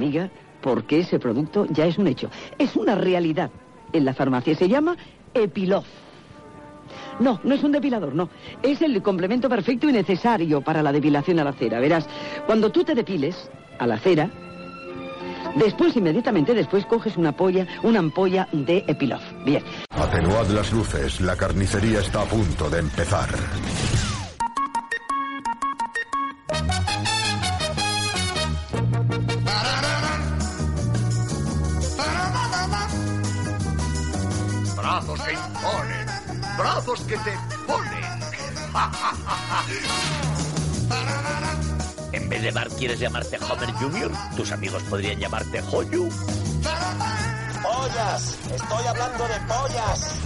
amiga, porque ese producto ya es un hecho. Es una realidad en la farmacia. Se llama Epilof. No, no es un depilador, no. Es el complemento perfecto y necesario para la depilación a la cera. Verás, cuando tú te depiles a la cera, después, inmediatamente después, coges una, polla, una ampolla de Epilof. Bien. Atenuad las luces, la carnicería está a punto de empezar. Que te ponen. En vez de Bart quieres llamarte Homer Jr., tus amigos podrían llamarte Hoyu. ¡Pollas! ¡Estoy hablando de pollas!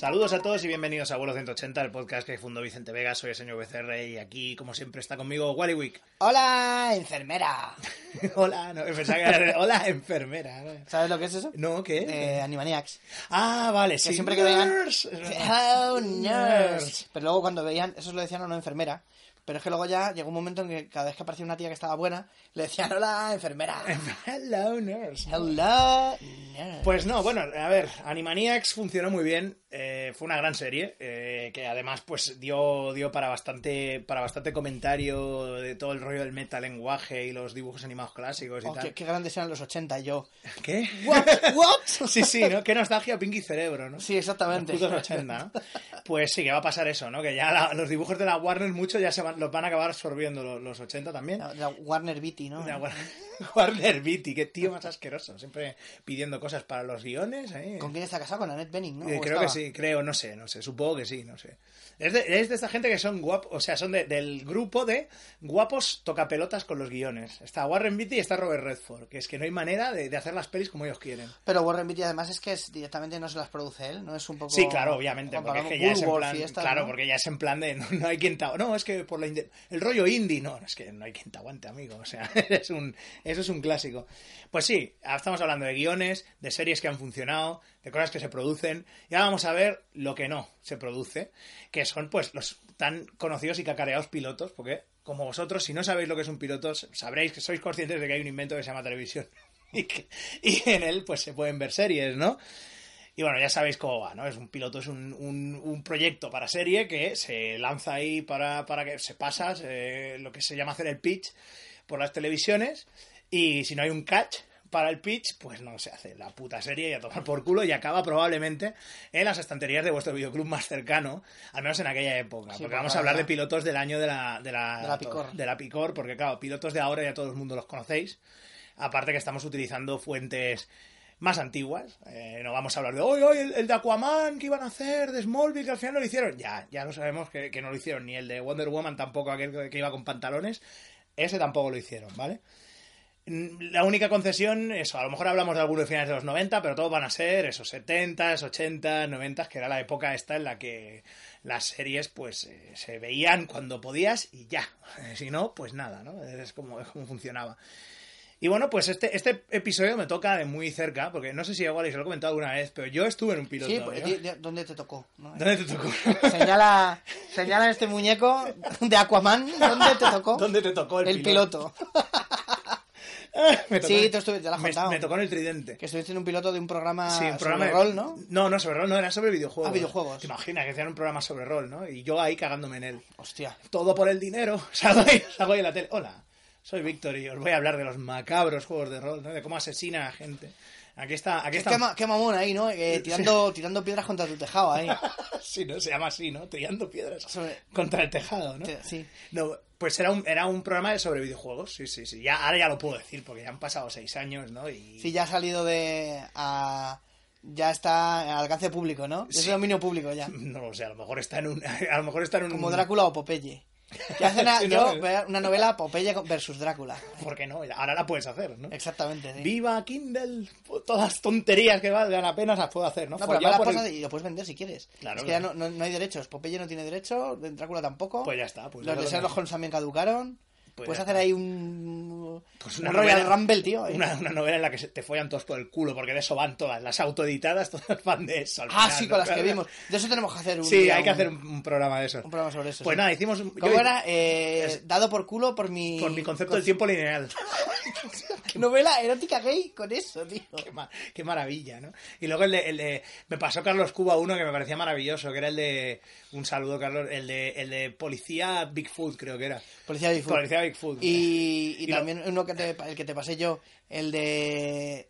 Saludos a todos y bienvenidos a Vuelo 180, el podcast que fundó Vicente Vega. Soy el señor Becerra y aquí, como siempre, está conmigo Wally Wick. ¡Hola, enfermera! Hola, no, pensaba que era- Hola, enfermera. ¿Sabes lo que es eso? No, ¿qué? Eh, Animaniacs. Ah, vale, sí. Que siempre que veían... ¡Oh, nurse! Pero luego cuando veían... Eso lo decían a una enfermera. Pero es que luego ya llegó un momento en que cada vez que aparecía una tía que estaba buena, le decían, ¡Hola, enfermera! Hello, nurse. ¡Hello, nurse! Pues no, bueno, a ver, Animaniacs funcionó muy bien, eh, fue una gran serie, eh, que además pues dio, dio para bastante para bastante comentario de todo el rollo del metalenguaje y los dibujos animados clásicos y Oh, tal. qué, qué grandes eran los 80 y yo. ¿Qué? ¿What? ¿What? Sí, sí, ¿no? Qué nostalgia Pinky Cerebro, ¿no? Sí, exactamente. Los putos 80, ¿no? Pues sí, que va a pasar eso, ¿no? Que ya la- los dibujos de la Warner mucho ya se van, los van a acabar absorbiendo los, los 80 también. La, la Warner Beatty, ¿no? La Warner Beatty, qué tío más asqueroso. Siempre pidiendo cosas para los guiones. ¿eh? ¿Con quién está casado? Con Annette Bening, ¿no? Eh, ¿O creo que sí, creo, no sé, no sé, supongo que sí, no sé. Es de, es de esta gente que son guapos, o sea, son de- del grupo de guapos tocapelotas con los guiones. Está Warren Beatty y está Robert Redford, que es que no hay manera de, de hacer las pelis como ellos quieren. Pero Warren Beatty además es que es, directamente no se las produce él, ¿no? Es un poco... Sí, claro, obviamente, porque es que ya es en plan, claro, ¿no? porque ya es en plan de no, no hay quien te, no, es que por la el rollo indie, no, es que no hay quien te aguante, amigo, o sea, es un eso es un clásico. Pues sí, estamos hablando de guiones, de series que han funcionado, de cosas que se producen, y ahora vamos a ver lo que no se produce, que son pues los tan conocidos y cacareados pilotos, porque como vosotros, si no sabéis lo que es un piloto, sabréis que sois conscientes de que hay un invento que se llama televisión. Y, que- y en él pues se pueden ver series, ¿no? Y bueno, ya sabéis cómo va, ¿no? Es un piloto, es un, un- proyecto para serie que se lanza ahí para, para que se pasa se- lo que se llama hacer el pitch por las televisiones y si no hay un catch para el pitch, pues no se hace la puta serie y a tomar por culo y acaba probablemente en las estanterías de vuestro videoclub más cercano, al menos en aquella época, Sí, porque vamos a hablar de pilotos del año de la, de la, De la Picor. de la Picor, porque claro, pilotos de ahora ya todo el mundo los conocéis. Aparte que estamos utilizando fuentes más antiguas. Eh, no vamos a hablar de hoy, hoy el, el de Aquaman que iban a hacer, de Smallville que al final no lo hicieron. Ya, ya lo sabemos que, que no lo hicieron. Ni el de Wonder Woman tampoco, aquel que, que iba con pantalones. Ese tampoco lo hicieron, ¿vale? La única concesión, eso, a lo mejor hablamos de algunos finales de los 90, pero todos van a ser esos 70, 80, 90, que era la época esta en la que las series pues eh, se veían cuando podías y ya. Si no, pues nada, ¿no? Es como, es como funcionaba. Y bueno, pues este, este episodio me toca de muy cerca, porque no sé si igual os lo he comentado alguna vez, pero yo estuve en un piloto. Sí, pues, di- ¿dónde te tocó? ¿no? ¿Dónde te tocó? Señala, señala este muñeco de Aquaman, ¿dónde te tocó? ¿Dónde te tocó el, El piloto. Me tocó- Sí, tú estuve- te lo has me- contado. Me, tocó en el tridente. Que estuviste en un piloto de un programa, Sí, un programa sobre de rol, ¿no? No, no, sobre rol, no, era sobre videojuegos. Ah, videojuegos. Te imaginas que hacían un programa sobre rol, ¿no? Y yo ahí cagándome en él. Hostia. Todo por el dinero. Salgo ahí, salgo ahí en la tele. Hola, soy Víctor y os voy a hablar de los macabros juegos de rol, ¿no? De cómo asesinan a gente. Aquí está, aquí está. qué ma- qué mamón ahí, ¿no? Eh, tirando, tirando piedras contra tu tejado ahí. Sí, no se llama así, ¿no? Tirando piedras Sobre- contra el tejado, ¿no? Sí. No, pues era un, era un programa de sobre videojuegos, sí, sí, sí. Ya, ahora ya lo puedo decir, porque ya han pasado seis años, ¿no? Y Sí, ya ha salido de... a- ya está al alcance público, ¿no? Es Sí. dominio público ya. no lo sé, a lo mejor está en un. A lo mejor está en un. Como Drácula o Popeye. Que hacen a- Sí, yo, una novela Popeye versus Drácula. ¿Por qué no? Ahora la puedes hacer, ¿no? Exactamente, sí. Viva Kindle, todas las tonterías que valgan la pena las puedo hacer, ¿no? No, pero las el- y lo puedes vender si quieres. Claro, es que ya no, no- no hay derechos. Popeye no tiene derecho, Drácula tampoco. Pues ya está, pues Los de lo Sherlock. Holmes también caducaron. Puede- Puedes hacer ahí un. Pues un una Royal novela- Rumble, tío. ahí. Una, una novela en la que se te follan todos por el culo, porque de eso van todas. Las autoeditadas, todas van de eso. al Ah, final, sí, ¿no? con las que vimos. De eso tenemos que hacer un. Sí, día hay que un- hacer un, programa de eso. un programa sobre eso. Pues sí. nada, hicimos. ¿Cómo yo- era? Eh, es- dado por culo por mi. Por mi concepto con- del tiempo lineal. Novela erótica gay con eso, tío. Qué, ma- qué maravilla, ¿no? Y luego el de, el de- Me pasó Carlos Cuba uno que me parecía maravilloso, que era el de... Un saludo, Carlos. El de, el de Policía Bigfoot, creo que era. Policía Bigfoot. Policía Bigfoot. Y, y Y lo- también uno que te, el que te pasé yo, el de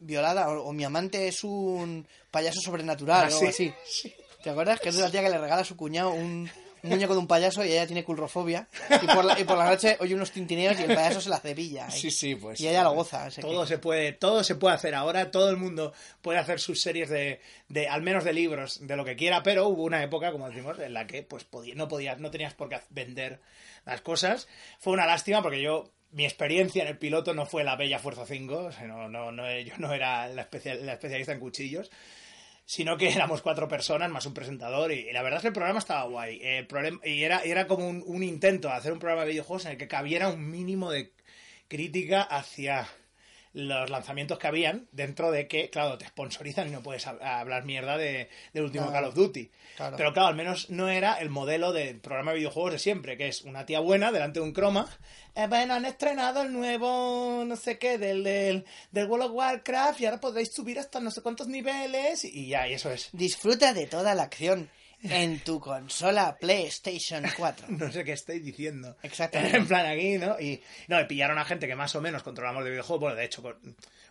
Violada, o, o mi amante es un payaso sobrenatural Ah, o algo así. ¿Te acuerdas? Que es de la tía que le regala a su cuñado un, un muñeco de un payaso y ella tiene culrofobia. Y por la, y por la noche oye unos tintineos y el payaso se la cepilla. Sí, sí, pues. Y ella lo goza. Todo que- se puede, todo se puede hacer ahora, todo el mundo puede hacer sus series de, de al menos de libros, de lo que quiera, pero hubo una época, como decimos, en la que pues podía, no podías, no tenías por qué vender las cosas. Fue una lástima porque yo mi experiencia en el piloto no fue la bella Fuerza 5, o sea, no, no, no, yo no era la, especial, la especialista en cuchillos, sino que éramos cuatro personas más un presentador y, la verdad es que el programa estaba guay. El problema, y era, era como un, un intento de hacer un programa de videojuegos en el que cabiera un mínimo de crítica hacia los lanzamientos que habían dentro de que, claro, te sponsorizan y no puedes hab- hablar mierda de, del último Claro. Call of Duty. Claro. Pero claro, al menos no era el modelo de programa de videojuegos de siempre, que es una tía buena delante de un croma. Eh, bueno, han estrenado el nuevo, no sé qué, del, del, del World of Warcraft y ahora podréis subir hasta no sé cuántos niveles y ya, y eso es. Disfruta de toda la acción en tu consola PlayStation 4. No sé qué estáis diciendo. Exactamente. En plan aquí, ¿no? Y no, y pillaron a gente que más o menos controlamos de videojuegos. Bueno, de hecho,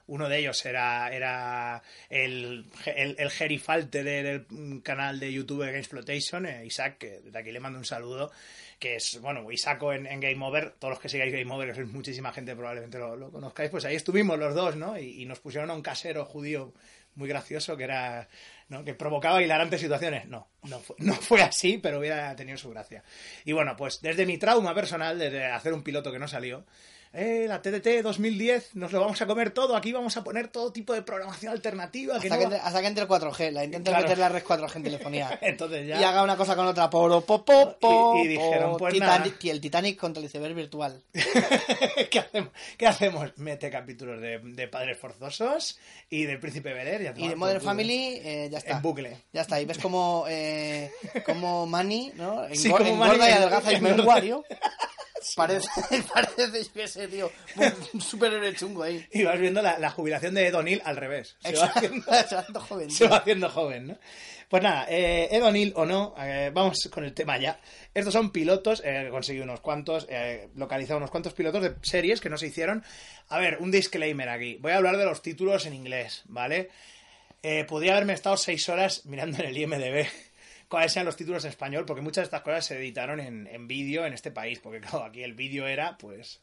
uno de ellos era, era el, el, el gerifalte del canal de YouTube de Gamesploitation, eh, Isaac, que de aquí le mando un saludo, que es, bueno, Isaco en, en Game Over, todos los que sigáis Game Over, que sois muchísima gente, probablemente lo, lo conozcáis, pues ahí estuvimos los dos, ¿no? Y, y nos pusieron a un casero judío muy gracioso que era ¿no? que provocaba hilarantes situaciones. No, no fue, no fue así, pero hubiera tenido su gracia. Y bueno, pues desde mi trauma personal, desde hacer un piloto que no salió, eh, la TDT 2010, nos lo vamos a comer todo, aquí vamos a poner todo tipo de programación alternativa. Que Hasta no que, entre, hasta que entre el 4G, la intenten Claro. meter la red 4G en telefonía. Entonces ya... Y haga una cosa con otra. Poro, po, po, po, Y- y dijeron, pues Titanic, nada. y el Titanic contra el iceberg virtual. ¿Qué, hacemos? ¿Qué hacemos? Mete capítulos de, de Padres Forzosos y del Príncipe Beler. Y, de Modern. Family, eh, ya está. En bucle. Ya está. Y ves como, eh, como Manny, ¿no? Engor- Sí, como engorda Manny y adelgaza y. Parece, parece, yo qué sé, tío, un superhéroe chungo ahí. Y vas viendo la, la jubilación de Ed O'Neill al revés. Se va haciendo- joven. se tío. va haciendo joven, ¿no? Pues nada, eh, Ed O'Neill o no, eh, vamos con el tema ya. Estos son pilotos, eh, he conseguido unos cuantos, eh, localizado unos cuantos pilotos de series que no se hicieron. A ver, un disclaimer aquí. Voy a hablar de los títulos en inglés, ¿vale? Eh, podría haberme estado seis horas mirando en el IMDB cuáles sean los títulos en español, porque muchas de estas cosas se editaron en, en vídeo en este país, porque claro, aquí el vídeo era, pues...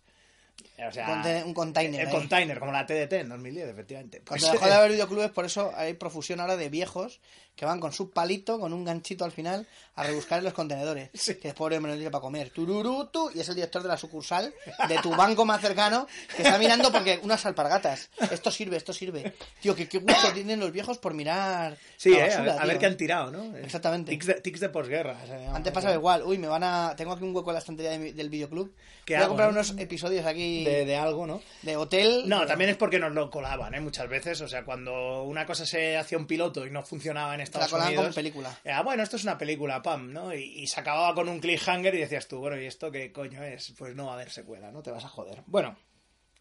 O sea, Conte- un container El ahí. container, como la TDT en 2010, efectivamente. Pues, Cuando dejó de haber videoclubes, por eso hay profusión ahora de viejos que van con su palito, con un ganchito al final, a rebuscar en los contenedores. Sí. Que es pobre hombre no tiene para comer. Tururutu, y es el director de la sucursal de tu banco más cercano que está mirando porque unas alpargatas. Esto sirve, esto sirve. Tío, que qué gusto tienen los viejos por mirar. Sí, la eh, a basura, ver, a ver qué han tirado, ¿no? Exactamente. Tics de, tics de posguerra. se llama. Antes pasaba igual. Uy, me van a. Tengo aquí un hueco en la estantería de mi- del videoclub. ¿Qué Voy a hago, comprar no? unos episodios aquí De, de, de algo, ¿no? hotel. No, también es porque nos lo colaban, ¿eh? Muchas veces. O sea, cuando una cosa se hacía un piloto y no funcionaba en Estados colaban Unidos... como película. Ah, bueno, esto es una película, pam, ¿no? Y, y se acababa con un cliffhanger y decías tú, bueno, ¿y esto qué coño es? Pues no va a haber secuela, ¿no? Te vas a joder. Bueno,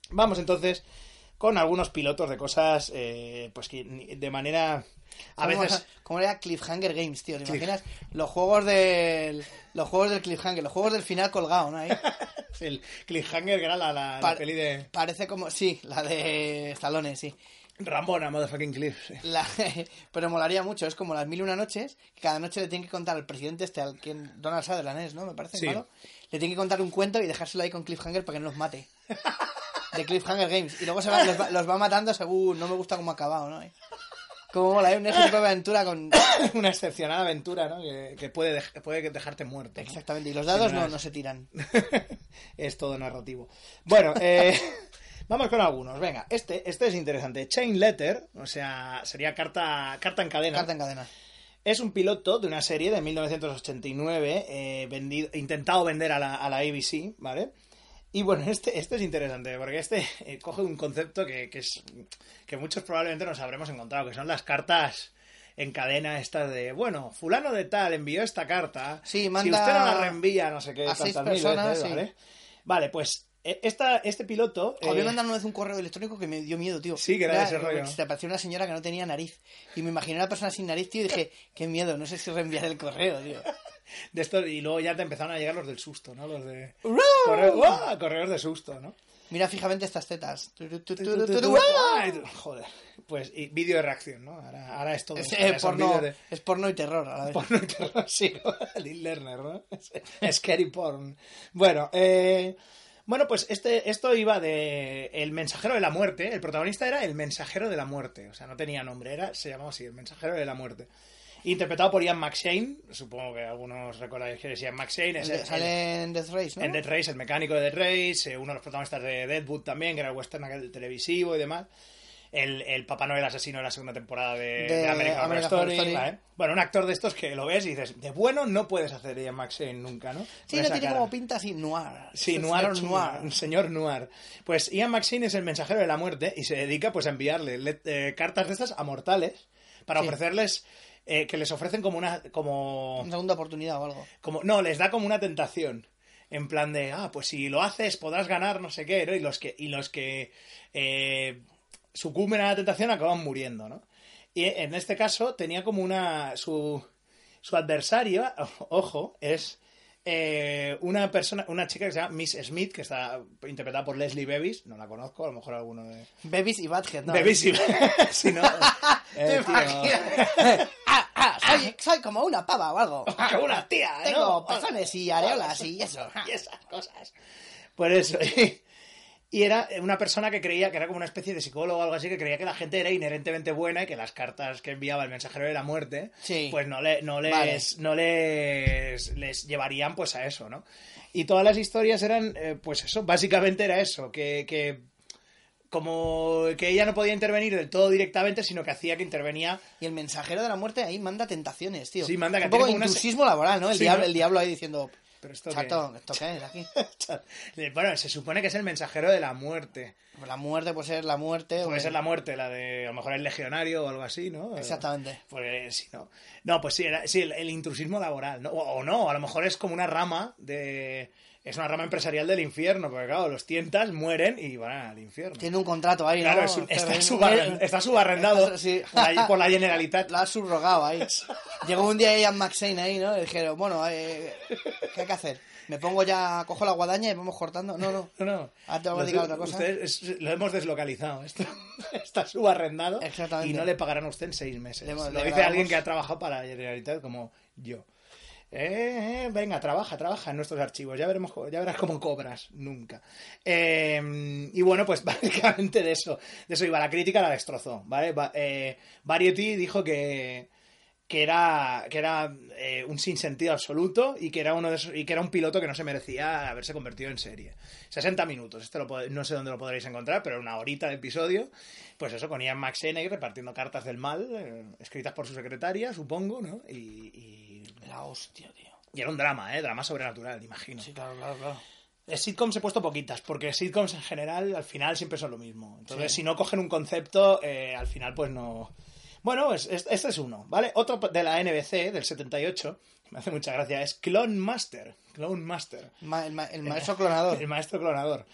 vamos entonces con algunos pilotos de cosas, eh, pues que de manera... A ¿Cómo- veces... ¿Cómo era Cliffhanger Games, tío? ¿Te imaginas? Los juegos del. Los juegos del Cliffhanger, los juegos del final colgado, ¿no? Ahí. El cliffhanger que era la, la- la peli de Parece como. Sí, la de Stallone, sí. Rambona, motherfucking cliff. sí. La- Pero molaría mucho, es como las mil y una noches, que cada noche le tienen que contar al presidente este, al quien Donald Sutherland es, ¿no? Me parece Sí. malo. Le tienen que contar un cuento y dejárselo ahí con Cliffhanger para que no los mate. De Cliffhanger Games. Y luego se va- los, va, los va matando según no me gusta cómo ha acabado, ¿no? Como mola, ¿eh? Un ejemplo de aventura con... Una excepcional aventura, ¿no? Que, que puede, dej- puede dejarte muerto. ¿no? Exactamente, y los dados no, es- no se tiran. es todo narrativo. Bueno, eh, vamos con algunos. Venga, este, este es interesante. Chain Letter, o sea, sería carta, carta en cadena. Carta en cadena. Es un piloto de una serie de 1989, eh, vendido, intentado vender a la, a la ABC, ¿vale? Y bueno, este, este es interesante, porque este eh, coge un concepto que, que es que muchos probablemente nos habremos encontrado, que son las cartas en cadena estas de, bueno, fulano de tal envió esta carta. Sí, Si manda usted no la reenvía, no sé qué, a seis mil personas, veces, sí. ¿vale? Vale, pues esta, este piloto... A mí me eh, mandaron una vez un correo electrónico que me dio miedo, tío. Sí, que era de ese rollo. Se apareció una señora que no tenía nariz. Y me imaginé una persona sin nariz, tío, y dije, qué miedo, no sé si reenviar el correo, tío. de estos, y luego ya te empezaron a llegar los del susto, ¿no? Los de... ¡Hurra! Correo- ¡Uah! correos de susto, ¿no? Mira fijamente estas tetas. Joder. Pues y vídeo de reacción, ¿no? Ahora, ahora es todo. Es, eh, porno, de- es porno y terror a la vez. Porno y terror, sí. Lil Lerner, ¿no? Scary porn. Bueno, eh, bueno, pues este, esto iba de El mensajero de la muerte. El protagonista era el mensajero de la muerte. O sea, no tenía nombre, era, se llamaba así, el mensajero de la muerte. Interpretado por Ian McShane. Supongo que algunos recordáis que es Ian McShane. Es el- el- Sale en Death Race, ¿no? en Death Race, el mecánico de Death Race, eh, uno de los protagonistas de Deadwood también, que era el western aquel televisivo y demás. El, el Papá Noel asesino de la segunda temporada de, De de American, American Horror Story. Story. ¿vale? Bueno, un actor de estos que lo ves y dices, de bueno no puedes hacer Ian McShane nunca, ¿no? Sí, no tiene cara. como pinta así, noir. Sí, el noir, señor noir. señor noir. Pues Ian McShane es el mensajero de la muerte y se dedica pues a enviarle eh, cartas de estas a mortales para Sí. ofrecerles eh, que les ofrecen como una como Una segunda oportunidad o algo. como no les da como una tentación en plan de ah pues si lo haces podrás ganar no sé qué ¿no? y los que y los que eh, sucumben a la tentación acaban muriendo no y en este caso tenía como una su su adversario ojo es eh, una persona una chica que se llama Miss Smith que está interpretada por Leslie Bevis no la conozco a lo mejor alguno de Bevis y Badhead, ¿no? Bevis sí, si no eh, ah, ah, soy, soy como una pava o algo. como una tía Tengo ¿no? pezones y areolas y eso. y esas cosas. Por eso. Y era una persona que creía que era como una especie de psicólogo o algo así, que creía que la gente era inherentemente buena y que las cartas que enviaba el mensajero de la muerte, Sí. pues no, le, no, les, Vale. no les, les llevarían pues a eso, ¿no? Y todas las historias eran, eh, pues eso, básicamente era eso, que, que como que ella no podía intervenir del todo directamente, sino que hacía que intervenía Y el mensajero de la muerte ahí manda tentaciones, tío. Sí, manda que Un poco una intrusismo laboral, ¿no? El, Sí, diablo, ¿no? el diablo ahí diciendo, Pero esto ¿esto qué es aquí? Bueno, se supone que es el mensajero de la muerte. Pues la muerte puede ser la muerte. Puede o- ser la muerte, la de a lo mejor el legionario o algo así, ¿no? Exactamente. Pues sí, no. No, pues sí, era, sí el, el intrusismo laboral, ¿no? O, o no, a lo mejor es como una rama de. Es una rama empresarial del infierno, porque claro, los tientas mueren y van al infierno. Tiene un contrato ahí, Claro, ¿no? es un- está, Terreno- subarren- está subarrendado Está- sí. por, la, por la Generalitat. La ha subrogado ahí. Llegó un día Ian McShane ahí, ¿no? Y dijeron, bueno, eh, ¿qué hay que hacer? ¿Me pongo ya, cojo la guadaña y vamos cortando? No, no. No, no. Ahora dedicar otra cosa. ustedes- es- lo hemos deslocalizado. Está subarrendado Exactamente. y no le pagarán a usted en seis meses. Le- lo le dice grabamos- alguien que ha trabajado para la Generalitat como yo. Eh, eh, venga, trabaja, trabaja en nuestros archivos. Ya veremos, ya verás cómo cobras. Nunca. Eh, y bueno, pues básicamente de eso, de eso iba. La crítica la destrozó, ¿vale? Va- eh, Variety dijo que que era que era eh, un sinsentido absoluto y que era uno de esos- y que era un piloto que no se merecía haberse convertido en serie 60 minutos este lo no sé dónde lo podréis encontrar pero una horita de episodio pues eso con Ian McShane repartiendo cartas del mal eh, escritas por su secretaria supongo no y, La hostia, tío. y era un drama eh drama sobrenatural imagino Sí, claro, claro, claro. Eh, sitcoms he puesto poquitas, porque sitcoms en general al final siempre son lo mismo. Entonces, Sí. si no cogen un concepto, eh, al final pues no... Bueno, es- es- este es uno, ¿vale? Otro de la NBC del 78, me hace mucha gracia, es Clone Master. Clone Master. Ma- el, ma- el maestro clonador. El maestro clonador.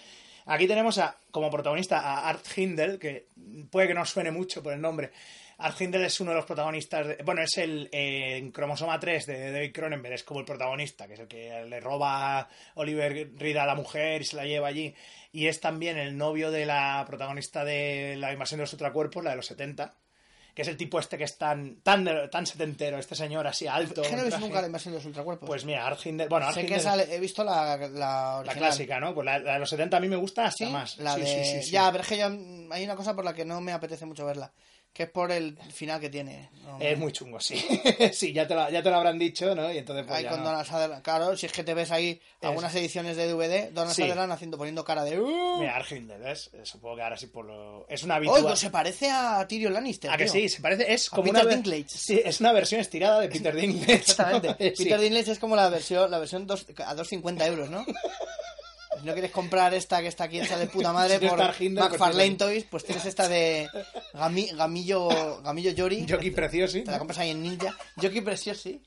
Aquí tenemos a, como protagonista a Art Hindle, que puede que no suene mucho por el nombre. Art Hindle es uno de los protagonistas, de- bueno, es el eh, en cromosoma 3 de David Cronenberg, es como el protagonista, que es el que le roba a Oliver Reed a la mujer y se la lleva allí. Y es también el novio de la protagonista de La invasión de los ultracuerpos, la de los 70, que es el tipo este que es tan, tan, tan setentero, este señor así alto. Que no traje. nunca la invasión de los ultracuerpos. Pues mira, Art Hindle, bueno, Art sé que sale- he visto la, la clásica, ¿no? Pues la, la de los 70 a mí me gusta hasta ¿Sí? más. La Sí, de... sí, sí, sí. Ya, pero es que yo, hay una cosa por la que no me apetece mucho verla. Que es por el final que tiene. No, Es muy chungo, sí. sí, ya te, lo, ya te lo habrán dicho, ¿no? Y entonces pues Ahí con no. Donald Sutherland. Claro, si es que te ves ahí algunas ediciones de DVD, Donald Sí. Sutherland haciendo, poniendo cara de... "Uh". Mira, Argindel, ¿ves? Eh, Supongo que ahora sí por lo... Es una Oye, habitual... pues se parece a Tyrion Lannister. ¿A que sí? Se parece... Es A como Peter una... Dinklage. Sí, es una versión estirada de Peter Dinklage. Exactamente. Sí. Peter Dinklage es como la versión, la versión dos- a 2.50 euros, ¿no? Si no quieres comprar esta que está aquí hecha de puta madre Si por pues McFarlane Toys, pues tienes esta de Gami- Gamillo, Gamillo Yori. Jockey Preciosi. Te la compras ahí en Ninja. Jockey Preciosi.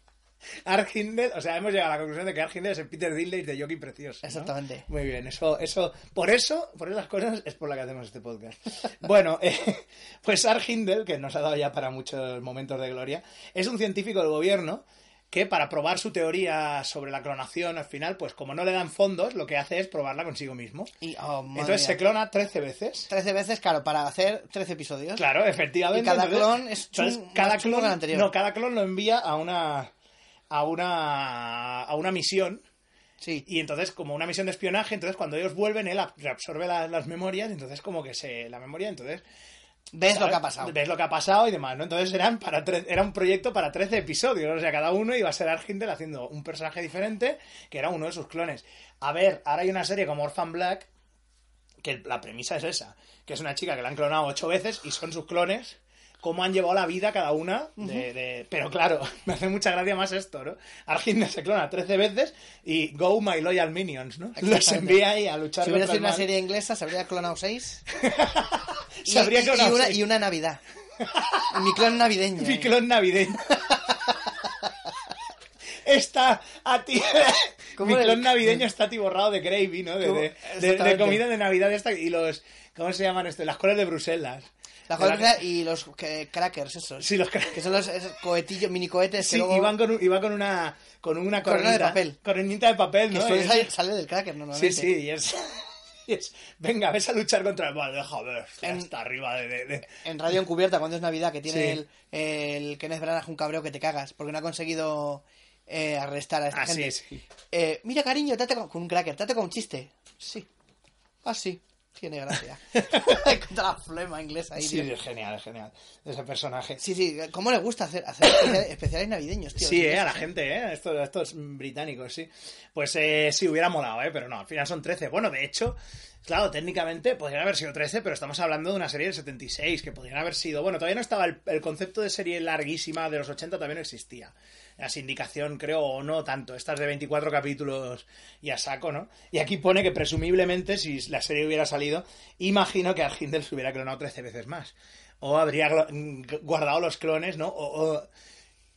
Argindel, o sea, hemos llegado a la conclusión de que Argindel es el Peter Dinklage de Jockey Precioso. ¿no? Exactamente. Muy bien, eso, eso, por eso, por esas cosas es por la que hacemos este podcast. Bueno, eh, pues Argindel, que nos ha dado ya para muchos momentos de gloria, es un científico del gobierno que para probar su teoría sobre la clonación al final, pues como no le dan fondos, lo que hace es probarla consigo mismo. Y, oh, Entonces se clona 13 veces. 13 veces, claro, para hacer 13 episodios. Claro, efectivamente. Y cada entonces- clon es chun- entonces, cada más clon, que el anterior. no, cada clon lo envía a una a una a una misión Sí. y entonces como una misión de espionaje, entonces cuando ellos vuelven él ab- reabsorbe la- las memorias, entonces como que se la memoria, entonces Ves lo que ha pasado. Ves lo que ha pasado y demás, ¿no? Entonces eran para tre- era un proyecto para 13 episodios, o sea, cada uno iba a ser Argindel haciendo un personaje diferente que era uno de sus clones. A ver, ahora hay una serie como Orphan Black que la premisa es esa, que es una chica que la han clonado ocho veces y son sus clones, cómo han llevado la vida cada una de, de- Pero claro, me hace mucha gracia más esto, ¿no? Argindel se clona 13 veces y Go My Loyal Minions, ¿no? Los envía ahí a luchar Si hubiera sido una serie inglesa, se habría clonado 6. Se habría clonado una, seis. y una Navidad. Mi clon navideño. Mi clon navideño. está a ti. ¿Cómo Mi el- navideño está atiborrado de gravy, ¿no? De, de, de- de Exactamente. comida de Navidad esta y los. ¿Cómo se llaman esto? Las colas de Bruselas. La De la- joder, y los que- crackers, esos. Sí, los cra- Que son los esos cohetillos, mini cohetes Sí, que luego... iban con, iba con una. Con una Corona de coronita papel. Coronita de papel, ¿no? salir- sale del cracker Sí, normalmente. sí, y es. y es, Venga, ves a luchar contra el mal, ver. En- Está arriba de. de- de- En Radio Encubierta, cuando es Navidad, que tiene Sí. el, el Kenneth Branagh un cabreo que te cagas, porque no ha conseguido eh, arrestar a esta Ah, sí, gente. sí. Eh, mira, cariño, trate con, con un cracker, trate con un chiste. Sí. Ah, sí. Tiene gracia. Contra la flema inglesa ahí, Sí, tío. es genial, es genial. Ese personaje. Sí, sí, ¿cómo le gusta hacer, hacer especiales, especiales navideños, tío? Sí, eh, a la gente, eh, estos, estos británicos, sí. Pues eh, sí, hubiera molado, eh, pero no, al final son 13. Bueno, de hecho, claro, técnicamente podrían haber sido 13, pero estamos hablando de una serie del 76, que podrían haber sido... Bueno, todavía no estaba el, el concepto de serie larguísima de los 80, todavía no existía. La sindicación, creo, o no tanto. Estas de 24 capítulos y a saco, ¿no? Y aquí pone que presumiblemente, si la serie hubiera salido, imagino que Argindel se hubiera clonado 13 veces más. O habría guardado los clones, ¿no? O-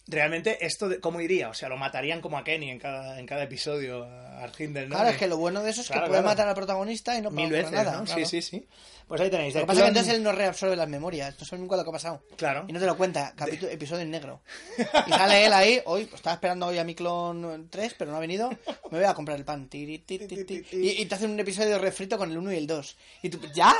realmente esto, de- ¿cómo iría? O sea, lo matarían como a Kenny en cada, en cada episodio, a Argindel, ¿no? Claro, es que lo bueno de eso es Claro, que puede claro. matar al protagonista y no pasa nada. ¿no? claro. Sí, sí, sí. Pues ahí tenéis. Lo que pasa es que entonces él no reabsorbe las memorias. No sabe nunca lo que ha pasado. Claro. Y no te lo cuenta. Capítulo, episodio en negro. Y sale él ahí. Hoy pues, estaba esperando hoy a mi clon 3, pero no ha venido. Me voy a comprar el pan. Tiri, y te hacen un episodio refrito con el 1 y el 2. Y tú, ¿ya?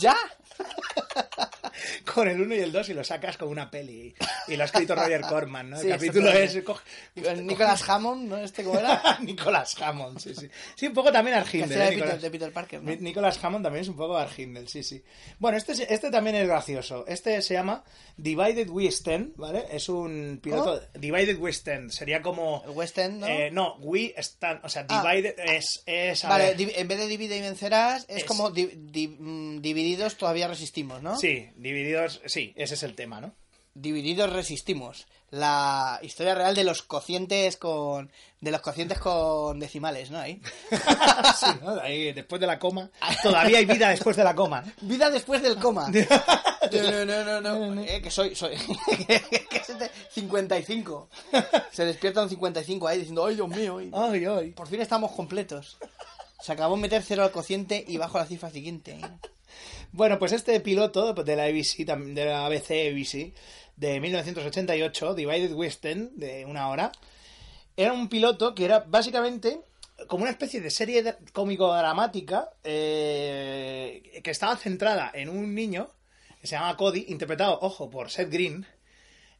¿Ya? Con el 1 y el 2 y lo sacas como una peli. Y lo ha escrito Roger Corman, ¿no? El Sí, capítulo es... exactamente. coge- con Nicolas Hammond, ¿no? Este cómo era. Nicolas Hammond, sí, sí. Sí, un poco también Argindel. ¿eh? de Peter, Nicolas- de Peter Parker, ¿no? Ni- Nicolas Hammond también es un poco Argindel, sí, sí. Bueno, este, es- este también es gracioso. Este se llama Divided We Stand, ¿vale? Es un piloto... Divided We Stand. Sería como... El West End, ¿no? Eh, no, We Stand. O sea, Ah. Divided es... es Vale, ver, en vez de divide y vencerás, es, Es- como di- di- mm, divididos todavía resistimos, ¿no? Sí, divididos... Sí, ese es el tema, ¿no? Divididos resistimos. La historia real de los cocientes con. de los cocientes con decimales, ¿no? Ahí. sí, ¿no? Ahí, después de la coma. Todavía hay vida después de la coma. Vida después del coma. No, no, no, no, no. Eh, que soy. soy que es de 55. Se despierta un 55 ahí diciendo, ¡ay, Dios mío! Ay, ay. por fin estamos completos. Se acabó meter cero al cociente y bajo la cifra siguiente. Bueno, pues este piloto de la ABC, de la ABC ABC, de 1988, Divided Western, de una hora, era un piloto que era básicamente como una especie de serie cómico-dramática eh, que estaba centrada en un niño que se llama Cody, interpretado, ojo, por Seth Green,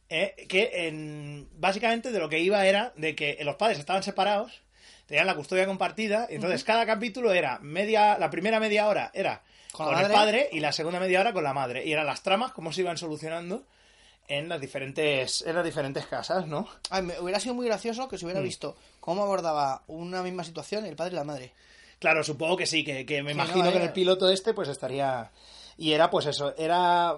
eh, que en, básicamente de lo que iba era de que los padres estaban separados, tenían la custodia compartida, y entonces cada capítulo era media, la primera media hora era Con con, la el padre y la segunda media hora con la madre. Y eran las tramas, cómo se iban solucionando en las diferentes, en las diferentes casas, ¿no? Ay, me hubiera sido muy gracioso que se Mm. hubiera visto cómo abordaba una misma situación el padre y la madre. Claro, supongo que sí, que, que me Sí, imagino no, que en eh. el piloto este pues estaría... Y era pues eso, era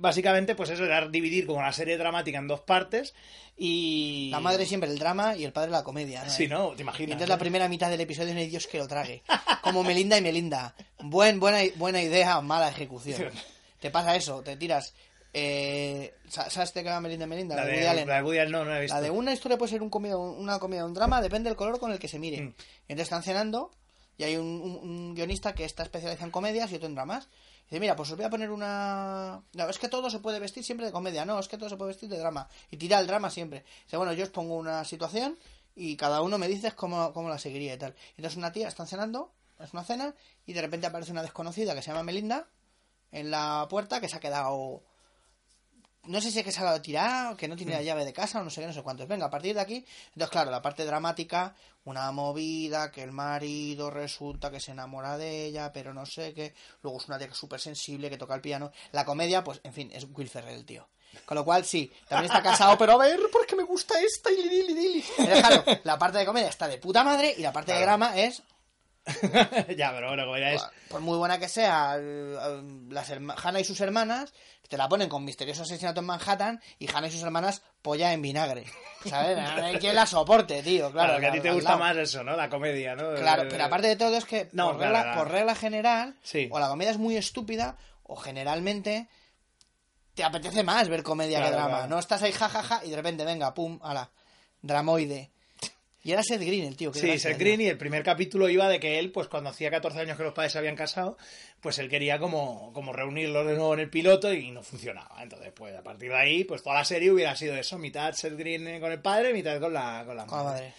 básicamente, pues eso era dividir como la serie dramática en dos partes y... La madre siempre el drama y el padre la comedia. ¿no? Sí, ¿no? Te Y imaginas. entonces ¿no? la primera mitad del episodio no hay Dios que lo trague. Como Melinda y Melinda. Buen, buena, buena idea, mala ejecución. Te pasa eso, te tiras. Eh, sa- ¿Sabes de qué va Melinda y Melinda? La de de, Woody Allen. la de Woody Allen no, no la he visto. La de una historia puede ser un comedia, una comedia o un drama, depende del color con el que se mire. Mm. Entonces están cenando y hay un, un- un guionista que está especializado en comedias y otro en dramas. Dice, mira, pues os voy a poner una... No, es que todo se puede vestir siempre de comedia. No, es que todo se puede vestir de drama. Y tira el drama siempre. Dice, bueno, yo os pongo una situación y cada uno me dices cómo, cómo la seguiría y tal. Entonces una tía, están cenando, es una cena, y de repente aparece una desconocida que se llama Melinda en la puerta que se ha quedado no sé si es que se ha quedado tirado, que no tiene la llave de casa o no sé qué, no sé cuántos. Venga, a partir de aquí. Entonces, claro, la parte dramática, una movida, que el marido resulta que se enamora de ella, pero no sé qué. Luego es una tía súper sensible, que toca el piano. La comedia, pues, en fin, es Will Ferrell, tío. Con lo cual, sí, también está casado, pero a ver, porque me gusta esta y lili, lili. Entonces, claro, la parte de comedia está de puta madre y la parte de drama es ya, pero bueno, como ya es... por muy buena que sea, las Hannah y sus hermanas te la ponen con misterioso asesinato en Manhattan y Hannah y sus hermanas polla en vinagre. ¿Sabes? Hay quien la soporte, tío. Claro, Claro, que a ti te gusta lado. más eso, ¿no? La comedia, ¿no? Claro, Eh, pero aparte de todo es que No, por, claro, regla, claro. por regla general, Sí. o la comedia es muy estúpida, o generalmente te apetece más ver comedia Claro, que drama. No estás ahí jajaja y de repente, venga, pum, ala, dramoide. Y era Seth Green el tío. qué Sí, Seth. Green y el primer capítulo iba de que él, pues cuando hacía 14 años que los padres se habían casado, pues él quería como, como reunirlos de nuevo en el piloto y no funcionaba. Entonces, pues a partir de ahí, pues toda la serie hubiera sido eso, mitad Seth Green con el padre, mitad con la, con la Con la madre.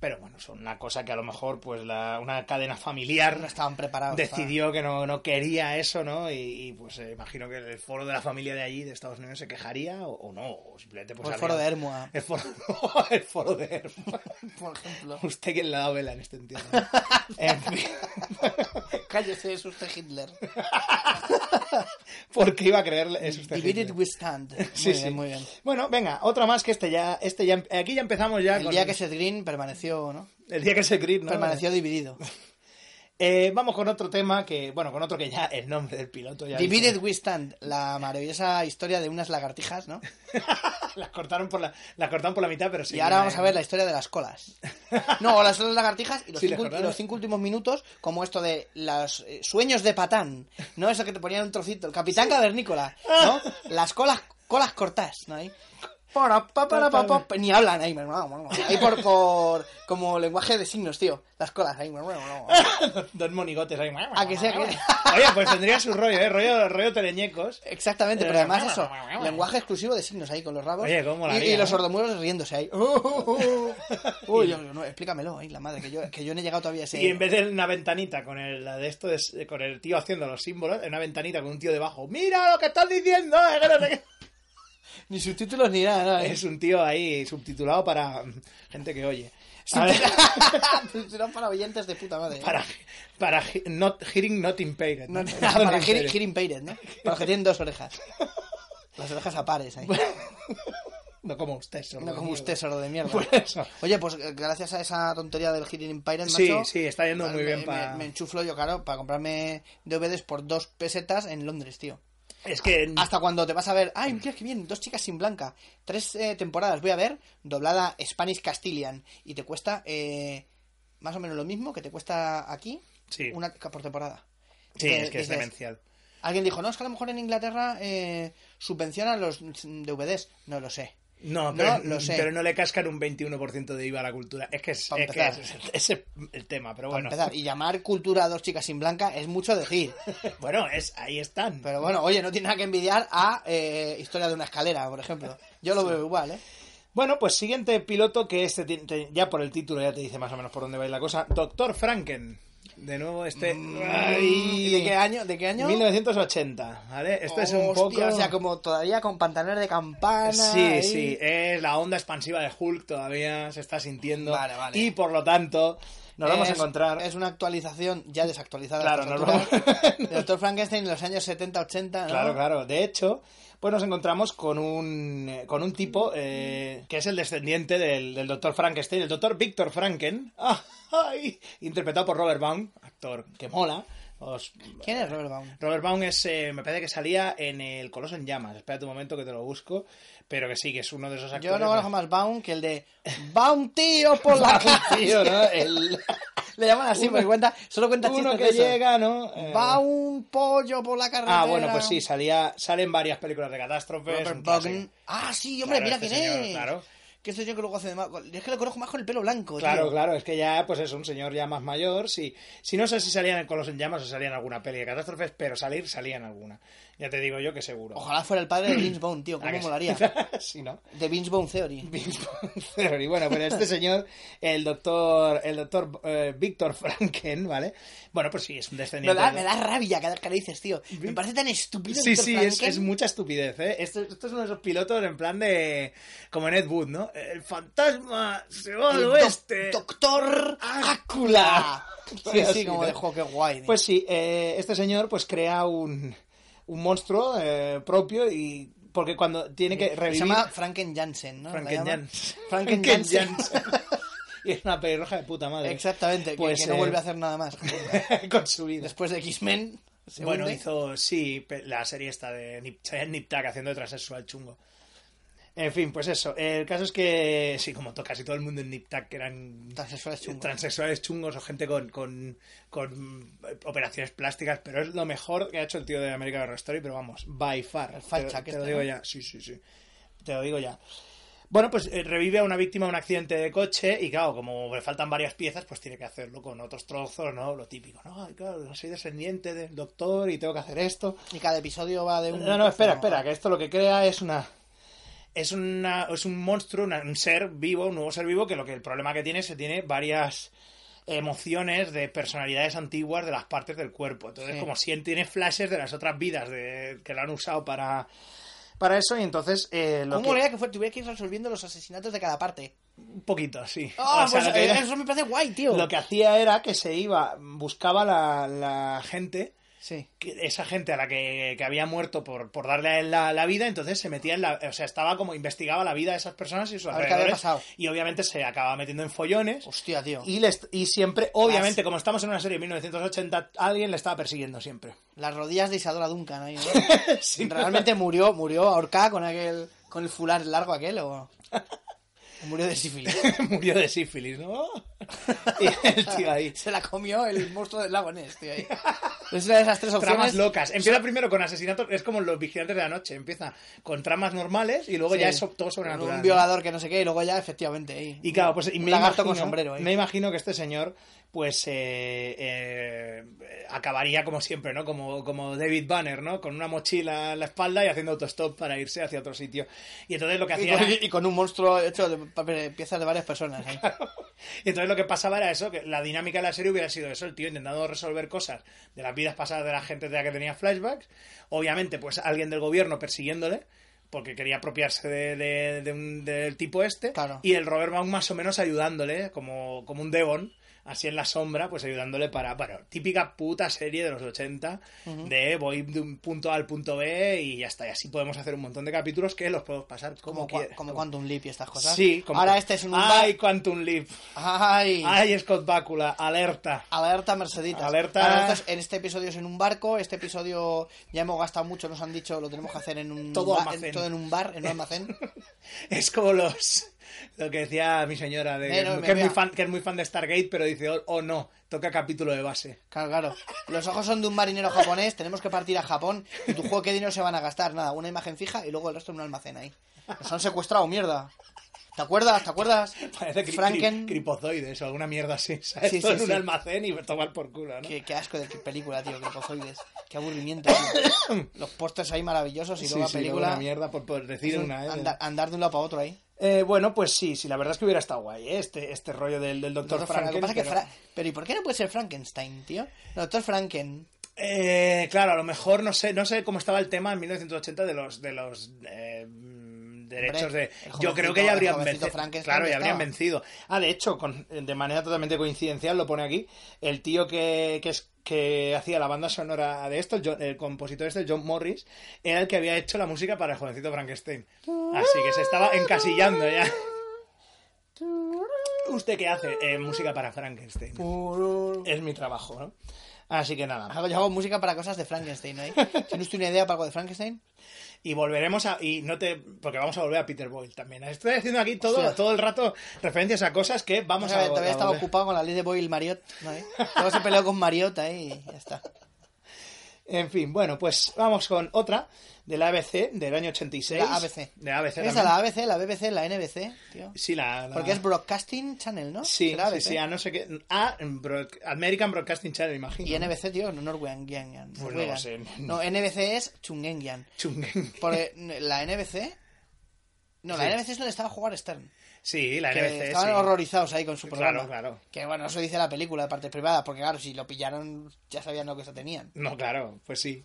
Pero bueno, son una cosa que a lo mejor, pues la, una cadena familiar No estaban preparados. decidió que no, no quería eso, ¿no? Y, y, pues eh, imagino que el foro de la familia de allí, de Estados Unidos, se quejaría o, o no, o simplemente pues... O el habría- foro de Hermua. El foro, el foro de Hermua. Por ejemplo. Usted quien le ha dado vela en este entierro. en fin. Cállese, es usted Hitler. Porque iba a creerle. Es usted Divided Hitler. we stand. Muy Sí, bien, sí. muy bien. Bueno, venga, otra más que este ya. Este ya aquí ya empezamos ya. El con- día que Seth Green permaneció, ¿no? el día que se grit, ¿no? Permaneció dividido. Eh, vamos con otro tema que. Bueno, con otro que ya el nombre del piloto ya. Divided dice- we stand. La maravillosa historia de unas lagartijas, ¿no? las cortaron por la, las cortaron por la mitad, pero sí. y ahora vamos a ver la historia de las colas. No, las lagartijas y los, Sí, cinco, les y los cinco últimos minutos, como esto de los eh, sueños de Patán, ¿no? Eso que te ponían un trocito. El capitán cavernícola, ¿no? Las colas, colas cortas, ¿no? Ahí. Ni hablan ahí, ahí por, por como lenguaje de signos, tío. Las colas ahí. Dos monigotes ahí. A que sea que- Oye, pues tendría su rollo, ¿eh? Rollo, rollo teleñecos. Exactamente, pero Eh, además eso, lenguaje exclusivo de signos ahí con los rabos. Oye, cómo la y, los ¿no? sordomudos riéndose ahí. Uy, yo- no, explícamelo, ahí, la madre, que yo, que yo no he llegado todavía a ese... Y en vez de una ventanita con el de esto, es- con el tío haciendo los símbolos, en una ventanita con un tío debajo. ¡Mira lo que estás diciendo! Ni subtítulos ni nada, ¿no? Es un tío ahí subtitulado para gente que oye. Serán para oyentes de puta madre. para para he- not, hearing not impaired. No, ¿no? no, para hearing, impaired. hearing impaired, ¿no? Para los que tienen dos orejas. Las orejas a pares ahí. No como usted, sordo No como usted, sordo de mierda. Por eso. Oye, pues eh, gracias a esa tontería del Hearing Impaired, Sí, macho, sí, está yendo muy me- bien me, para... me enchuflo yo, claro, para comprarme DVDs por dos pesetas en Londres, tío. Es que... Hasta cuando te vas a ver, ay, mira qué bien, dos chicas sin blanca, tres eh, temporadas voy a ver, doblada Spanish Castilian, y te cuesta eh, más o menos lo mismo que te cuesta aquí, Sí. una por temporada. Sí, Eh, es que es dices, demencial. Alguien dijo, no, es que a lo mejor en Inglaterra eh, subvencionan los DVDs. No lo sé. No, No, pero, lo sé. pero no le cascan un 21% de IVA a la cultura. Es que es, es, que empezar. es- ese es el tema, pero bueno. Y llamar cultura a dos chicas sin blanca es mucho decir. Bueno, es, ahí están. Pero bueno, oye, no tiene nada que envidiar a eh, Historia de una escalera, por ejemplo. Yo lo veo igual, ¿eh? Bueno, pues siguiente piloto que este ya por el título ya te dice más o menos por dónde va a ir la cosa. Doctor Franken. De nuevo este... Ay. ¿Y de qué año? ¿De qué año? 1980, ¿vale? Esto es un Hostia, poco... O sea, como todavía con pantalones de campana. Sí, ahí. sí, es la onda expansiva de Hulk todavía se está sintiendo. Vale, vale. Y por lo tanto, nos vamos a Es- encontrar... Es una actualización ya desactualizada. Claro, nos vamos- Doctor Frankenstein en los años 70-80. ¿no? Claro, claro. De hecho, pues nos encontramos con un, eh, con un tipo eh, que es el descendiente del, del doctor Frankenstein, el doctor Víctor Franken, interpretado por Robert Baum, actor que mola, os- ¿Quién es Robert Baum? Robert Baum es, eh, me parece que salía en el Coloso en Llamas. Espérate un momento que te lo busco. Pero que sí, que es uno de esos actores. Yo no conozco más Baum que el de Baum tío por la. Tío, ¿no? El- Le llaman así, porque cuenta, solo cuenta Uno chistes que de eso. llega, ¿no? Eh, Baum pollo por la carretera. Ah, bueno, pues sí, salía, salen varias películas de catástrofes. Un. Ah, sí, hombre, Claro, mira este quién señor, es. claro. Que este señor que luego hace de más... Es que lo conozco más con el pelo blanco, Claro, claro, es que ya, pues es un señor ya más mayor. Sí, si no sé si salían en Coloso en Llamas o salía en alguna peli de catástrofes, pero salir salía en alguna. Ya te digo yo que seguro. Ojalá fuera el padre de Vince Bone, tío. ¿A ¿Cómo molaría? sí, ¿no? De Vince Bone Theory. Vince Vaughn Theory. Bueno, pero este señor, el doctor, el doctor eh, Víctor Franken, ¿vale? Bueno, pues sí, es un Me descendiente. da, de- me da rabia cada vez que lo dices, tío. Me parece tan estúpido. Sí, Víctor sí, es, es mucha estupidez, ¿eh? Esto, esto es uno de esos pilotos en plan de... Como en Ed Wood, ¿no? El fantasma se va al oeste. doc- Doctor Ácula. Sí, Sí, como ¿no? de qué guay. tío. Pues sí, eh, este señor pues crea un, un monstruo eh, propio y... Porque cuando tiene que Se revivir... llama Franken Jansen, ¿no? Franken ¿La llama? Jans. Franken Jansen. Jansen. y es una pelirroja de puta madre. Exactamente, Pues, que, no eh, vuelve a hacer nada más. con su vida. Después de X-Men. se Bueno, hunde. hizo, sí, la serie esta de Nip, Nip haciendo de transexual chungo. En fin, pues eso. El caso es que, sí, como to- casi todo el mundo en Nip Tuck que eran Transexuales chungos. transexuales chungos o gente con, con, con operaciones plásticas, pero es lo mejor que ha hecho el tío de American Horror Story, pero vamos, by far. El te, te este, lo digo ¿no? ya, sí, sí, sí. Te lo digo ya. Bueno, pues eh, revive a una víctima de un accidente de coche y claro, como le faltan varias piezas, pues tiene que hacerlo con otros trozos, ¿no? Lo típico, ¿no? Ay, claro, soy descendiente del doctor y tengo que hacer esto. Y cada episodio va de un. No, no, espera, espera, que esto lo que crea es una... Es, una, es un monstruo, una- un ser vivo, un nuevo ser vivo, que lo que el problema que tiene es que tiene varias emociones de personalidades antiguas de las partes del cuerpo. Entonces, Sí. como si él tiene flashes de las otras vidas de, que lo han usado para, para eso, y entonces... Eh, lo ¿Cómo que- que fue, tuviera que ir resolviendo los asesinatos de cada parte? Un poquito, sí. Ah, O sea, pues que- eh, eso me parece guay, tío. lo que hacía era que se iba, buscaba la, la gente Sí. esa gente a la que, que había muerto por, por darle a él la, la vida, entonces se metía en la. O sea, estaba como investigaba la vida de esas personas y sus A ver qué había alrededores. pasado. Y obviamente se acababa metiendo en follones. Hostia, tío. Y, les- y siempre, obviamente, como estamos en una serie de 1980, alguien le estaba persiguiendo siempre. Las rodillas de Isadora Duncan ahí, ¿no? Sí, ¿no? ¿Realmente murió, murió ahorcada con aquel. con el fular largo aquel o.? o murió de sífilis? Murió de sífilis, ¿no? y el tío ahí. Se la comió el monstruo del lago Ness, tío, ahí. Es una de esas tres opciones. Tramas locas. Empieza primero con asesinatos, es como los vigilantes de la noche. Empieza con tramas normales y luego Sí. ya es todo sobrenatural. Un violador que no sé qué, y luego ya, efectivamente, ahí. Y claro, pues y me imagino, con sombrero ahí. me imagino que este señor, pues, eh, eh, acabaría como siempre, ¿no? Como, como David Banner, ¿no? Con una mochila en la espalda y haciendo autostop para irse hacia otro sitio. Y entonces lo que Y hacía con, era- y con un monstruo hecho de piezas de varias personas. ahí. Y entonces lo que pasaba era eso, que la dinámica de la serie hubiera sido eso, el tío intentando resolver cosas de las vidas pasadas de la gente de la que tenía flashbacks. Obviamente, pues alguien del gobierno persiguiéndole, porque quería apropiarse de, de- de un- del tipo este. Claro. Y el Robert Baum más o menos ayudándole, como, como un Devon, así en la sombra, pues ayudándole para, bueno, típica puta serie de los 80, de voy de un punto A al punto B y ya está. Y así podemos hacer un montón de capítulos que los podemos pasar como, Como, quieras. como Quantum Leap y estas cosas. Sí, como- Ahora este es un ¡Ay, bar. Quantum Leap! ¡Ay! ¡Ay, Scott Bakula! ¡Alerta! Alerta Merceditas. Alerta. En este episodio es en un barco. Este episodio ya hemos gastado mucho, nos han dicho, lo tenemos que hacer en un Todo ba- almacén. en- todo en un bar, en un almacén. Es como los lo que decía mi señora de no, que, es muy fan, que es muy fan de Stargate, pero dice, oh, oh, no, toca capítulo de base. Claro, claro. Los ojos son de un marinero japonés, tenemos que partir a Japón. ¿Y tu juego qué dinero se van a gastar? Nada, una imagen fija y luego el resto en un almacén ahí. Nos han secuestrado, mierda. ¿Te acuerdas? ¿Te acuerdas? Parece cri- Franken. cri- cripozoides o alguna mierda así. ¿sabes? Sí, Todo sí, en un almacén y tomar por culo, ¿no? Qué, qué asco de película, tío, Cripozoides. Qué aburrimiento, tío. Los pósters ahí maravillosos y luego la película. una mierda por, por decir un una. ¿eh? andar, andar de un lado para otro ahí. Eh, bueno, pues sí, sí, la verdad es que hubiera estado guay, ¿eh? este, este rollo del, del. Doctor Franken. Pero- Fra- pero ¿y por qué no puede ser Frankenstein, tío? Doctor Franken. Eh, claro, a lo mejor no sé, no sé cómo estaba el tema en 1980 de los de los eh, derechos Hombre, de. Yo creo que ya habrían vencido. Frankenstein Claro, ya habrían vencido. Ah, de hecho, con- de manera totalmente coincidencial lo pone aquí el tío que, que es que hacía la banda sonora de esto, el, John- el compositor este, John Morris, era el que había hecho la música para el jovencito Frankenstein. Así que se estaba encasillando ya. ¿Usted qué hace? Música para Frankenstein. Es mi trabajo, ¿no? Así que nada. Yo hago música para cosas de Frankenstein, ¿eh? ¿Tienes usted una idea para algo de Frankenstein? Y volveremos a. Y no te. Porque vamos a volver a Peter Boyle también. Estoy haciendo aquí todo, todo el rato referencias a cosas que vamos a. todavía a estaba ocupado con la ley de Boyle Mariot, ¿no? eh? Luego se peleó con Mariot ahí y ya está. En fin, bueno, pues vamos con otra de la ABC del año 86. La ABC. De la ABC. Esa, también. la ABC, la BBC, la NBC, tío. Sí, la. la- Porque es Broadcasting Channel, ¿no? Sí, sí, ABC. sí, a no sé qué. A, Broad- American Broadcasting Channel, imagino. Y. NBC, tío, no Norwegian. Pues no sé. No, NBC es Chungengian. Chungen. Porque la NBC... No, la Sí. NBC es donde estaba a jugar Stern. Sí, la que NBC. estaban sí. horrorizados ahí con su programa. Claro, claro. Que bueno, eso dice la película de partes privadas, porque claro, si lo pillaron ya sabían lo que se tenían. No, claro, pues sí.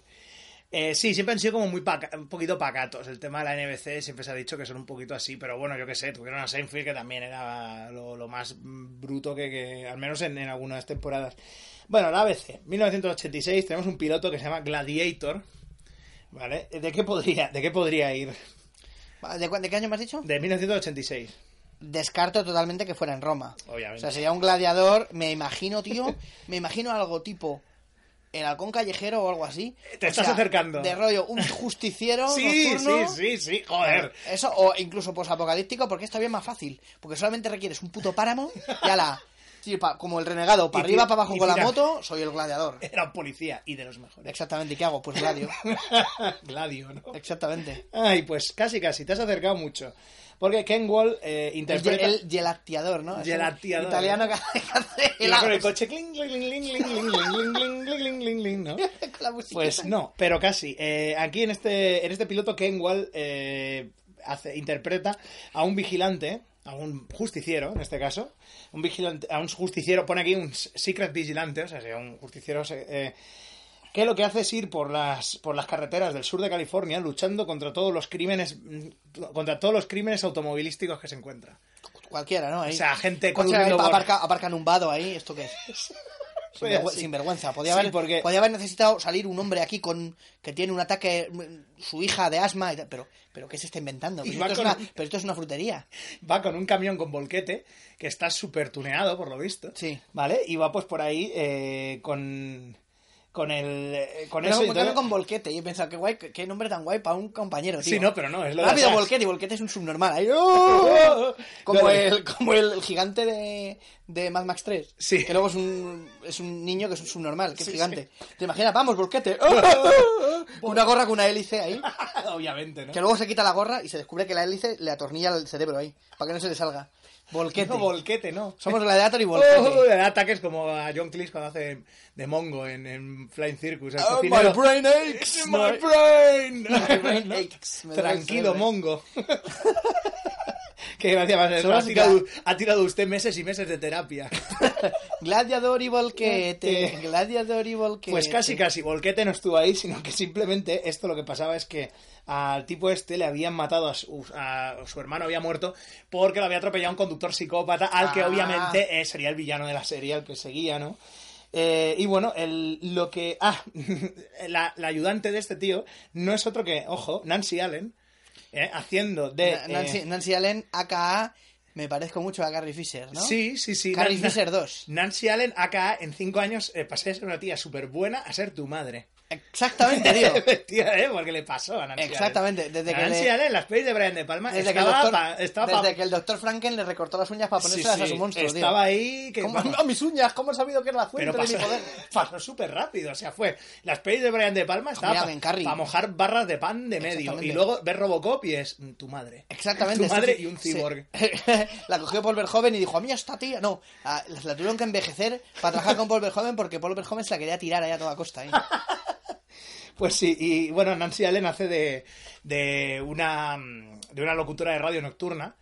Eh, sí, siempre han sido como muy paca- un poquito pacatos. El tema de la NBC siempre se ha dicho que son un poquito así, pero bueno, yo qué sé, tuvieron a Seinfeld que también era lo, lo más bruto que, que- al menos en, en algunas temporadas. Bueno, la ABC, 1986, tenemos un piloto que se llama Gladiator. ¿Vale? ¿De qué podría, de qué podría ir? ¿De, cu- de qué año me has dicho? De 1986. Descarto totalmente que fuera en Roma. Obviamente. O sea, sería un gladiador, me imagino, tío, me imagino algo tipo el halcón callejero o algo así. Te O estás sea, acercando. De rollo, un justiciero Sí, nocturno. sí, sí, sí, joder. Eso, o incluso posapocalíptico, porque esto es bien más fácil. Porque solamente requieres un puto páramo y ala. Sí, pa- como el renegado, para arriba, para abajo con la moto, soy el gladiador. Era un policía y de los mejores. Exactamente, ¿y qué hago? Pues gladio. Gladio, ¿no? Exactamente. Ay, pues casi, casi, te has acercado mucho. Porque Ken Wall eh, El, interpreta... el gelatiador, ¿no? Es un Gelatiador. Italiano que hace- que con el coche cling, cling, cling, cling, cling, cling, cling, cling, cling, cling, ¿no? Con la musiquita. Pues no, pero casi. Eh, aquí en este, en este piloto Ken Wall eh, hace, interpreta a un vigilante, a un justiciero en este caso, un vigilante, a un justiciero, pone aquí un secret vigilante, o sea, un justiciero eh, que lo que hace es ir por las, por las carreteras del sur de California luchando contra todos los crímenes, mm, contra todos los crímenes automovilísticos que se encuentran. Cualquiera, ¿no? Ahí. O sea, gente Coche aparca, aparca en un vado ahí, ¿esto qué es? Fue Sinvergüe- así. Sinvergüenza. Podía, Sí, haber, porque- podía haber necesitado salir un hombre aquí con que tiene un ataque, su hija de asma, y tal, pero, pero ¿qué se está inventando? Y Pero va esto, es con- una, pero esto es una frutería. va con un camión con volquete que está súper tuneado, por lo visto. Sí. ¿Vale? Y va pues por ahí eh, con, con el. eh, con Pero eso. entonces- con Volquete. Y he pensado, qué guay, qué, nombre tan guay para un compañero, tío. Sí, no, pero no, es lo Rápido. Volquete, y Volquete es un subnormal. Ahí, ¡oh! como, el, como el gigante de, de Mad Max 3. Sí. Que luego es un, es un niño que es un subnormal, que es Sí, gigante. ¿Te imaginas? Vamos, Volquete. ¡Oh! Una gorra con una hélice ahí. Obviamente, ¿no? Que luego se quita la gorra y se descubre que la hélice le atornilla el cerebro ahí, para que no se le salga. Volquete. No, volquete, no. Somos Gladiator y Volquete. Oh, le da ataques como a John Cleese cuando hace de Mongo en, en Flying Circus. Oh, my brain aches. It's my brain. My brain aches. Tranquilo. Mongo. Qué gracia más. Solo Ha tirado, ha tirado usted meses y meses de terapia. Gladiador y Volquete. Gladiador y Volquete. Pues casi, casi. Volquete no estuvo ahí, sino que simplemente esto lo que pasaba es que al tipo este le habían matado a su, a su hermano, había muerto porque lo había atropellado un conductor psicópata al que Ah. obviamente eh, sería el villano de la serie, el que seguía, ¿no? Eh, y bueno, el, lo que... Ah, la, la ayudante de este tío no es otro que, ojo, Nancy Allen, eh, haciendo de... Nancy, eh, Nancy Allen, aka, me parezco mucho a Carrie Fisher, ¿no? Sí, sí, sí. Carrie Fisher 2. Nancy Allen, acá en cinco años eh, pasé de ser una tía súper buena a ser tu madre. Exactamente, tío. ¿eh? Porque le pasó a Nancy Exactamente, desde que Nancy le- Allen, las pelis de Brian De Palma, Desde, que el, estaba doctor, pa- estaba pa- desde que el doctor Franken le recortó las uñas para Sí, ponérselas a su monstruo, tío. Estaba ahí... Que, ¿Cómo- vamos, ¡A mis uñas! ¿Cómo he sabido que era la fuente pero de mi pasó, poder? pasó súper rápido. O sea, fue las pelis de Brian De Palma Carrie. para mojar barras de pan de medio. Y luego ver Robocop y es mm, tu madre. Exactamente. Tu madre y un sí. cyborg. la cogió Paul Verhoeven y dijo, a mí esta tía... No, la tuvieron que envejecer para trabajar con Paul Verhoeven porque Paul Verhoeven se la quería tirar ahí a toda costa. ¿eh? Pues sí, y bueno, Nancy Allen hace de, de una de una locutora de radio nocturna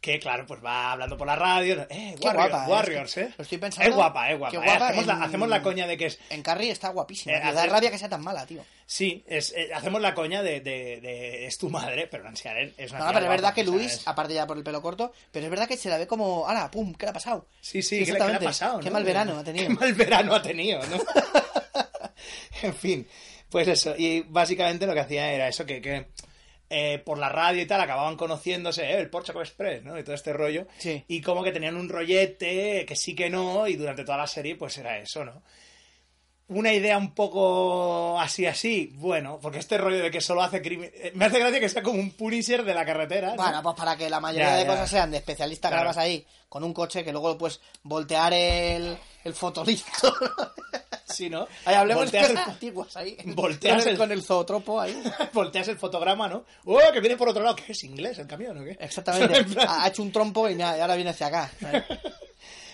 que, claro, pues va hablando por la radio. Eh, Warriors, guapa, ¿eh? Warriors, ¿eh? Lo estoy pensando. Es guapa, es guapa. Eh. guapa hacemos, en- la, hacemos la coña de que es... En Carrie está guapísima. Eh, tío. da hace- rabia que sea tan mala, tío. Sí, es, eh, hacemos la coña de, de, de- es tu madre, pero Nancy Allen es una No, pero es verdad guapa, que Luis, aparte ya por el pelo corto, pero es verdad que se la ve como, ¡hala, pum! ¿Qué le ha pasado? Sí, sí, ¿qué qué le ha pasado? Qué no? mal verano ha tenido. Qué mal verano ha tenido, ¿no? en fin, pues eso. Y básicamente lo que hacía era eso, que, que eh, por la radio y tal acababan conociéndose, eh, el Porsche Express, ¿no? Y todo este rollo. Sí. Y como que tenían un rollete, que sí que no, y durante toda la serie pues era eso, ¿no? una idea un poco así así, bueno, porque este rollo de que solo hace crimen... eh, Me hace gracia que sea como un Punisher de la carretera. ¿no? Bueno, pues para que la mayoría Ya, de ya. cosas sean de especialista Claro. grabas ahí con un coche que luego puedes voltear el, el fotolito. Sí, ¿no? Ahí hablemos Volteas el- antiguas ahí. volteas el, con el zootropo ahí. Volteas el fotograma, ¿no? ¡Oh, que viene por otro lado! ¿Qué es inglés el camión o qué? Exactamente. Plan- Ha hecho un trompo y nada, y ahora viene hacia acá.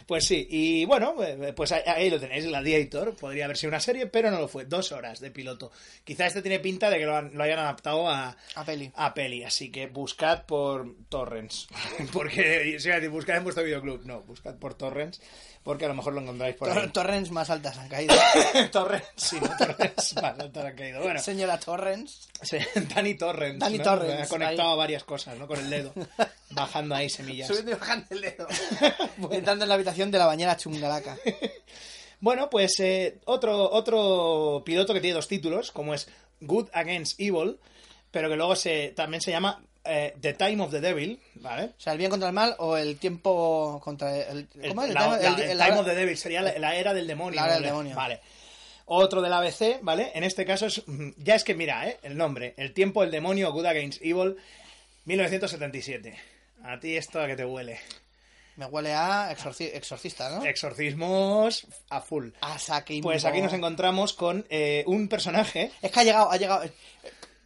Pues sí, y bueno, eh, pues ahí, lo tenéis, la Editor. Podría haber sido una serie, pero no lo fue. Dos horas de piloto. Quizá este tiene pinta de que lo, han- lo hayan adaptado a, A peli. a peli. Así que buscad por torrents. Porque, sea, buscad en vuestro videoclub. No, buscad por torrents. Porque a lo mejor lo encontráis por ahí. Tor- Torrents más altas han caído. torrents, sí, no, torrents. Más altas han caído. Bueno, Señora Torrents. sí, Dani Torrents. Dani ¿no? Torrents, Ha conectado ahí. a varias cosas, ¿no? Con el dedo. Bajando ahí semillas. Subiendo y bajando el dedo. Entrando en la habitación de la bañera chungalaca. Bueno, pues eh, otro, otro piloto que tiene dos títulos, como es Good Against Evil, pero que luego se, también se llama eh, The Time of the Devil, ¿vale? O sea, el bien contra el mal o el tiempo contra el... El, ¿Cómo es? El time- la- el- el el- Time of the Devil sería la, la era del demonio. La era del demonio. Vale. Otro del ABC, ¿vale? En este caso es. mm, Ya es que mira, ¿eh? El nombre. El tiempo del demonio, Good Against Evil, 1977. A ti esto a que te huele. Me huele a exorci- exorcista, ¿no? Exorcismos a full. A Pues aquí nos encontramos con eh, un personaje. Es que ha llegado, ha llegado.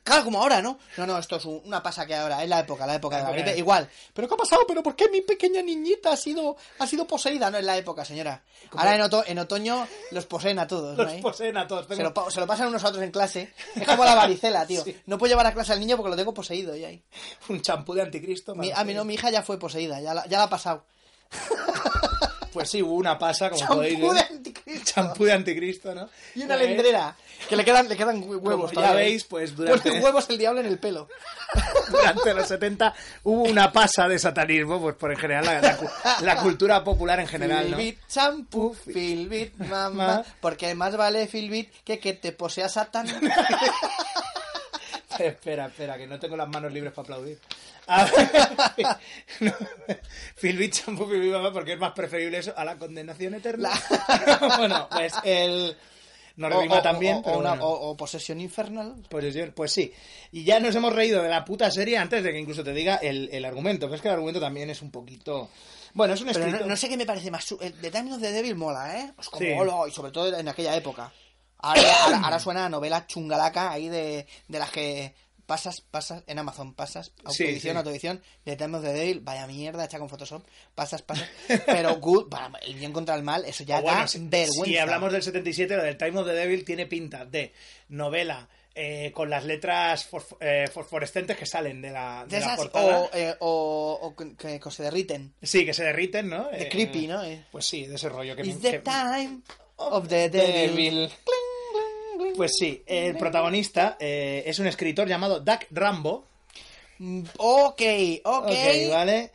Claro, como ahora, ¿no? No, no, esto es un- una pasa que ahora, es la época, la época de la gripe, igual. ¿Pero qué ha pasado? ¿Pero por qué mi pequeña niñita ha sido, ha sido poseída? No es la época, señora. Ahora en, oto- en otoño los poseen a todos, ¿no? Los poseen a todos. Se Tengo- lo, se lo pasan unos a otros en clase. Es como la varicela, tío. Sí. No puedo llevar a clase al niño porque lo tengo poseído ya ahí. un champú de anticristo. Mi, a mí no, mi hija ya fue poseída, ya la, ya la ha pasado. Pues sí, hubo una pasa, como podéis ver. Champú de anticristo, ¿no? Y una Pues, lendrera. Que le quedan, le quedan hue- huevos. Como ya todavía. veis, pues durante- Pone huevos el diablo en el pelo. Durante los 70 hubo una pasa de satanismo, pues por en general la, la cu- la cultura popular en general, ¿no? Filbit champú, Filbit mamá. Porque más vale Filbit que que te posea Satan. Espera, espera, que no tengo las manos libres para aplaudir. A ver, no, Philbit Mamá, porque es más preferible eso a la condenación eterna. bueno, pues el... Nos O, también, o- pero o una- bueno. o- o posesión infernal. Pues, yo- pues sí. Y ya nos hemos reído de la puta serie antes de que incluso te diga el, el argumento. Pero es que el argumento también es un poquito... Bueno, es un Pero no, escritor... no sé qué me parece más. El The Time of the Devil mola, ¿eh? Es como, Sí. y sobre todo en aquella época. Ahora, ahora, ahora suena a novela chungalaca ahí de, de las que pasas, pasas en Amazon, pasas, Sí, autoedición, sí. autoedición, The Time of the Devil, vaya mierda hecha con Photoshop, pasas, pasas. Pero good, para el bien contra el mal, eso ya bueno, da si, vergüenza. si hablamos del 77, lo del Time of the Devil tiene pinta de novela eh, con las letras fosf- eh, fosforescentes que salen de la, de De la portada. o, eh, o, o que, que- que se derriten. Sí, que se derriten, ¿no? De Eh, creepy, ¿no? Eh. Pues sí, de ese rollo que... It's que- the time of the devil. Devil. Pues sí, el protagonista eh, es un escritor llamado Doug Rambo. Mm, Ok, ok. Ok, ¿vale?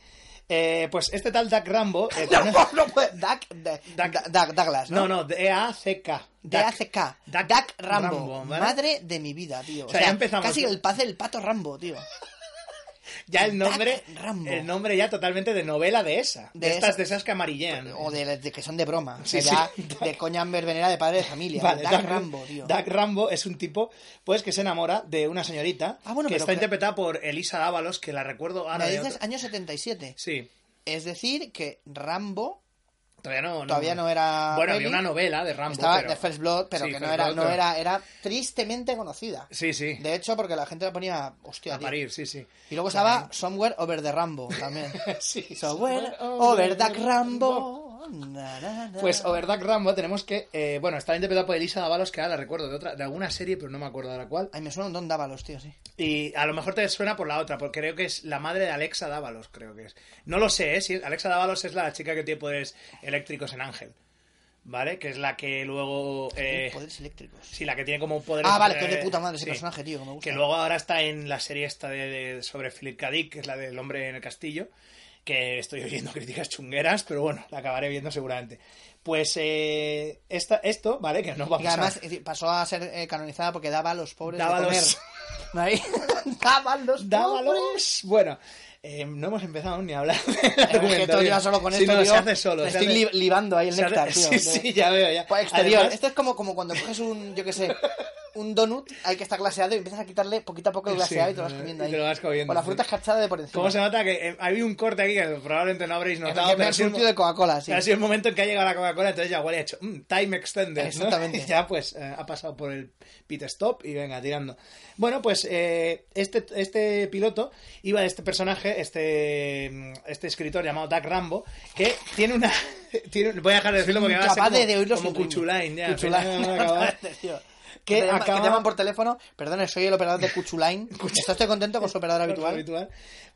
Eh, pues este tal Doug Rambo... eh, No, cono- no puede. Duck, de- Duck- Duck- Duck Douglas, ¿no? no, no, D-A-C-K. D-A-C-K. Duck Duck Rambo. Rambo, ¿vale? Madre de mi vida, tío. O O sea, sea, ya empezamos. casi el del pato Rambo, tío. Ya el nombre, Rambo. el nombre ya totalmente de novela de esa. De, De estas, de esas que amarillean. O de, de que son de broma. Sí, sí. de coña verbenera de padre de familia. Vale, Duck Doug- Rambo, tío. Doug Rambo es un tipo, pues, que se enamora de una señorita Ah, bueno, que está que- interpretada por Elisa Dávalos, que la recuerdo ahora. Me dices otro- año 77. Sí, Es decir, que Rambo todavía no. todavía no era. Bueno, había una novela de Rambo. Estaba pero- de First Blood, pero Sí, que no First era, Blood, no pero- era, era tristemente conocida. Sí, sí. De hecho, porque la gente la ponía, hostia, a tío. parir, sí, sí. Y luego estaba Somewhere Over the Rambo también. Sí, Somewhere Somewhere Over Over the the Rambo. Pues Overduck Rambo tenemos que, eh, bueno, está interpretada por Elisa Dávalos, que ahora la recuerdo de otra, de alguna serie, pero no me acuerdo de la cual. Ay, me suena un Don Dávalos, tío, sí. Y a lo mejor te suena por la otra, porque creo que es la madre de Alexa Dávalos, creo que es. No lo sé, ¿eh? Si Alexa Dávalos es la chica que tiene poderes eléctricos en Ángel, ¿vale? Que es la que luego... Eh, Poderes eléctricos. sí, la que tiene como poderes... Ah, vale, que es eh, de puta madre ese sí. personaje, tío, que me gusta. Que luego ahora está en la serie esta de, de- sobre Philip K. Dick, que es la del hombre en el castillo, que estoy oyendo críticas chungueras, pero bueno, la acabaré viendo seguramente. Pues eh, esta, esto, ¿vale? Que no va a Y pasar. además eh, pasó a ser eh, canonizada porque daba a los pobres Daba de comer. los- ¿No hay? daba a los Dávalos. pobres. Bueno, eh, no hemos empezado ni a hablar del tío. ya solo con Sí, esto, no, tío, se hace solo. te se estoy hace- li- libando ahí el hace- néctar, tío. Sí, sí, ya veo, ya. Pues exterior. Además- Esto es como, como cuando coges un, yo qué sé, un donut, hay que estar glaseado y empiezas a quitarle poquito a poco el glaseado Sí, y te lo vas comiendo ahí. te lo vas comiendo, Con la fruta escarchada de por encima. ¿Cómo se nota que eh, había un corte aquí que probablemente no habréis notado? pero ha sido de Coca-Cola, sí. Ha sido el momento en que ha llegado la Coca-Cola, entonces ya huele hecho "Mm, time extended. ¿no? Exactamente. Y ya pues eh, ha pasado por el pit stop y venga, tirando. Bueno, pues eh, este, este piloto iba de este personaje, este, mm, este escritor llamado Doug Rambo, que tiene una. tiene, voy a dejar de decirlo porque va a ser como, de, de oírlo como. Cuchulain, ya. Cuchulain, no, no, no. Que te, acaba- que te llaman por teléfono, perdone, soy el operador de Cuchulain. Estoy contento con su operador habitual. habitual.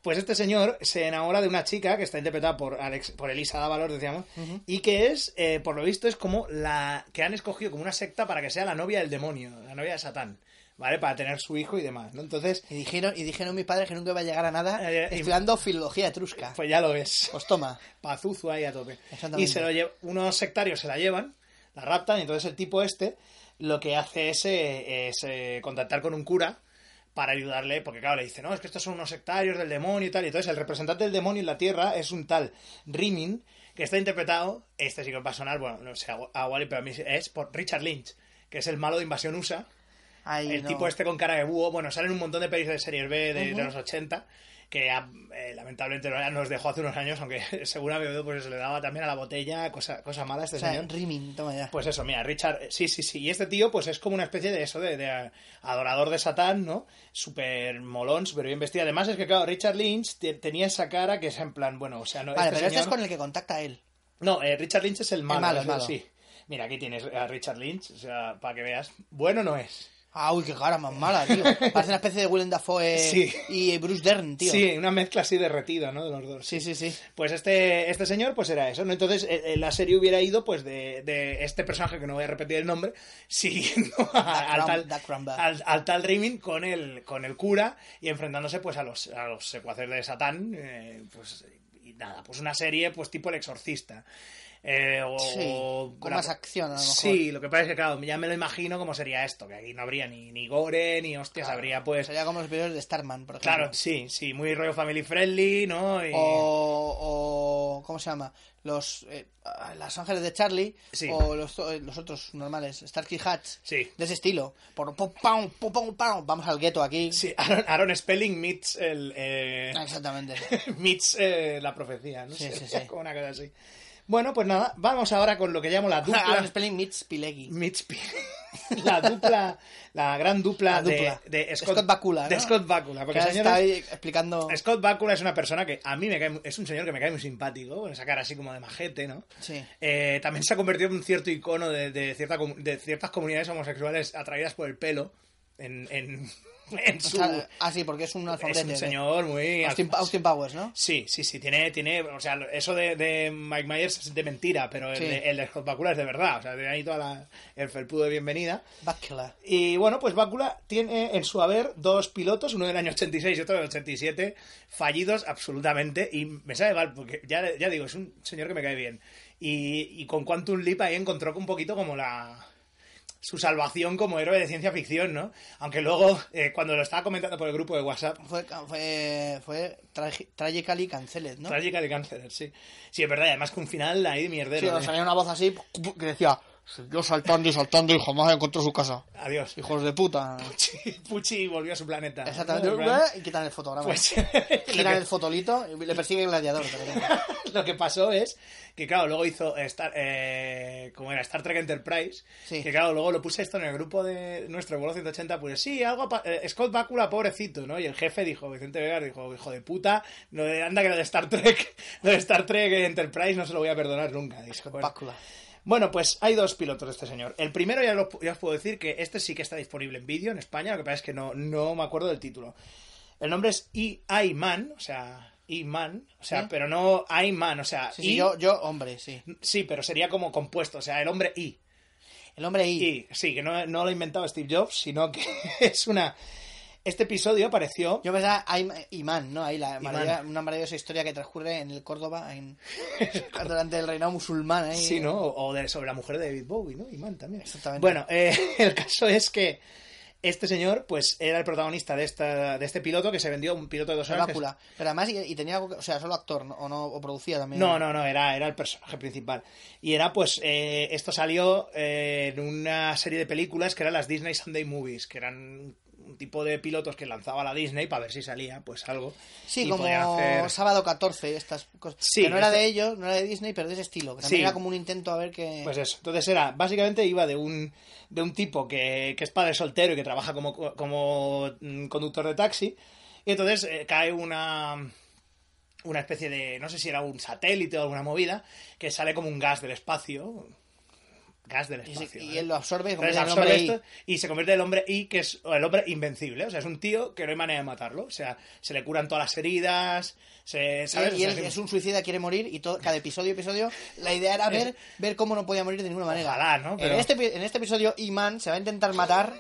Pues este señor se enamora de una chica que está interpretada por Alex, por Elisa Dávalos, decíamos, y que es, eh, por lo visto, es como la que han escogido como una secta para que sea la novia del demonio, la novia de Satán, ¿vale? Para tener su hijo y demás, ¿no? Entonces, Y dijeron, y dijeron mis padres que nunca iba a llegar a nada Eh, eh, y- filología etrusca. pues ya lo ves. Pues toma. Pazuzu ahí a tope. Exactamente. Y se lo unos sectarios se la llevan, la raptan, y entonces el tipo este lo que hace es, eh, es, eh, contactar con un cura para ayudarle, porque claro, le dice, no, es que estos son unos sectarios del demonio y tal, y entonces el representante del demonio en la Tierra es un tal Rimin, que está interpretado, este sí que va a sonar, bueno, no sé, a Wally, pero a mí es por Richard Lynch, que es el malo de Invasión USA, Ay, el no. tipo este con cara de búho, bueno, salen un montón de pelis de series B de, de los 80 que eh, lamentablemente no- nos dejó hace unos años, aunque bebido, pues se le daba también a la botella cosa, cosa mala a este O sea, señor. Rimin, toma ya. Pues eso, mira, Richard, eh, sí, sí, sí. Y este tío, pues es como una especie de eso, de, de, adorador de Satán, ¿no? Súper molón, súper bien vestido. Además es que, claro, Richard Lynch te- tenía esa cara que es en plan, bueno, o sea, no. vale, este pero este es con el que contacta él. No, eh, Richard Lynch es el malo. el malo. Sí. Mira, aquí tienes a Richard Lynch, o sea, para que veas. Bueno no es. Ah, uy, qué cara más mala, tío. Parece una especie de Willem Dafoe Sí. y Bruce Dern, tío. Sí, una mezcla así derretida, ¿no? De los dos. sí, sí. sí. Pues este, este señor, pues era eso, ¿no? Entonces, eh, eh, la serie hubiera ido, pues, de, de este personaje, que no voy a repetir el nombre, siguiendo a- al, tal, al, al tal Rimin con el, con el cura y enfrentándose, pues, a los, a los secuaces de Satán, eh, pues, y nada, pues una serie, pues, tipo El Exorcista. Eh, o, Sí, o- con más acción, a lo mejor. Sí, lo que pasa es que, claro, ya me lo imagino cómo sería esto, que aquí no habría ni, ni gore, ni hostias, habría, pues... Sería como los videos de Starman, por ejemplo. Claro, sí, sí, muy rollo family friendly, ¿no? Y- O, o ¿cómo se llama? Los eh, ah, Los Ángeles de Charlie Sí. o los, eh, los otros normales, Starkey Hatch, Sí. de ese estilo. Por pum, pam, pum, pum, pam, vamos al gueto aquí. Sí, Aaron, Aaron Spelling meets el eh, Ah, Exactamente. meets eh, la profecía, ¿no? Sí, sí, Sería sí. como una cosa así. Bueno, pues nada, vamos ahora con lo que llamo la dupla Spelling meets Pileggi. meets Pi- la dupla, la gran dupla, La dupla. de, de Scott Bakula, de. Scott Bakula, porque Que señores, está ahí explicando. Scott Bakula es una persona que a mí me cae, es un señor que me cae muy simpático, con esa cara así como de majete, ¿no? Sí. Eh, también se ha convertido en un cierto icono de, de cierta, de ciertas comunidades homosexuales atraídas por el pelo en, en, en O su... sea, ah, sí, porque es un es alfombrete. un señor muy... Austin, Austin Powers, ¿no? Sí, sí, sí, tiene, tiene, o sea, eso de, de Mike Myers es de mentira, pero el, Sí. de, el de Scott Bakula es de verdad, o sea, tiene ahí toda la, el felpudo de bienvenida. Bakula. Y bueno, pues Bakula tiene en su haber dos pilotos, uno del año 86 y otro del 87, fallidos absolutamente, y me sabe mal, porque ya, ya digo, es un señor que me cae bien. Y, y con Quantum Leap ahí encontró un poquito como la su salvación como héroe de ciencia ficción, ¿no? Aunque luego, eh, cuando lo estaba comentando por el grupo de WhatsApp, Fue, fue, fue tragi- Tragically Canceled, ¿no? Trágica de cáncer, sí. Sí, es verdad, y además que un final ahí de mierdero. Sí, de- nos salía una voz así que decía, yo saltando y saltando y jamás encontró su casa. Adiós. Hijos de puta. Puchi, Puchi volvió a su planeta. Exactamente. Y quitan el fotograma. Pues lo, el fotolito y le persigue el gladiador. lo que pasó es que, claro, luego hizo Star, eh, como era Star Trek Enterprise, Sí. que claro, luego lo puse esto en el grupo de nuestro vuelo 180, pues sí, algo, eh, Scott Bakula, pobrecito, ¿no? Y el jefe dijo, Vicente Vega dijo, hijo de puta, no, anda que lo de Star Trek, lo de Star Trek Enterprise no se lo voy a perdonar nunca. Dijo, Scott Bueno, Bakula. Bueno, pues hay dos pilotos de este señor. El primero ya, lo- ya os puedo decir que este sí que está disponible en vídeo en España, lo que pasa es que no, no me acuerdo del título. El nombre es E.I. Man, o sea, E-Man, o sea, pero no I-Man, o sea, Sí, sí, I- yo, yo, hombre, sí. sí, pero sería como compuesto, o sea, el hombre I. El hombre I. I, sí, que no, no lo ha inventado Steve Jobs, sino que es una... Este episodio apareció... Yo pensaba Im- Imán, ¿no? Ahí la Imán. maravillosa- una maravillosa historia que transcurre en el Córdoba en, durante el reinado musulmán. Ahí. Sí, ¿no? O de, sobre la mujer de David Bowie, ¿no? Iman también. Exactamente. Bueno, eh, el caso es que este señor, pues, era el protagonista de, esta, de este piloto que se vendió, un piloto de dos horas. Pero además, y, y tenía O sea, solo actor, ¿no? O, no, o producía también. No, no, no, era, era el personaje principal. Y era, pues, eh, esto salió eh, en una serie de películas que eran las Disney Sunday Movies, que eran un tipo de pilotos que lanzaba la Disney para ver si salía, pues, algo. Sí, Y como hacer- Sábado 14, estas cosas. Sí, que no era de ellos, no era de Disney, pero de ese estilo. Que también Sí. era como un intento a ver que. Pues eso. Entonces era, básicamente iba de un, de un tipo que, que es padre soltero y que trabaja como, como mm, conductor de taxi. Y entonces eh, cae una, una especie de, no sé si era un satélite o alguna movida, que sale como un gas del espacio. Gas del y, se- espacio. y él lo absorbe y Entonces convierte en absorbe hombre esto y se convierte en el hombre I, que es el hombre invencible. O sea, es un tío que no hay manera de matarlo. O sea, se le curan todas las heridas. Se, Y, ¿sabes? y O él sea, es un suicida, quiere morir y todo, cada episodio episodio la idea era ver, ver cómo no podía morir de ninguna manera. Ojalá, ¿no? Pero- En, este, en este episodio, Iman se va a intentar matar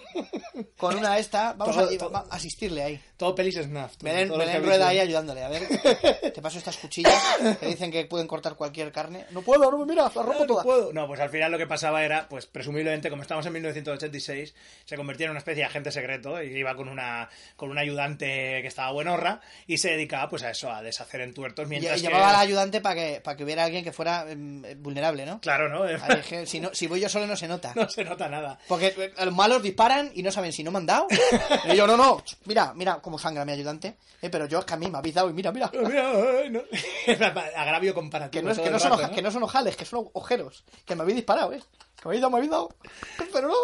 con una esta. Vamos Todo- a, todo- va- a asistirle ahí. Todo pelis snuff. Belén. Rueda ahí ayudándole. A ver, te paso estas cuchillas que dicen que pueden cortar cualquier carne. No puedo, no, mira, la rompo No, no toda. puedo. No, pues al final lo que pasaba era, pues presumiblemente, como estamos en 1986, se convertía en una especie de agente secreto y iba con una, con un ayudante que estaba buenorra y se dedicaba pues a eso, a deshacer entuertos mientras y que... llamaba al ayudante para que, para que hubiera alguien que fuera em, vulnerable, ¿no? Claro, ¿no? Si, no, si voy yo solo no se nota. no se nota nada. Porque eh, los malos disparan y no saben si no me han dado. Y yo, no, no, mira, mira cómo sangra mi ayudante. Eh, pero yo es que a mí me habéis dado y mira, mira. No. Agravio comparativo. Que no, es, que, no que no son ojales, que son ojeros. Que me habéis disparado, ¿eh? Habéis dado. Pero no.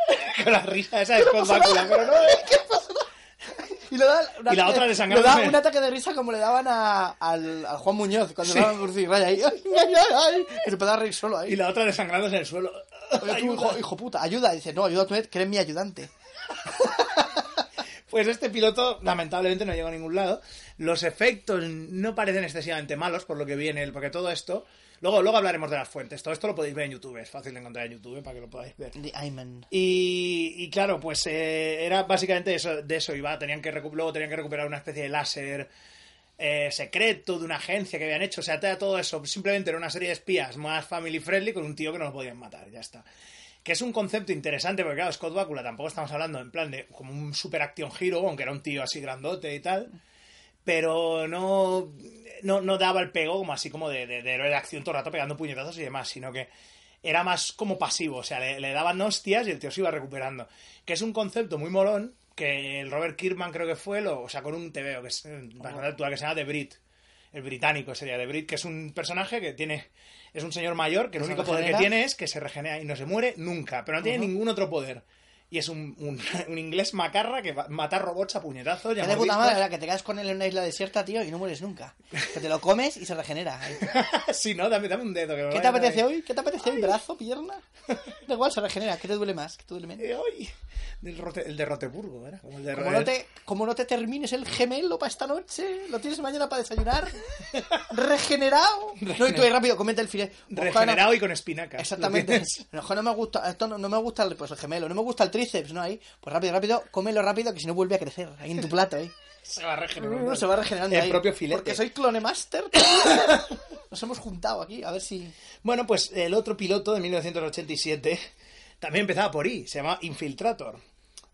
Con la risa esa Bakula, pero no. Y, le da un Y la otra le desangrándose. da un ataque de risa como le daban a, al, al Juan Muñoz cuando le daban Cruz y Raya ahí. Ay, ay. Que se puede reír solo ahí. Y la otra desangrándose en el suelo. Oye, tú, hijo, hijo puta, ayuda. Dice, no, ayuda tú, que eres mi ayudante. Pues este piloto, lamentablemente, no llegó a ningún lado. Los efectos no parecen excesivamente malos, por lo que viene, porque todo esto. Luego, luego hablaremos de las fuentes. Todo esto lo podéis ver en YouTube, es fácil de encontrar en YouTube para que lo podáis ver. The Iman. Y, y claro, pues eh, era básicamente eso, de eso iba. Tenían que luego tenían que recuperar una especie de láser eh, secreto de una agencia que habían hecho. O sea, todo eso. Simplemente era una serie de espías más family friendly con un tío que no lo podían matar. Ya está. Que es un concepto interesante, porque claro, Scott Bakula tampoco estamos hablando en plan de como un super action hero, aunque era un tío así grandote y tal. Pero no, no, no daba el pego como así como de, de, de héroe de acción todo el rato pegando puñetazos y demás, sino que era más como pasivo, o sea, le, le daban hostias y el tío se iba recuperando. Que es un concepto muy molón, que el Robert Kirkman creo que fue, lo sacó en un TVO, que es bastante actual, que se llama The Brit. El británico sería The Brit, que es un personaje que tiene... Es un señor mayor que el ¿Se único poder que tiene es que se regenera y no se muere nunca, pero no tiene ningún otro poder. Y es un, un, un inglés macarra que va- mata robots a puñetazos. Es de puta madre, ¿verdad? Que te quedas con él en una isla desierta, tío, y no mueres nunca. Que te lo comes y se regenera. sí, no, dame, dame un dedo. Que me ¿Qué te apetece hoy? ¿Qué te apetece hoy? ¿Brazo? ¿Pierna? Da igual, se regenera. ¿Qué te duele más? ¿Qué te duele menos? Eh, hoy. Del Rote- el de Roteburgo, ¿era? Como el de Como no, te, como no te termines el gemelo para esta noche, lo tienes mañana para desayunar. Regenerado. No, y tú ahí rápido, comete el filete. Regenerado y con espinacas. Exactamente. No, no me gusta, esto no, no me gusta el, pues, el gemelo, no me gusta el tríceps, ¿no? Ahí, pues rápido, rápido, cómelo rápido, que si no vuelve a crecer, ahí en tu plato, ahí. Se va regenerando. Se va regenerando El ahí. propio filete. Porque soy Clone Master. Nos hemos juntado aquí, a ver si... Bueno, pues el otro piloto de 1987 también empezaba por I, se llama Infiltrator.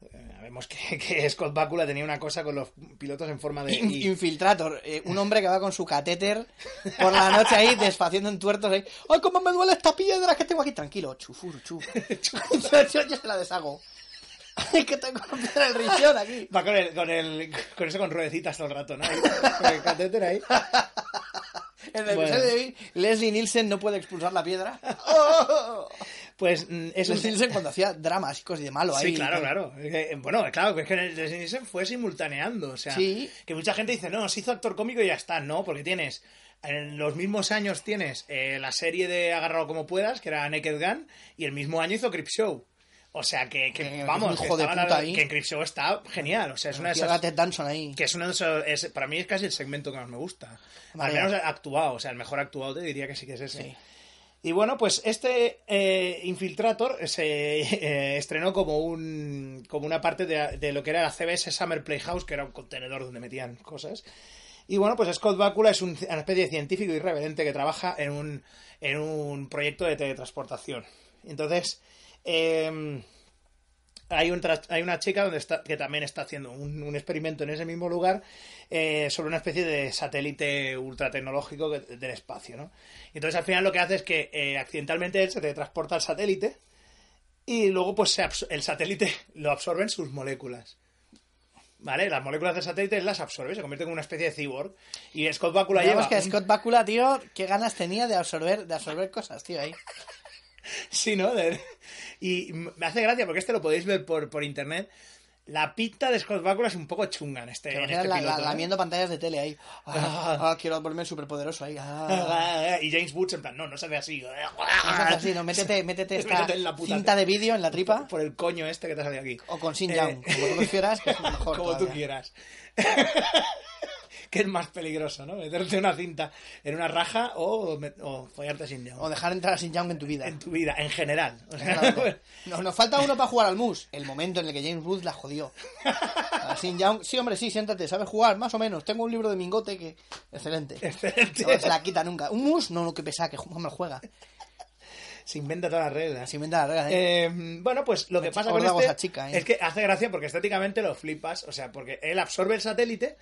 Eh, Vemos que, que Scott Bakula tenía una cosa con los pilotos en forma de I. Infiltrator, eh, un hombre que va con su catéter por la noche ahí desfaciendo en tuertos ahí. ¡Ay, cómo me duele esta piedra que tengo aquí! Tranquilo, chufur, chuf. yo, yo- yo se la deshago. Ay, que tengo piedra en el riñón aquí. Va con, el, con, el, con eso con ruedecitas todo el rato, ¿no? Con el catéter ahí. En el Bueno. episodio de hoy, Leslie Nielsen no puede expulsar la piedra. ¡Oh! Pues mm, es. Leslie Nielsen cuando hacía dramas y cosas de malo ahí. Sí, claro, claro. Es que, eh, Bueno, claro, que es que Leslie Nielsen fue simultaneando. O sea, Sí. que mucha gente dice, no, se hizo actor cómico y ya está. No, porque tienes. En los mismos años tienes eh, la serie de Agárralo como puedas, que era Naked Gun, y el mismo año hizo Crip Show. O sea, que, que, Que- vamos, que, de estaban puta a- ahí. que en está genial. O sea, es una de esas. Ted Danson ahí. Que es uno de esos. es- para mí es casi el segmento que más me gusta. Al menos actuado, o sea, el mejor actuado te diría que sí que es ese. Sí. Y bueno, pues este eh, Infiltrator se eh, estrenó como un como una parte de, de lo que era la CBS Summer Playhouse, que era un contenedor donde metían cosas. Y bueno, pues Scott Bakula es un- una especie de científico irreverente que trabaja en un, en un proyecto de teletransportación. Entonces, eh, hay, un tra- hay una chica donde está, que también está haciendo un, un experimento en ese mismo lugar eh, sobre una especie de satélite ultra tecnológico que- del espacio, ¿no? Entonces al final lo que hace es que eh, accidentalmente él se teletransporta al satélite y luego pues se el satélite lo absorben sus moléculas. ¿Vale? Las moléculas del satélite él las absorbe, se convierte en una especie de cyborg. Y Scott Bakula lleva... Digamos que un- Scott Bakula, tío, qué ganas tenía de absorber, de absorber cosas, tío, ahí. Sí, ¿no? De- Y me hace gracia porque este lo podéis ver por, por internet. La pinta de Scott Bakula es un poco chunga en este, Te en este la, piloto. la- ¿eh? pantallas de tele ahí. Ah, ah, quiero volverme superpoderoso ahí. Ah. Y James Woods en plan, no, no se ve así. No seas así, no, métete, métete esta Métete en la puta- cinta de vídeo en la tripa. Por el coño este que te ha salido aquí. O con Sin Eh, Young, como tú prefieras, que es mejor. Como tú quieras. Que es más peligroso, ¿no? Meterte una cinta en una raja o, o follarte sin Young. O dejar entrar a Sin Young en tu vida. En tu vida, en general. O sea. Nos, nos falta uno para jugar al mus. El momento en el que James Woods la jodió. A sí, hombre, sí, siéntate, sabes jugar, más o menos. Tengo un libro de Mingote que. Excelente. Excelente. No se la quita nunca. Un mus, no, no, que pesa, que me juega. se inventa todas las reglas. Se inventa la regla, ¿eh? Eh, bueno, pues lo que pasa con este a chica, ¿eh? es que hace gracia porque estéticamente lo flipas, o sea, porque él absorbe el satélite,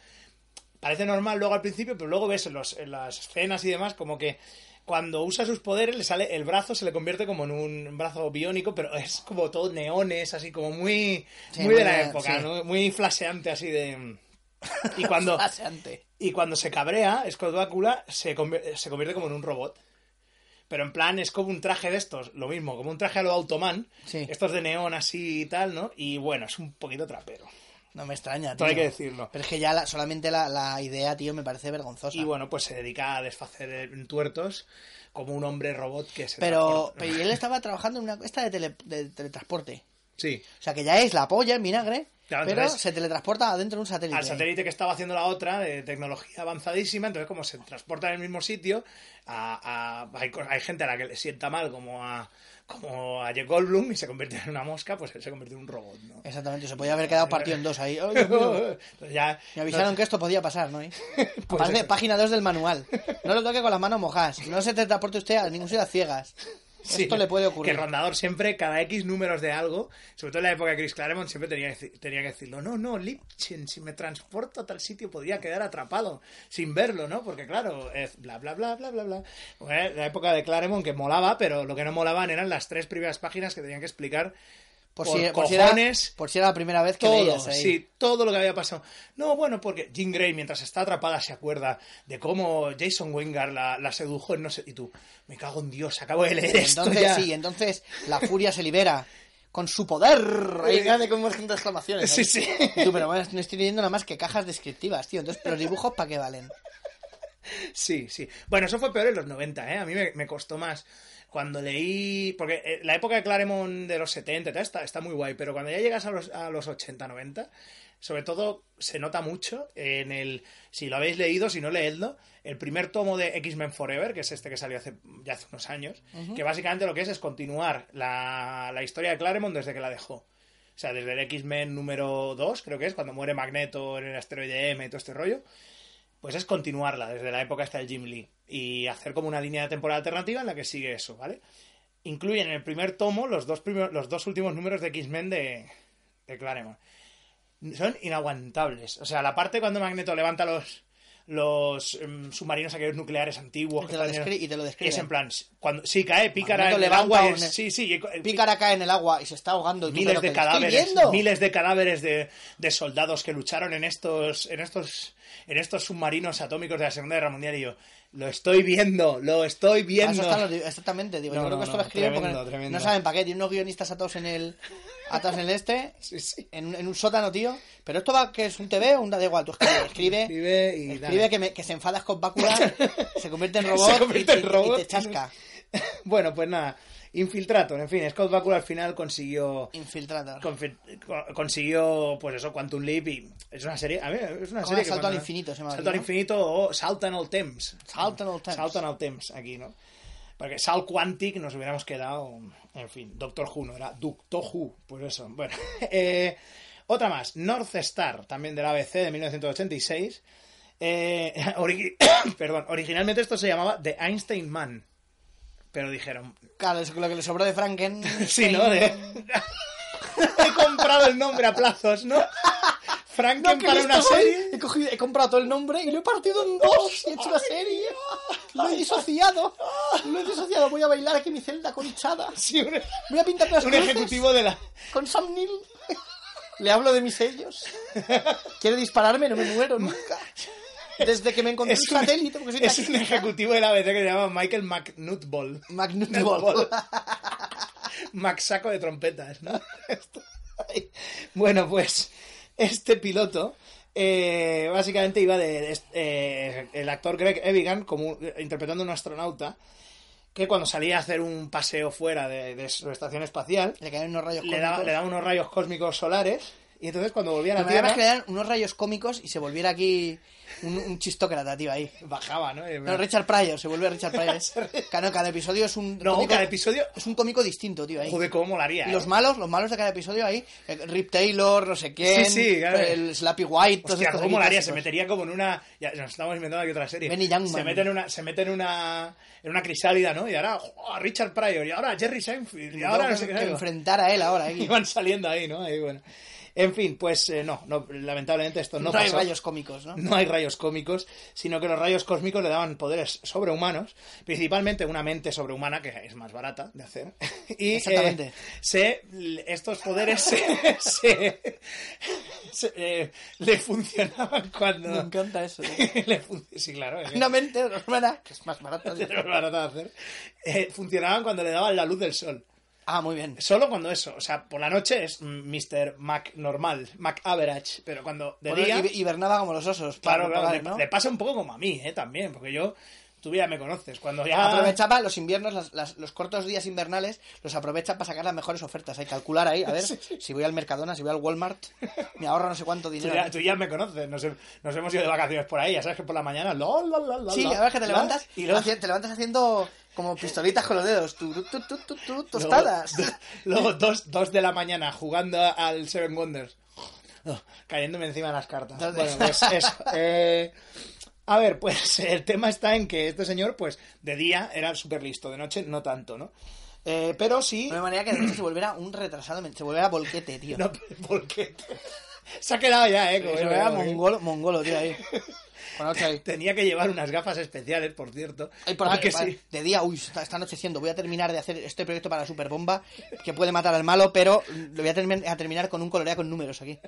parece normal luego al principio, pero luego ves en, los- en las escenas y demás como que cuando usa sus poderes le sale el brazo se le convierte como en un brazo biónico, pero es como todo neones, así como muy Sí, muy de la época, sí. ¿no? muy flasheante así de y cuando y cuando se cabrea, Scott Bakula se, convier- se convierte como en un robot. Pero en plan, es como un traje de estos, lo mismo, como un traje a lo Automan. Sí. Estos de neón así y tal, ¿no? Y bueno, es un poquito trapero. No me extraña, tío. Todo hay que decirlo. Pero es que ya la- solamente la, la idea, tío, me parece vergonzosa. Y bueno, pues se dedica a desfacer tuertos como un hombre robot que se pero, él estaba trabajando en una esta de, tele- de teletransporte. Sí. O sea, que ya es la polla en vinagre, Claro, pero entonces- se teletransporta adentro de un satélite. Al satélite que estaba haciendo la otra, de tecnología avanzadísima, entonces como se transporta en el mismo sitio, a, a- hay, hay gente a la que le sienta mal como a, como a Jeff Goldblum y se convierte en una mosca, pues él se convierte en un robot, ¿no? Exactamente, se podía haber quedado partido en dos ahí. Ya, Me avisaron no- que esto podía pasar, ¿no? Pues página 2 del manual. No lo toque con las manos mojadas. No se teletransporte usted a ningún sitio a ciegas. Sí, Esto le puede ocurrir. Que Rondador siempre, cada X números de algo, sobre todo en la época de Chris Claremont, siempre tenía tenía que decirlo. No, no, Lipchen, si me transporto a tal sitio podría quedar atrapado sin verlo, ¿no? Porque claro, es bla, bla, bla, bla, bla, bla. Bueno, la época de Claremont que molaba, pero lo que no molaban eran las tres primeras páginas que tenían que explicar Por, por si, por, si era, por si era la primera vez que todo, leías ahí. sí, todo lo que había pasado. No, bueno, porque Jean Grey, mientras está atrapada, se acuerda de cómo Jason Wingard la, la sedujo en no sé... Y tú, me cago en Dios, acabo de leer esto Entonces, ya. sí, entonces la furia se libera con su poder. Ahí grande con un montón de exclamaciones. Sí, sí. Y tú, pero bueno, no estoy leyendo nada más que cajas descriptivas, tío. Entonces, pero los dibujos, ¿para qué valen? Sí, sí. Bueno, eso fue peor en los 90, ¿eh? A mí me, me costó más. Cuando leí. Porque eh, la época de Claremont de los 70 y tal, está, está muy guay, pero cuando ya llegas a los, a los 80, 90, sobre todo se nota mucho en el. Si lo habéis leído, si no leedlo, el primer tomo de X-Men Forever, que es este que salió hace, ya hace unos años, que básicamente lo que es es continuar la, la historia de Claremont desde que la dejó. O sea, desde el X-Men número 2, creo que es, cuando muere Magneto en el asteroide M y todo este rollo pues es continuarla desde la época hasta el Jim Lee y hacer como una línea de temporada alternativa en la que sigue eso, ¿vale? Incluyen en el primer tomo los dos, primeros, los dos últimos números de X-Men de, de Claremont. Son inaguantables. O sea, la parte cuando Magneto levanta los los em, submarinos aquellos nucleares antiguos Y te lo descri- y te lo describen. es en plan cuando sí cae pícara Magneto en el agua es- sí sí y- Pícara cae en el agua y se está ahogando. Miles de cadáveres miles de cadáveres de, de soldados que lucharon en estos en estos en estos submarinos atómicos de la Segunda Guerra Mundial y yo lo estoy viendo lo estoy Ah, viendo eso los exactamente, digo, No, yo creo no, que esto no, lo escriben tremendo, porque tremendo. no saben para qué. Tienen unos guionistas atados en el atados en el este, Sí, sí. en, un- en un sótano, tío. Pero esto va que es un TV o un da igual, tú escribe, escribe, Escribe y escribe que, me- que se enfada con Bakula, se convierte en robot, convierte y, en y- robot. y te chasca. bueno pues nada Infiltrator en fin Scott Bakula al final consiguió Infiltrator. confi- consiguió pues eso Quantum Leap y es una serie a ver, es una serie que Salto al cuando- infinito se llama Salto aquí, al infinito o Saltan al Temps Salten al temps. Saltan al Temps aquí no porque Sal Quantic nos hubiéramos quedado en fin Doctor Who no era Doctor Who pues eso bueno eh, otra más North Star también del ABC de 1986 eh, perdón originalmente esto se llamaba The Einstein Man pero dijeron Claro, es lo que le sobró de Franken. Sí, ¿no? De- he comprado el nombre a plazos, ¿no? Franken ¿qué para una serie. He, cogido- he comprado todo el nombre y lo he partido en dos y he hecho una serie. Lo he disociado. Lo he disociado. Voy a bailar aquí mi celda con Chada. Sí, un, Voy a pintar las un ejecutivo de la... con Sam Neill. Le hablo de mis sellos. Quiere dispararme, no me muero nunca. Desde que me encontré Es un satélite, porque soy es un ejecutivo de la ABC que se llama Michael McNutball. Magnutball. Max saco de trompetas, ¿no? bueno, pues este piloto eh, básicamente iba de, de- eh, el actor Greg Evigan como interpretando a un astronauta que cuando salía a hacer un paseo fuera de, de su estación espacial Le caen unos rayos le le daba unos rayos cósmicos solares y entonces cuando volvía a la Tierra dan unos rayos cómicos y se volviera aquí un, un chistócrata, tío, ahí. bajaba, ¿no? No, Richard Pryor, se vuelve Richard Pryor. Cada, cada episodio es un No, cómico, cada episodio es un cómico distinto, tío, ahí. joder cómo molaría Y ¿eh? los malos, los malos de cada episodio ahí, eh, Rip Taylor, no sé quién, Sí, sí, claro. el Slappy White, todos Hostia, cómo molaría, se metería como en una. Ya, nos estamos inventando aquí otra serie. Benny Youngman. Se mete en una, se mete en una, en una crisálida, ¿no? Y ahora oh, Richard Pryor, y ahora Jerry Seinfeld, y ahora no sé qué. que enfrentar a él ahora, ahí. Y van saliendo ahí, ¿no? Ahí, bueno. En fin, pues eh, no, no, lamentablemente esto no, No, hay rayos cómicos, ¿no? No hay rayos cómicos, sino que los rayos cósmicos le daban poderes sobrehumanos, principalmente una mente sobrehumana, que es más barata de hacer. Y eh, Exactamente. se, estos poderes se, se- se, eh, le funcionaban cuando... Me encanta eso. le sí, claro. es Una mente hermana, que es más barata. es de hacer. Eh, funcionaban cuando le daban la luz del sol. Ah, muy bien. Solo cuando eso, o sea, por la noche es Mr. Mac normal, Mac average, pero cuando de eso día... hib- hibernaba como los osos. Claro, claro, le, ¿no? le pasa un poco como a mí, ¿eh? También, porque yo, tú ya me conoces, cuando ya... Aprovechaba los inviernos, las- las- los cortos días invernales, los aprovecha para sacar las mejores ofertas. Hay que calcular ahí, a ver, si voy al Mercadona, si voy al Walmart, me ahorro no sé cuánto Tú dinero. ya, tú ya me conoces, nos, nos hemos ido de vacaciones por ahí, ya sabes que por la mañana... la, Sí, a ver que te levantas y te levantas haciendo como pistolitas con los dedos. Tu, tu, tu, tostadas. Luego, luego dos, dos de la mañana jugando al Seven Wonders. Oh, cayéndome encima de las cartas. Bueno, pues eso. Eh, a ver, pues el tema está en que este señor, pues, de día era súper listo, de noche no tanto, ¿no? Eh, pero sí... De manera que de hecho se volviera un retrasado, se volviera volquete, tío. No, porque se ha quedado ya, ¿eh? Como se volviera ¿eh? mongolo, mongolo, tío, ahí. Tenía que llevar unas gafas especiales, por cierto. Ay, por porque para- sí. De día, uy, está, está anocheciendo. Voy a terminar de hacer este proyecto para la Superbomba, que puede matar al malo, pero lo voy a, termi- a terminar con un colorea con números aquí.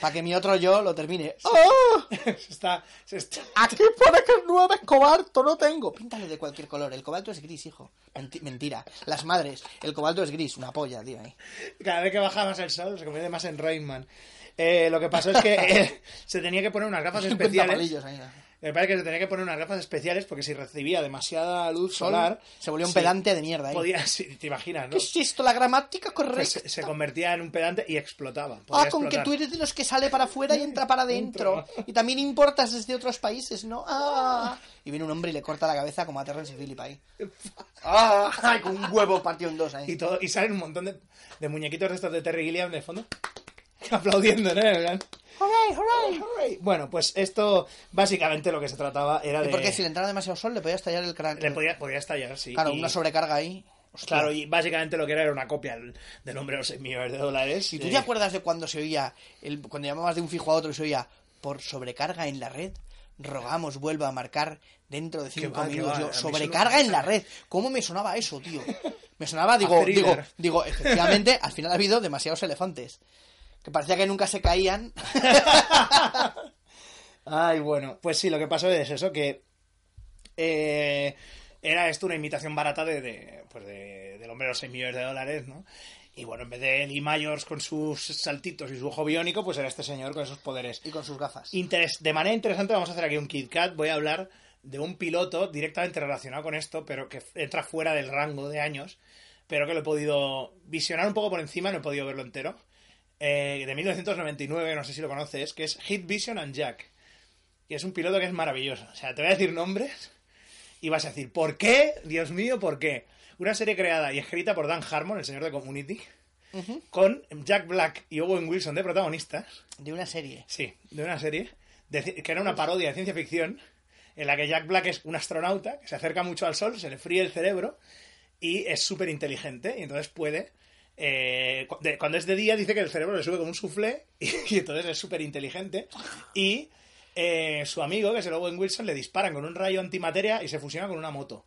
Para que mi otro yo lo termine. ¡Oh! Se está, se está- Aquí pone que el 9 es cobalto, no tengo. Píntale de cualquier color. El cobalto es gris, hijo. Menti- mentira. Las madres. El cobalto es gris. Una polla, tío. Ahí. Cada vez que baja más el sol se convierte más en Rainman. Eh, lo que pasó es que eh, se tenía que poner unas gafas 50 especiales. Me parece que se tenía que poner unas gafas especiales porque si recibía demasiada luz Sol, solar. se volvió un sí, pedante de mierda ahí. Podía, sí, te imaginas, ¿no? ¿Qué es esto? La gramática correcta. se, se convertía en un pedante y explotaba. Ah, con que tú eres de los que sale para afuera y entra para adentro. Y también importas desde otros países, ¿no? Ah. Y viene un hombre y le corta la cabeza como a Terrence Phillip ahí. Ah, con un huevo partido en dos ahí. Y, todo, y salen un montón de, de muñequitos de estos de Terry Gilliam de fondo. Aplaudiendo, ¿no? ¡Hooray, hooray! "Hooray". Bueno, pues esto básicamente lo que se trataba era ¿Y de. por qué? Si le entraba demasiado sol, le podía estallar el cráneo. Le podía, podía estallar, sí. Claro, y- una sobrecarga ahí. Hostia. Claro, y básicamente lo que era era una copia del, hombre de los 6 millones de dólares. ¿Y tú Eh, te acuerdas de cuando se oía, el, cuando llamabas de un fijo a otro y se oía, por sobrecarga en la red, rogamos vuelva a marcar dentro de cinco va, que minutos? va, Yo, sobrecarga en la red. ¿Cómo me sonaba eso, tío? Me sonaba, digo, digo, digo, efectivamente, al final ha habido demasiados elefantes. Que parecía que nunca se caían. Ay, bueno, pues sí, lo que pasó es eso, que eh, era esto una imitación barata de, de, pues de- del hombre de los 6 millones de dólares, ¿no? Y bueno, en vez de Lee Myers con sus saltitos y su ojo biónico, pues era este señor con esos poderes. y con sus gafas. Interes- de manera interesante vamos a hacer aquí un Kit Kat. Voy a hablar de un piloto directamente relacionado con esto, pero que entra fuera del rango de años, pero que lo he podido visionar un poco por encima, no he podido verlo entero. Eh, de 1999, no sé si lo conoces, que es Hit Vision and Jack. Y es un piloto que es maravilloso. O sea, te voy a decir nombres y vas a decir, ¿por qué? Dios mío, ¿por qué? Una serie creada y escrita por Dan Harmon, el señor de Community, con Jack Black y Owen Wilson de protagonistas. De una serie. Sí, de una serie de que era una parodia de ciencia ficción en la que Jack Black es un astronauta que se acerca mucho al sol, se le fríe el cerebro y es súper inteligente y entonces puede eh, de- cuando es de día dice que el cerebro le sube como un soufflé y, y entonces es súper inteligente. Y eh, su amigo, que es el Owen Wilson, le disparan con un rayo antimateria y se fusiona con una moto.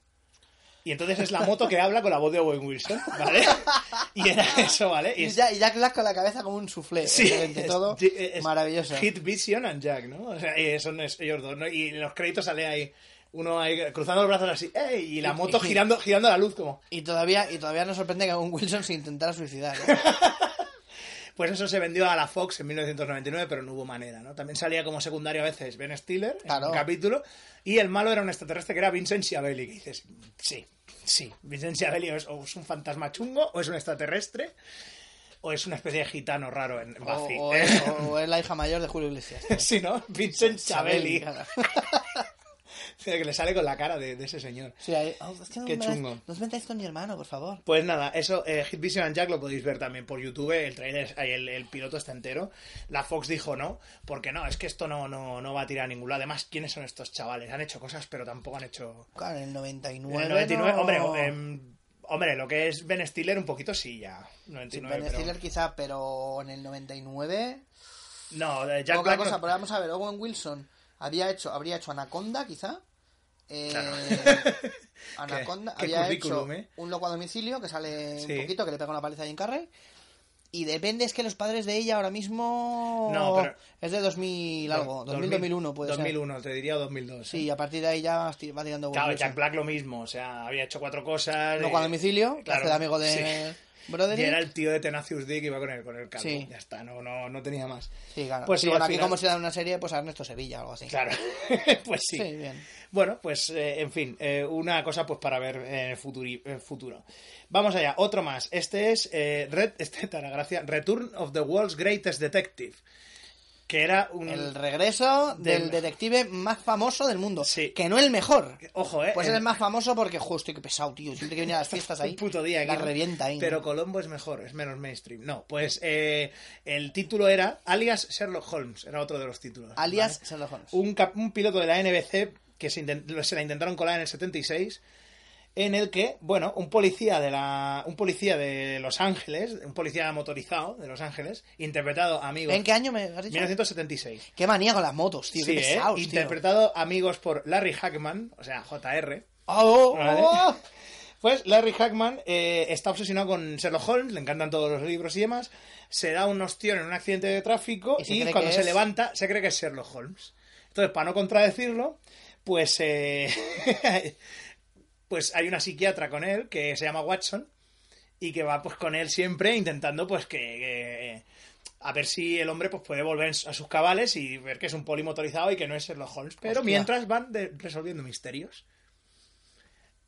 Y entonces es la moto que habla con la voz de Owen Wilson, ¿vale? Y era eso, ¿vale? Y ya, y Jack Black con la cabeza como un soufflé. Sí, es- todo. es maravilloso. Hit Vision and Jack, ¿no? O sea, son ellos dos, ¿no? Y en los créditos sale ahí uno ahí cruzando los brazos así. Y la moto girando, girando la luz como... Y todavía, y todavía nos sorprende que Owen Wilson se intentara suicidar. ¿eh? Pues eso se vendió a la Fox en 1999, pero no hubo manera, ¿no? También salía como secundario a veces Ben Stiller en Claro. un capítulo, y el malo era un extraterrestre que era Vincent Schiavelli, que dices, sí, sí, Vincent Schiavelli es, o es un fantasma chungo, o es un extraterrestre, o es una especie de gitano raro en en O, Buffy. o es, o es la hija mayor de Julio Iglesias. sí, ¿no? Vincent Schiavelli. que le sale con la cara de, de ese señor. Sí, ahí- oh, es que no Qué me- chungo. No os metáis con mi hermano, por favor. Pues nada, eso, eh, Hit Vision and Jack lo podéis ver también por YouTube, el trailer, el, el piloto está entero. La Fox dijo no, porque no, es que esto no, no, no va a tirar a ningún lado. Además, ¿quiénes son estos chavales? Han hecho cosas, pero tampoco han hecho... Claro, en el 99. En el 99, no- hombre, em, hombre, lo que es Ben Stiller un poquito sí ya. Sí, 99, Ben pero- Stiller quizá, pero en el 99... No, eh, Jack Black cosa, pero vamos a ver, Owen Wilson había hecho, habría hecho Anaconda, quizá. Eh, Anaconda Qué- qué había hecho currículum, ¿eh? un loco a domicilio que sale Sí. un poquito, que le pega una paliza a Jim Carrey. Y depende, es que los padres de ella ahora mismo No, pero- es de 2000 algo, 2000, 2001 puede 2001, te diría 2002. ser. Sí, a partir de ahí ya va tir- va tirando Claro. Jack Black lo mismo, o sea, había hecho cuatro cosas. Loco a eh, domicilio, que claro, hace de amigo de sí. Broderick. Y era el tío de Tenacious D que iba con el, con el calvo. Sí. Ya está, no, no, no tenía más. Sí, claro. Pues Sí, bueno, aquí final- como si da una serie, pues Ernesto Sevilla o algo así. Claro, pues sí. Sí, bien. Bueno, pues eh, en fin, eh, una cosa pues para ver en el futuri- futuro. Vamos allá, otro más. Este es eh, Red, este gracia, Return of the World's Greatest Detective. Que era un. El regreso del, Del- detective más famoso del mundo. Sí. Que no el mejor. Ojo, eh. Pues el- es el más famoso porque, justo, qué pesado, tío. Siempre que viene a las fiestas ahí. un puto día La revienta ahí. ¿no? Pero Colombo es mejor, es menos mainstream. No, pues eh, el título era alias Sherlock Holmes, era otro de los títulos. Alias ¿vale? Sherlock Holmes. un, cap- un piloto de la NBC que se, intent- se la intentaron colar en el 76 en el que, bueno, un policía de la un policía de Los Ángeles, un policía motorizado de Los Ángeles, interpretado amigos ¿En qué año me has dicho? 1976. Qué manía con las motos, tío. Sí, qué ¿eh? tío. interpretado amigos por Larry Hackman, o sea, JR. Oh, oh, Vale. oh. Pues Larry Hackman eh, está obsesionado con Sherlock Holmes, le encantan todos los libros y demás. Se da un ostión en un accidente de tráfico Y se cuando se es- levanta se cree que es Sherlock Holmes. Entonces, para no contradecirlo, pues, eh, pues hay una psiquiatra con él que se llama Watson y que va pues con él siempre intentando pues que, que- a ver si el hombre pues puede volver a sus cabales y ver que es un polimotorizado y que no es Sherlock Holmes. Pero Hostia. mientras van de- resolviendo misterios.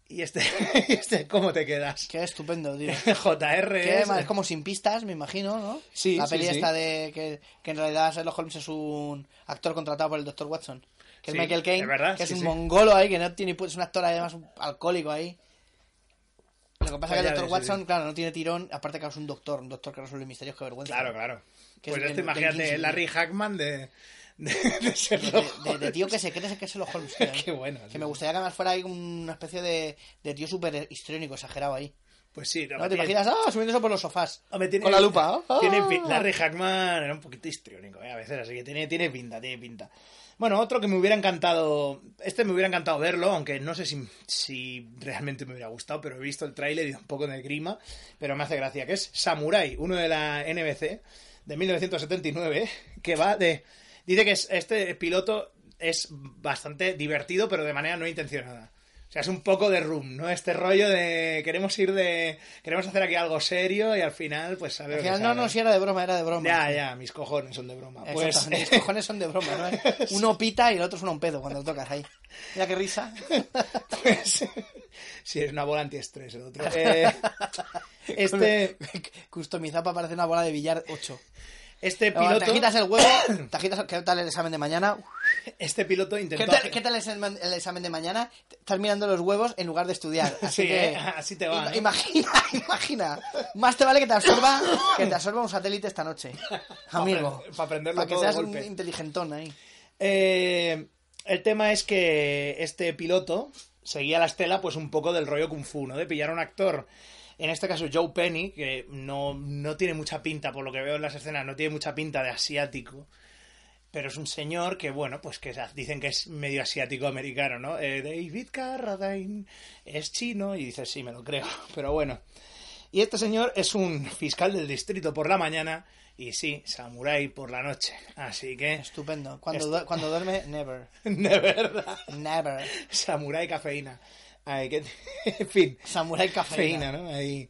Y este, este, ¿cómo te quedas? Qué estupendo, tío. JR es, como sin pistas, me imagino, ¿no? Sí, La sí, peli sí. esta de que, que en realidad Sherlock Holmes es un actor contratado por el Dr. Watson. Que Sí, es Michael Caine, verdad, que es sí, un sí. mongolo ahí, que no tiene es un actor además un alcohólico ahí. Lo que pasa es que Pues el sí, Watson, claro, no tiene tirón, aparte que es un doctor, un doctor que resuelve misterios, qué vergüenza. Claro, claro. Que pues es esto Ben- Ben imagínate. Larry Hackman de, de, de De, Sherlock de- de tío que se cree que es Sherlock Holmes, tío, ¿eh? Qué bueno. Que me gustaría que además fuera ahí una especie de, de tío súper histriónico, exagerado ahí. Pues sí. ¿No te tiene- imaginas? ¡Ah! Subiéndose por los sofás. Hombre, tiene- con la lupa. ¡Ah! Tiene Larry Hackman era un poquito histriónico, ¿eh? a veces, así que tiene, tiene pinta, tiene pinta. Bueno, otro que me hubiera encantado, este me hubiera encantado verlo, aunque no sé si, realmente me hubiera gustado, pero he visto el tráiler y un poco de grima, pero me hace gracia, que es Samurai, uno de la NBC de 1979, que va de... Dice que es- este piloto es bastante divertido, pero de manera no intencionada. O sea, es un poco de room, ¿no? Este rollo de queremos ir de... Queremos hacer aquí algo serio y al final, pues, a ver Al final, no, no, si era de broma, era de broma. Ya, ya, mis cojones son de broma. Pues, Mis cojones son de broma, ¿no? Uno pita y el otro suena un pedo cuando lo tocas ahí. Mira qué risa. pues, sí, es una bola antiestrés el otro. Eh, este, Customizado para parecer una bola de billar 8. Este Te agitas piloto, el huevo, te agitas, ¿qué tal el examen de mañana? este piloto ¿Qué intentó... tal, qué tal el, examen, el examen de mañana? Estás mirando los huevos en lugar de estudiar. Así Sí, que, ¿eh? Así te va. Imagina, imagina. Más te vale que te absorba, que te absorba un satélite esta noche. Amigo. apre- pa' aprenderlo Para que todo seas un inteligentón ahí. Eh, el tema es que este piloto seguía la estela pues un poco del rollo kung fu, ¿no? De pillar a un actor En este caso, Joe Penny, que no, no tiene mucha pinta, por lo que veo en las escenas, no tiene mucha pinta de asiático. Pero es un señor que, bueno, pues que dicen que es medio asiático-americano, ¿no? Eh, David Carradine es chino y dices, sí, me lo creo. Pero bueno. Y este señor es un fiscal del distrito por la mañana y sí, samurái por la noche. Así que... Estupendo. Cuando, du- cuando duerme, never. De verdad. Never. Samurái cafeína. Que... En fin. Samurai cafeína. Cafeína, ¿no? Ahí...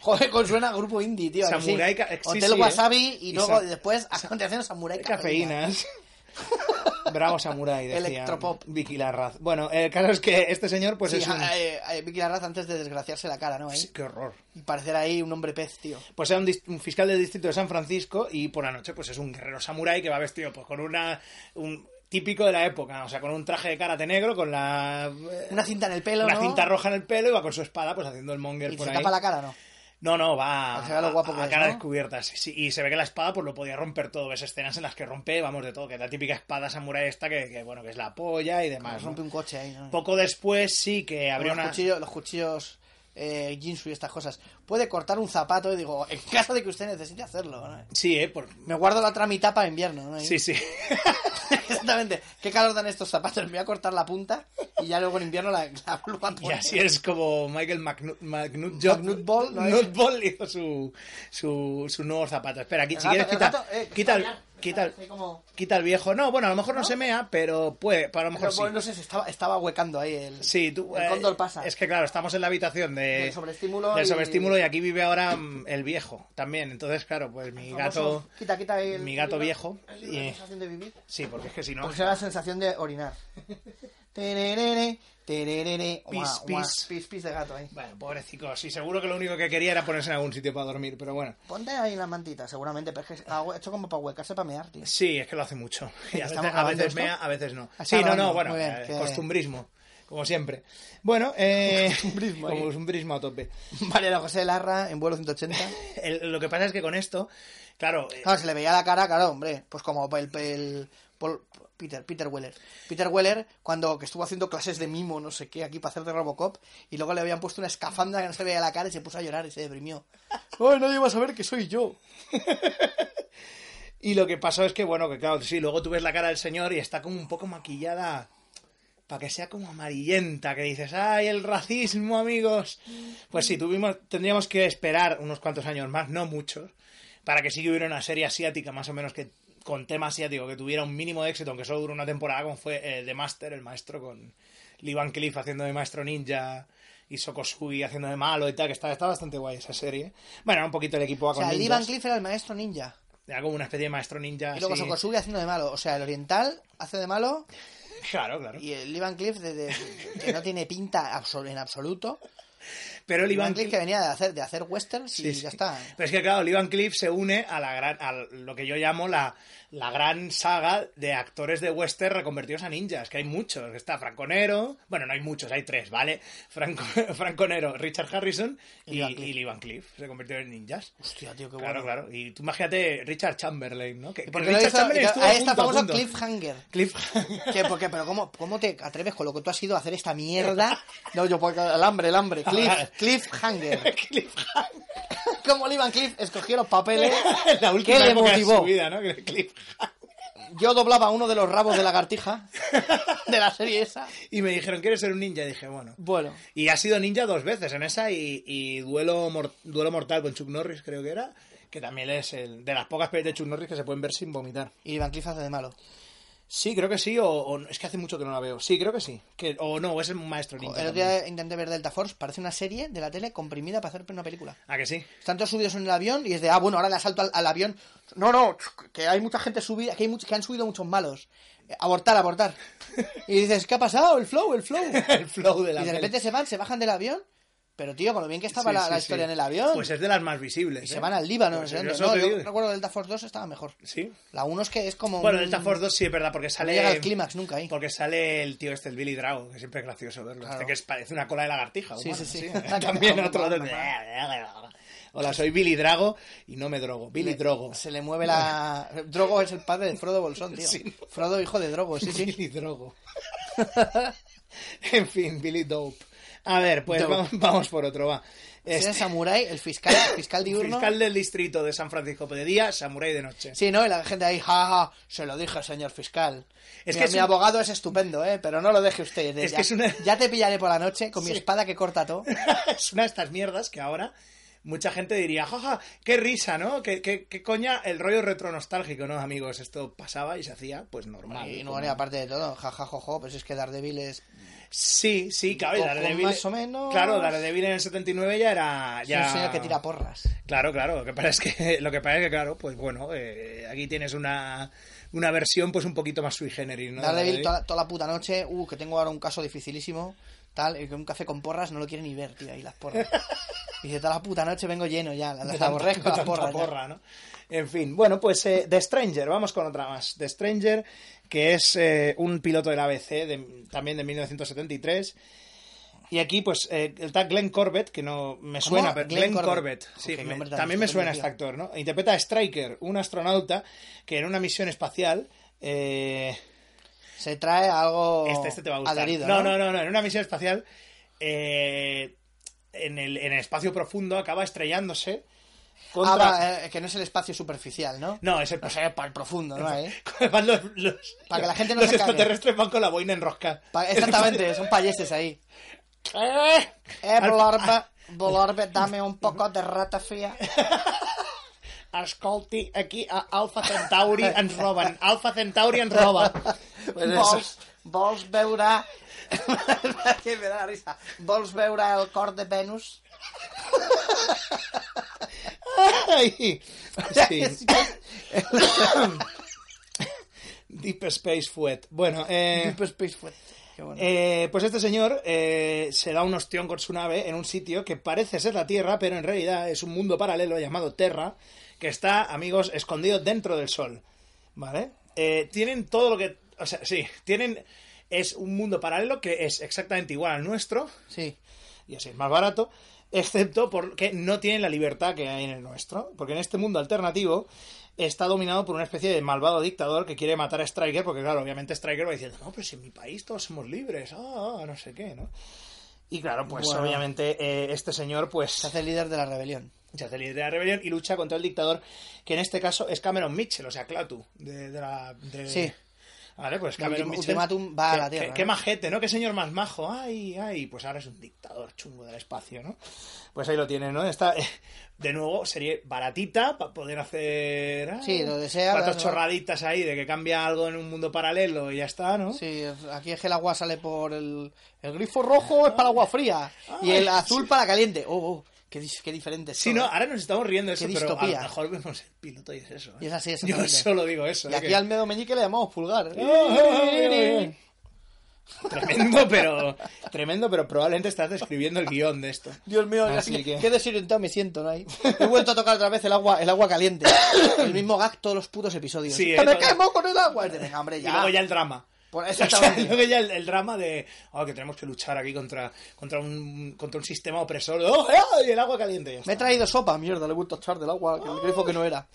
Joder, con suena a grupo indie, tío. Samurai ca- sí, Hotel sí, ¿eh? Wasabi y Y luego sa- después a continuación Samurai cafeína. Cafeínas. Bravo Samurai, decía Electropop. Vicky Larraz. Bueno, el caso es que este señor, pues Sí, es un... eh, eh, Vicky Larraz antes de desgraciarse la cara, ¿no? Sí, qué horror. Y parecer ahí un hombre pez, tío. Pues era un, fiscal del distrito de San Francisco y por la noche pues es un guerrero samurái que va vestido pues con una... Un, típico de la época, o sea, con un traje de karate negro, con la... eh, Una cinta en el pelo, una ¿no? cinta roja en el pelo y va con su espada pues haciendo el monger Y por se ahí. tapa la cara, ¿no? No, no, va lo guapo a, es, cara ¿no? descubierta. sí, sí, y se ve que la espada pues lo podía romper todo. Ves escenas en las que rompe, vamos, de todo. Que es la típica espada samurái esta que, que, bueno, que es la polla y demás. ¿no? rompe un coche ahí, ¿no? Poco después sí que los, una... cuchillos, los cuchillos eh, Jinsu y estas cosas. Puede cortar un zapato y digo, en caso de que usted necesite hacerlo. ¿no? Sí, eh, por... Me guardo la otra mitad para invierno, ¿no? Sí, sí. Exactamente. ¿Qué calor dan estos zapatos? Me voy a cortar la punta y ya luego en invierno la, la vuelvo a Y poner. así es como Michael McNut, McNut, Job- McNutball, ¿no? Hizo su, su, su nuevo zapato. Espera, aquí, si gato- quieres el quita, gato, eh, quita, el. Quita, el- Está ahí como- quita el viejo. No, bueno, a lo mejor no, se mea, pero puede, pero a lo mejor Pero, sí. no sé, si estaba, estaba huecando ahí el, Sí, tú, el eh, cóndor pasa. Es que claro, estamos en la habitación de, Del sobreestímulo del y- sobreestímulo y aquí vive ahora mm, el viejo también. Entonces, claro, pues mi gato, Quita, quita el- mi gato viejo. y- La sensación de vivir. sí, porque es que si no, Porque se da la sensación de orinar. Tererere, Pis, pis. pis, pis de gato ahí. bueno, pobrecito, sí, seguro que lo único que quería era ponerse en algún sitio para dormir, pero bueno. Ponte ahí la mantita, seguramente, pero es que hecho como para huecarse para mear, tío. Sí, es que lo hace mucho. Y a ¿Estamos veces, a grabando veces esto? mea, a veces no. Sí, no, no, bueno, bien, eh, que- costumbrismo, como siempre. Bueno, eh, Costumbrismo ahí. costumbrismo a tope. Vale, José Larra en vuelo 180. El- lo que pasa es que con esto, claro, eh, Claro, se le veía la cara, claro, hombre, pues como el, el- Paul- Peter, Peter Weller. Peter Weller, cuando que estuvo haciendo clases de mimo, no sé qué, aquí para hacer de Robocop, y luego le habían puesto una escafandra que no se veía la cara y se puso a llorar y se deprimió. ¡Ay, nadie va a saber que soy yo! Y lo que pasó es que, bueno, que claro, sí, luego tú ves la cara del señor y está como un poco maquillada para que sea como amarillenta, que dices, ¡ay, el racismo, amigos! Pues sí, tuvimos, tendríamos que esperar unos cuantos años más, no muchos, para que sí que hubiera una serie asiática más o menos que con tema asiático, que tuviera un mínimo de éxito, aunque solo duró una temporada, como fue eh, The Master, el maestro, con Lee Van Cleef haciendo de maestro ninja y Sokosugi haciendo de malo y tal, que está, está bastante guay esa serie. Bueno, era un poquito el equipo va O sea, con Lee ninjas. Van Cleef era el maestro ninja. Era como una especie de maestro ninja. Y luego así. Sokosugi haciendo de malo. O sea, el oriental hace de malo Claro, claro. y el Lee Van Cleef de, de- que no tiene pinta absol- en absoluto. Pero el Ivan Cleef que venía de hacer, de hacer westerns y Sí, ya está. Pero es que, claro, el Ivan Cliff se une a la gran, a lo que yo llamo la, la gran saga de actores de western reconvertidos a ninjas, que hay muchos. Está Franco Nero, bueno, no hay muchos, hay tres, ¿vale? Franco, Franco Nero, Richard Harrison y, Y Van Cleef. y Lee Van Cliff se convirtieron en ninjas. Hostia, tío, qué Claro, bueno. claro. Y tú imagínate Richard Chamberlain, ¿no? Que, que Porque Richard hizo, Chamberlain estuvo a esta punto, famosa punto. cliffhanger. Cliff- ¿Qué? Porque, pero ¿cómo, ¿cómo te atreves con lo que tú has ido a hacer esta mierda? No, yo, porque el hambre, el hambre. Cliff, cliffhanger. Cliffhanger. ¿Cómo Lee Van Cliff escogió los papeles? la ¿Qué última le época de motivó? su vida, ¿no? Cliffhanger. Yo doblaba uno de los rabos de lagartija de la serie esa. Y me dijeron, ¿quieres ser un ninja? Y dije, bueno. Bueno, Y ha sido ninja dos veces en esa y, y duelo, mor- duelo mortal con Chuck Norris, creo que era. Que también es el de las pocas pelis de Chuck Norris que se pueden ver sin vomitar. y Van Cliff hace de malo. Sí, creo que sí, o, es que hace mucho que no la veo. Sí, creo que sí. Que, o no, es el maestro ninja. El otro día intenté ver Delta Force, parece una serie de la tele comprimida para hacer una película. ¿A que sí? Están todos subidos en el avión y es de, ah, bueno, ahora le asalto al, al avión. No, no, que hay mucha gente subida, que, hay much- que han subido muchos malos. Eh, Abortar, abortar. Y dices, ¿qué ha pasado? El flow, el flow. el flow de la Y de peli. repente se van, se bajan del avión. Pero tío, con lo bien que estaba Sí, la, sí, la sí. historia en el avión. Pues es de las más visibles. y ¿eh? se van al Líbano, Pues no sé dónde. No, yo recuerdo Delta Force 2 estaba mejor. Sí. La 1 es que es como. Bueno, un- Delta Force 2 sí es verdad, porque No sale. llega al clímax nunca ahí. Porque sale el tío este, el Billy Drago, que siempre es gracioso verlo. Claro. Este que es- parece una cola de lagartija. Sí, humana, sí, sí. También otro. Hola, soy Billy Drago y no me drogo. Billy Le- Drogo. Se le mueve la. Drogo es el padre de Frodo Bolsón, tío. Sí. Frodo, hijo de Drogo, sí, sí. Billy Drogo. en fin, Billy Dope. A ver, pues vamos, vamos por otro, va. Este, es Samurai, el fiscal, fiscal diurno. fiscal del distrito de San Francisco de día, samurái de noche. Sí, ¿no? Y la gente ahí, jaja, se lo dije, señor fiscal. Es mi, que es mi un- abogado es estupendo, ¿eh? Pero no lo deje usted. Es ya, que es una- ya te pillaré por la noche con mi espada que corta todo. es una de estas mierdas que ahora mucha gente diría, jaja, qué risa, ¿no? ¿Qué, qué, qué coña el rollo retronostálgico, ¿no, amigos? Esto pasaba y se hacía, pues normal. Y no, como- y aparte de todo, jaja, jojo, pues es que Daredevil es... Sí, sí, claro, y Poco Daredevil... más o menos. Claro, Daredevil en el 79 ya era... es Ya... un señor que tira porras. Claro, claro, lo que pasa es que, lo que, pasa es que claro, pues bueno, eh, aquí tienes una, una versión pues un poquito más sui generis, ¿no? Daredevil toda, toda la puta noche, uh, que tengo ahora un caso dificilísimo, tal, un café con porras no lo quiere ni ver, tío, ahí las porras. Y dice, toda la puta noche vengo lleno ya, las de aborrezco las porras. porra, ¿no? En fin, bueno, pues eh, The Stranger, vamos con otra más. The Stranger, que es eh, un piloto del ABC, de- también de 1973. Y aquí, pues, eh, está Glenn Corbett, que no me suena, pero Glenn Glenn, Corbett. Corbett. Sí, me- también me suena este actor, ¿no? Interpreta a Striker, un astronauta que en una misión espacial... eh, Se trae algo este, este te va a gustar. adherido, no, ¿no? no, no, no, en una misión espacial, eh, en, el, en el espacio profundo, acaba estrellándose Ah, contra... va, eh, que no es el espacio superficial, ¿no? No, es el O sea, para el profundo, ¿no? ¿Eh? Van los, los- Para que la gente no los se extraterrestres van con la boina enroscada. Pa- Exactamente, son payeses ahí. Eh, Eh, Blorbe, Blorbe, dame un poco de ratafia. Escolti, aquí a Alpha Centauri ens roben. Alpha Centauri ens roba. Pues. Vols, vols veure... que me da la risa. Vols veure el cor de Venus? Ai, sí. Deep Space Fuet. Bueno, eh... Deep Space bueno. Eh, pues este señor eh, se da un ostión con su nave en un sitio que parece ser la Tierra, pero en realidad es un mundo paralelo llamado Terra, que está, amigos, escondido dentro del Sol. ¿Vale? Eh, tienen todo lo que... O sea, sí, tienen... Es un mundo paralelo que es exactamente igual al nuestro, Sí. y así es más barato, excepto porque no tienen la libertad que hay en el nuestro. Porque en este mundo alternativo está dominado por una especie de malvado dictador que quiere matar a Striker, porque claro, obviamente Striker va diciendo, no, pero si en mi país todos somos libres, ah, ah, no sé qué, ¿no? Y claro, pues Bueno. obviamente eh, este señor pues Se hace líder de la rebelión. se hace líder de la rebelión y lucha contra el dictador, que en este caso es Cameron Mitchell, o sea, Clatu, de, de la... de- Sí. Vale, pues Cameron Ultim- Mitchell. Va a qué- la Tierra, Qué, qué ¿no? majete, ¿no? Qué señor más majo. Ay, ay, pues ahora es un dictador chungo del espacio, ¿no? Pues ahí lo tiene, ¿no? Está, eh, de nuevo, serie baratita para poder hacer. ah, Sí, lo desea, Cuatro ¿no? chorraditas ahí de que cambia algo en un mundo paralelo y ya está, ¿no? Sí, aquí es que el agua sale por el... El grifo rojo es para agua fría y el azul para caliente. Oh, oh, qué, qué diferente es Sí, todo, no, ¿eh? ahora nos estamos riendo de eso, pero a lo mejor vemos el piloto y es eso. ¿eh? Y es así, Yo exactamente. solo digo eso. Y ¿eh? aquí que- al Medo Meñique le llamamos pulgar. Tremendo, pero. Tremendo, pero probablemente estás describiendo el guion de esto. Dios mío, Así qué, que- qué desorientado me siento, ¿no? Ahí. He vuelto a tocar otra vez el agua, el agua caliente. El mismo gag todos los putos episodios. Sí, ¡Que eh, me todo- quemo con el agua! Es venga, hombre, Y ya. luego ya el drama. Por- O sea, exactamente. luego ya el, el drama de oh, que tenemos que luchar aquí contra, contra, un, contra un sistema opresor. ¡Oh, eh! y el agua caliente. Me he traído sopa, mierda, le he vuelto a echar del agua, que el grifo que no era.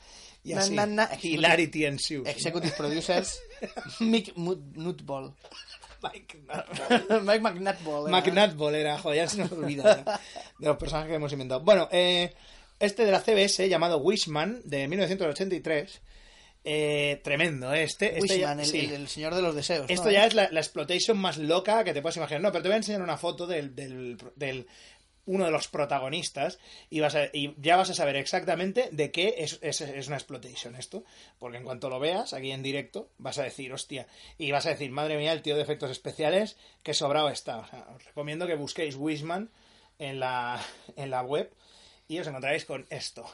Y así. na, na. Hilarity ensues. Executive Producers, Mick Nutball. Mike Nutball. Mike McNutball. era. McNutball era, joder, ya se nos olvida de los personajes que hemos inventado. Bueno, eh, este de la CBS llamado Wishman de 1983. Eh, tremendo, ¿eh? este. este ya- el, sí. el- el señor de los deseos. ¿no? Esto ya es la, la exploitation más loca que te puedes imaginar. No, pero te voy a enseñar una foto del, del, del- uno de los protagonistas y, vas a- y ya vas a saber exactamente de qué es, es, es una exploitation esto. Porque en cuanto lo veas aquí en directo, vas a decir, hostia, y vas a decir, madre mía, el tío de efectos especiales, que sobrado está. O sea, os recomiendo que busquéis Wishman en la, en la web y os encontraréis con esto.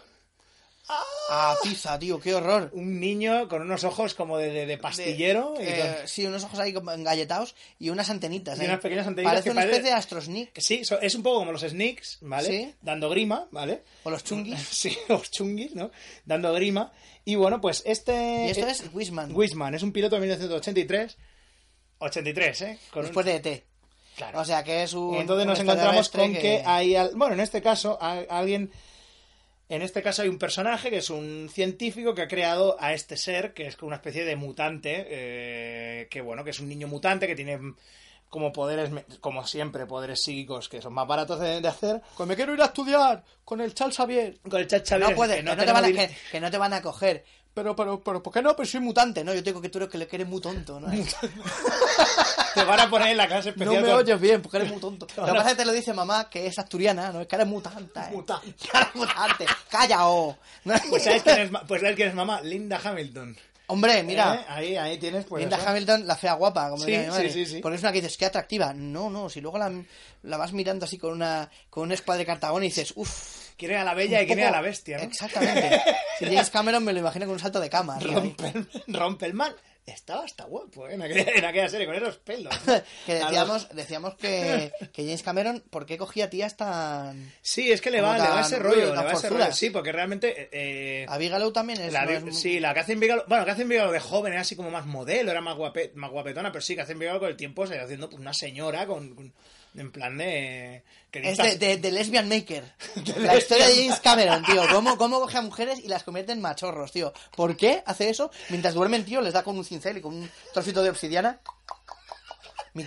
Ah, tiza, tío, qué horror. Un niño con unos ojos como de, de- de pastillero. y Eh, Sí, unos ojos ahí como engalletados y unas antenitas. Y ahí. unas pequeñas antenitas Parece que una parece- especie de astrosneak. Que Sí, es un poco como los sneaks, ¿vale? Sí. Dando grima, ¿vale? O los chungis. Sí, los chungis, ¿no? Dando grima. Y bueno, pues este... Y esto eh, es Wishman. Wishman, es un piloto de 1983. 83, ¿eh? Con un- Después de ET. Claro. O sea que es un. Entonces un nos encontramos con que... hay... al- Bueno, en este caso, alguien... En este caso hay un personaje que es un científico que ha creado a este ser, que es una especie de mutante, eh, que bueno, que es un niño mutante que tiene como poderes, me- como siempre, poderes psíquicos que son más baratos de, de hacer. Pues me quiero ir a estudiar con el Charles Xavier. Con el chat Xavier, No puedes, que que no, te van a, que, que no te van a coger. Pero, pero, pero, ¿por qué no? Pero soy mutante, ¿no? Yo te digo que tú eres, que eres muy tonto, ¿no? Te van a poner en la clase No especial. me con- oyes bien, porque eres muy tonto. Lo que pasa es que te lo dice mamá, que es asturiana, ¿no? Es que eres mutante. ¿eh? Mutante. Que eres mutante. ¡Calla, oh! Pues ¿sabes quién es, pues ¿sabes quién es mamá? Linda Hamilton. Hombre, mira, ¿Eh? Ahí, ahí tienes, pues. Linda eso. Hamilton, la fea guapa, como Sí, diría mi madre. sí, sí, sí. Porque es una que dices, qué atractiva. No, no, si luego la, la vas mirando así con una con un escuadre de cartagón y dices, uff. Quién era la bella y quién era la bestia, ¿no? Exactamente. Si James Cameron me lo imagino con un salto de cama. ahí. Romper, Rompelman estaba hasta guapo ¿eh? en, aquella, en aquella serie con esos pelos. que decíamos, decíamos que, que James Cameron, ¿por qué cogía tías tan... Sí, es que le va, Como le va tan ese rollo, tan le va ese rollo. Sí, porque realmente. eh, A Bigelow también es... la no de- es muy- sí, la Catherine Bigelow. Bueno, Catherine Bigelow de joven era así como más modelo, era más, guape- más guapetona, pero sí, Catherine Bigelow con el tiempo se iba haciendo pues, una señora con. con- en plan de. que Es de- de Lesbian Maker. la historia de James Cameron, tío. ¿Cómo, ¿Cómo coge a mujeres y las convierte en machorros, tío? ¿Por qué hace eso? Mientras duermen, tío, les da con un cincel y con un trocito de obsidiana. Mi,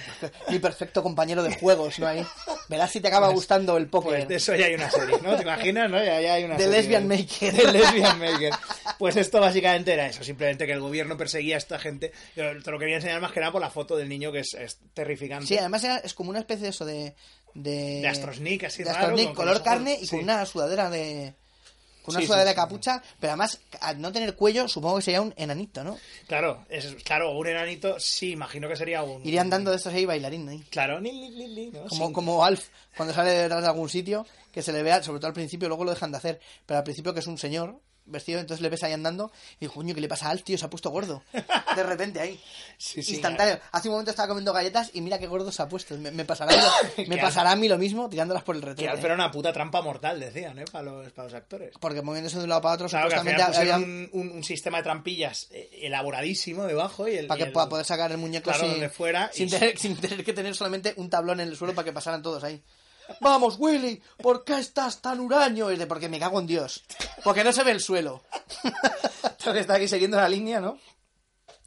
mi perfecto compañero de juegos, ¿no? Ahí. Verás si te acaba gustando el póker. Pues de eso ya hay una serie, ¿no? ¿Te imaginas? ¿no? Ya, ya hay una De serie Lesbian Maker. De Lesbian Maker. Pues esto básicamente era eso, simplemente que el gobierno perseguía a esta gente. Yo te lo quería enseñar más que nada por la foto del niño que es, es terrificante. Sí, además era- es como una especie de eso de... De, De Astrosnik, así de raro, con color carne y sí. con una sudadera de... Con una Sí, sudadera de sí. capucha, pero además, al no tener cuello, supongo que sería un enanito, ¿no? Claro, es, claro, un enanito, sí, imagino que sería un... Irían dando de estos ahí bailarín ahí. Claro, ni, ni, ni. Como, Sí. como Alf, cuando sale detrás de algún sitio, que se le vea, sobre todo al principio, luego lo dejan de hacer, pero al principio que es un señor vestido, entonces le ves ahí andando y digo, coño, ¿qué le pasa a Alf, tío? Se ha puesto gordo. De repente ahí. Sí, sí, Instantáneo. Hace un momento estaba comiendo galletas y mira qué gordo se ha puesto. Me, me pasará, lo, me pasará a mí lo mismo tirándolas por el retrete. Alf era una puta trampa mortal, decían, ¿eh? Para los, para los actores. Porque moviéndose de un lado para otro, Claro, al supuestamente habían- un, un- un sistema de trampillas eh, elaboradísimo debajo y el... para que el- pueda poder sacar el muñeco Claro, sin, donde fuera sin, y- tener, sin tener que tener solamente un tablón en el suelo para que pasaran todos ahí. Vamos, Willy, ¿por qué estás tan huraño? Es de porque me cago en Dios. Porque no se ve el suelo. Tengo que estar aquí siguiendo la línea, ¿no?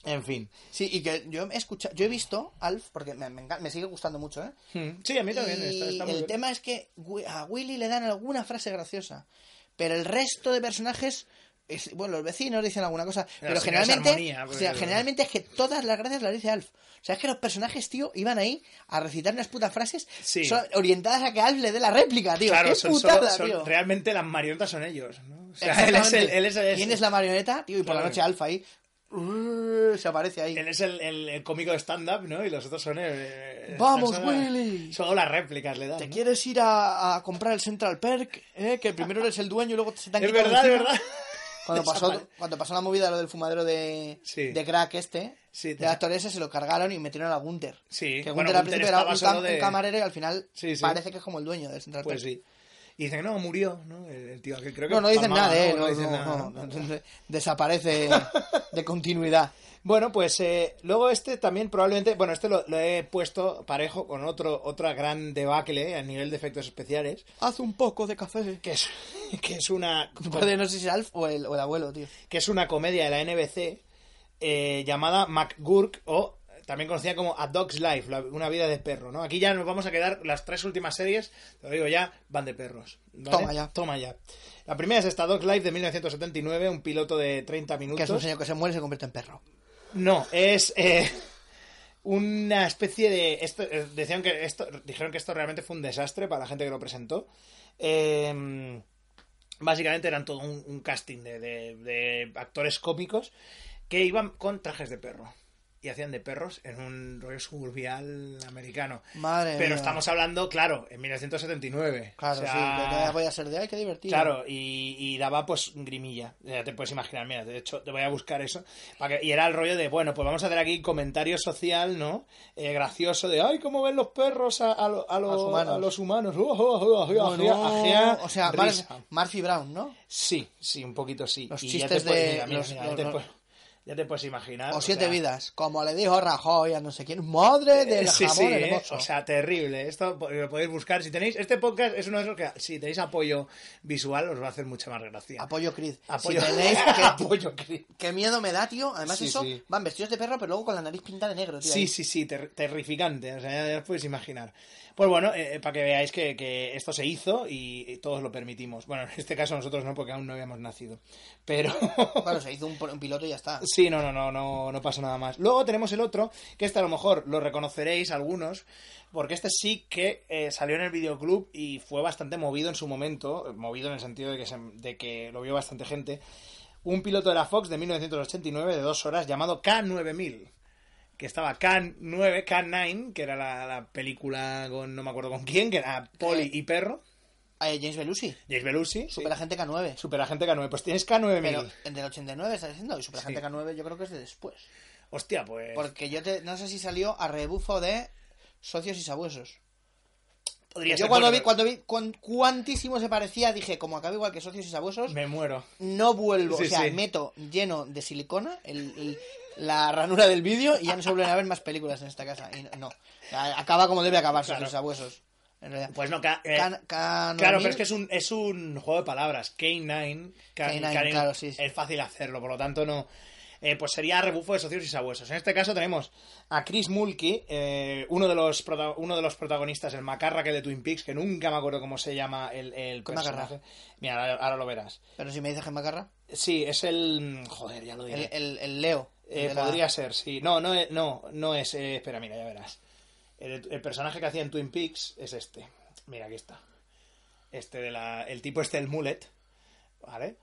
En fin. Sí, y que yo he escuchado, yo he visto Alf, porque me, me enca- me sigue gustando mucho, ¿eh? Hmm. Sí, a mí también. Y está, está muy el bien. tema es que a Willy le dan alguna frase graciosa, pero el resto de personajes, es- bueno, los vecinos dicen alguna cosa, pero generalmente, Armonía, o sea, generalmente es que todas las gracias las dice Alf. O sea, es que los personajes, tío, iban ahí a recitar unas putas frases Sí. orientadas a que Alf le dé la réplica, tío. Claro, ¡Qué son, putada, son- tío! realmente las marionetas son ellos, ¿no? O sea, él es el... Él es el, ¿Quién es la marioneta, tío? Y por la noche Alf ahí uh, se aparece ahí. Él es el, el- el cómico de stand-up, ¿no? Y los otros son... eh, ¡Vamos, solo- Willy! Solo las réplicas le dan, ¿Te ¿no? quieres ir a, a comprar el Central Perk? ¿eh? Que primero eres el dueño y luego se te han Es verdad, es verdad. Cuando pasó, cuando pasó la movida lo del fumadero de, Sí. de crack este, Sí, de actor ese, se lo cargaron y metieron a Gunter. Sí, Que bueno, Gunter al principio era un, estaba cam- solo de- un camarero y al final Sí, parece que es como el dueño del Central Pues sí. Y dicen que no, murió, ¿no? El, tío que creo que No, no dicen nada de él, ¿no? no, ¿no? no, desaparece de continuidad. Bueno, pues eh, luego este también probablemente, bueno, este lo, lo he puesto parejo con otro otra gran debacle a nivel de efectos especiales, Haz un poco de café. que es que es una Padre, no sé si es Alf o el, o el abuelo, tío. que es una comedia de la NBC eh, llamada McGurk o también conocida como A Dog's Life, la- una vida de perro, ¿no? Aquí ya nos vamos a quedar las tres últimas series, te lo digo ya, van de perros. ¿vale? Toma ya. Toma ya. La primera es esta Dog's Life de 1979, un piloto de 30 minutos. Que es un señor que se muere y se convierte en perro. No, es eh, una especie de. Eh, decían que esto, dijeron que esto realmente fue un desastre para la gente que lo presentó. Eh, básicamente eran todo un, casting de- de actores cómicos que iban con trajes de perro. Y hacían de perros en un rollo suburbial americano. Madre Pero mía. estamos hablando, claro, en 1979. Claro, O sea, sí, que voy a ser de ay, qué divertido. Claro, y, y daba pues grimilla. Ya te puedes imaginar, mira, de hecho te voy a buscar eso. Para que, y era el rollo de, bueno, pues vamos a hacer aquí comentario social, ¿no? Eh, gracioso de, ay, cómo ven los perros a, a lo- a lo- A los humanos. o sea. Murphy Brown, ¿no? Sí, sí, un poquito sí. Los Y chistes de- ya te puedes- imaginar. O siete sea, vidas, como le dijo Rajoy a no sé quién. Madre del Sí, jamón sí, ¿eh? hermoso. o sea, terrible. Esto lo podéis buscar. Si tenéis, este podcast es uno de esos que, si tenéis apoyo visual, os va a hacer mucha más gracia. Apoyo Creed. Apoyo, Si tenéis que... apoyo Creed. Qué miedo me da, tío. Además, Sí, eso van vestidos de perro, pero luego con la nariz pintada de negro, tío. Sí, ahí. sí, sí, ter- terrificante. O sea, ya, ya os podéis imaginar. Pues bueno, eh, para que veáis que, que esto se hizo y, todos lo permitimos. Bueno, en este caso nosotros no, porque aún no habíamos nacido. Pero. Bueno, se hizo un, un piloto y ya está. Sí, no, no, no, no, no pasa nada más. Luego tenemos el otro, que este a lo mejor lo reconoceréis algunos, porque este sí que eh, salió en el videoclub y fue bastante movido en su momento, eh, movido en el sentido de que, se- de que lo vio bastante gente. Un piloto de la Fox de 1989 de dos horas llamado K9000, que estaba K9, K9, que era la, la película con no me acuerdo con quién, que era Polly y Perro, Eh, James Belushi, James Belushi, sí. Superagente K9. Superagente K9, pues tienes K9000. Pero el del 89 está diciendo, y Superagente Sí. K9 yo creo que es de después. Hostia, pues... Porque yo te, no sé si salió a rebufo de socios y sabuesos. podría Yo ser, cuando bueno, vi, cuando vi cuan- cuantísimo se parecía, dije, como acaba igual que socios y sabuesos, Me muero. no vuelvo. Sí, o sea, sí. meto lleno de silicona el- el- la ranura del vídeo y ya no se vuelven a ver más películas en esta casa. Y no, acaba como debe acabar Claro. socios y sabuesos. En realidad. Pues no, K- eh, Can- claro, 9000, pero es que es un, es un juego de palabras. K9, K- K9, K9, claro, sí, sí. es fácil hacerlo, por lo tanto no. eh, pues sería rebufo de socios y sabuesos. En este caso tenemos a Chris Mulkey, eh, uno, de los uno de los protagonistas, el macarra que de Twin Peaks, que nunca me acuerdo cómo se llama el, el ¿Qué macarra? Mira, ahora, ahora lo verás. Pero si me dices que Macarra, Sí, es el... Joder, ya lo el, diré. el, el Leo. Eh, la- Podría ser, sí. No, no, es- no, no es... eh, espera, mira, ya verás. El, el personaje que hacía en Twin Peaks es este. Mira, aquí está. Este de la... El tipo este, el mullet. ¿Vale?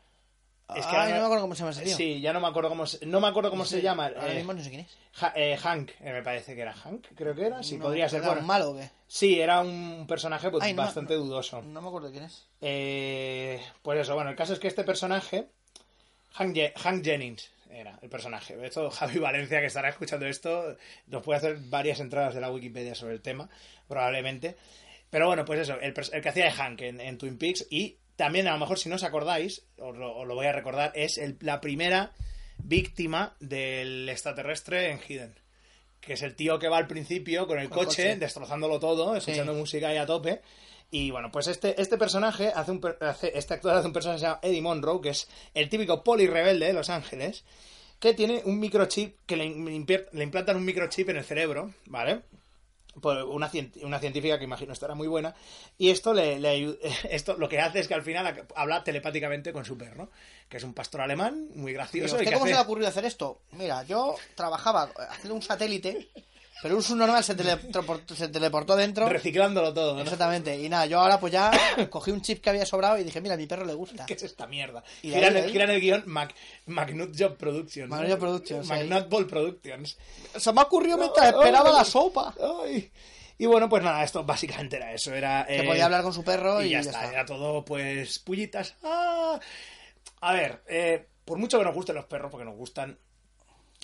Es que ahora no me acuerdo cómo se llama ese. Sí, ya no me acuerdo cómo se, no me acuerdo cómo se llama. Ahora eh, mismo no sé quién es. Eh, Hank, eh, me parece que era Hank, creo que era. Sí, No, podría ser. ¿era Bueno, un malo o qué? Sí, era un personaje pues, Ay, no, bastante dudoso. No me acuerdo quién es. Eh, pues eso, bueno, el caso es que este personaje, Hank, Hank Jennings, era el personaje. De hecho, Javi Valencia, que estará escuchando esto, nos puede hacer varias entradas de la Wikipedia sobre el tema, probablemente. Pero bueno, pues eso, el, el que hacía de Hank en, en Twin Peaks y también, a lo mejor, si no os acordáis, os lo, os lo voy a recordar, es el- la primera víctima del extraterrestre en Hidden. Que es el tío que va al principio con el Con el coche, coche. destrozándolo todo, escuchando música ahí a tope. Y bueno, pues este, este personaje hace un hace- este actor hace un personaje que se llama Eddie Monroe, que es el típico poli rebelde de Los Ángeles, que tiene un microchip, que le, le implantan un microchip en el cerebro, ¿vale? Por una, una científica que imagino estará muy buena. Y esto le, le esto lo que hace es que al final habla telepáticamente con su perro, que es un pastor alemán muy ¿Y a gracioso. y que cómo hace- se le ha ocurrido hacer esto? Mira, yo trabajaba haciendo un satélite, pero un subnormal se, teletransport- se teleportó dentro. reciclándolo todo, ¿no? Exactamente. Y nada, yo ahora pues ya cogí un chip que había sobrado y dije, mira, a mi perro le gusta. ¿Qué es esta mierda? Y Giran, ahí, el, ahí. giran el guion Mac, Magnut Job Productions. Magnut Job Productions. Magnut Ball Productions. Se me ha ocurrido mientras esperaba la sopa. Y bueno, pues nada, esto básicamente era eso. Era, Que eh, podía hablar con su perro y, ya, está, Era todo, pues, pullitas. ¡Ah! A ver, eh, por mucho que nos gusten los perros, porque nos gustan,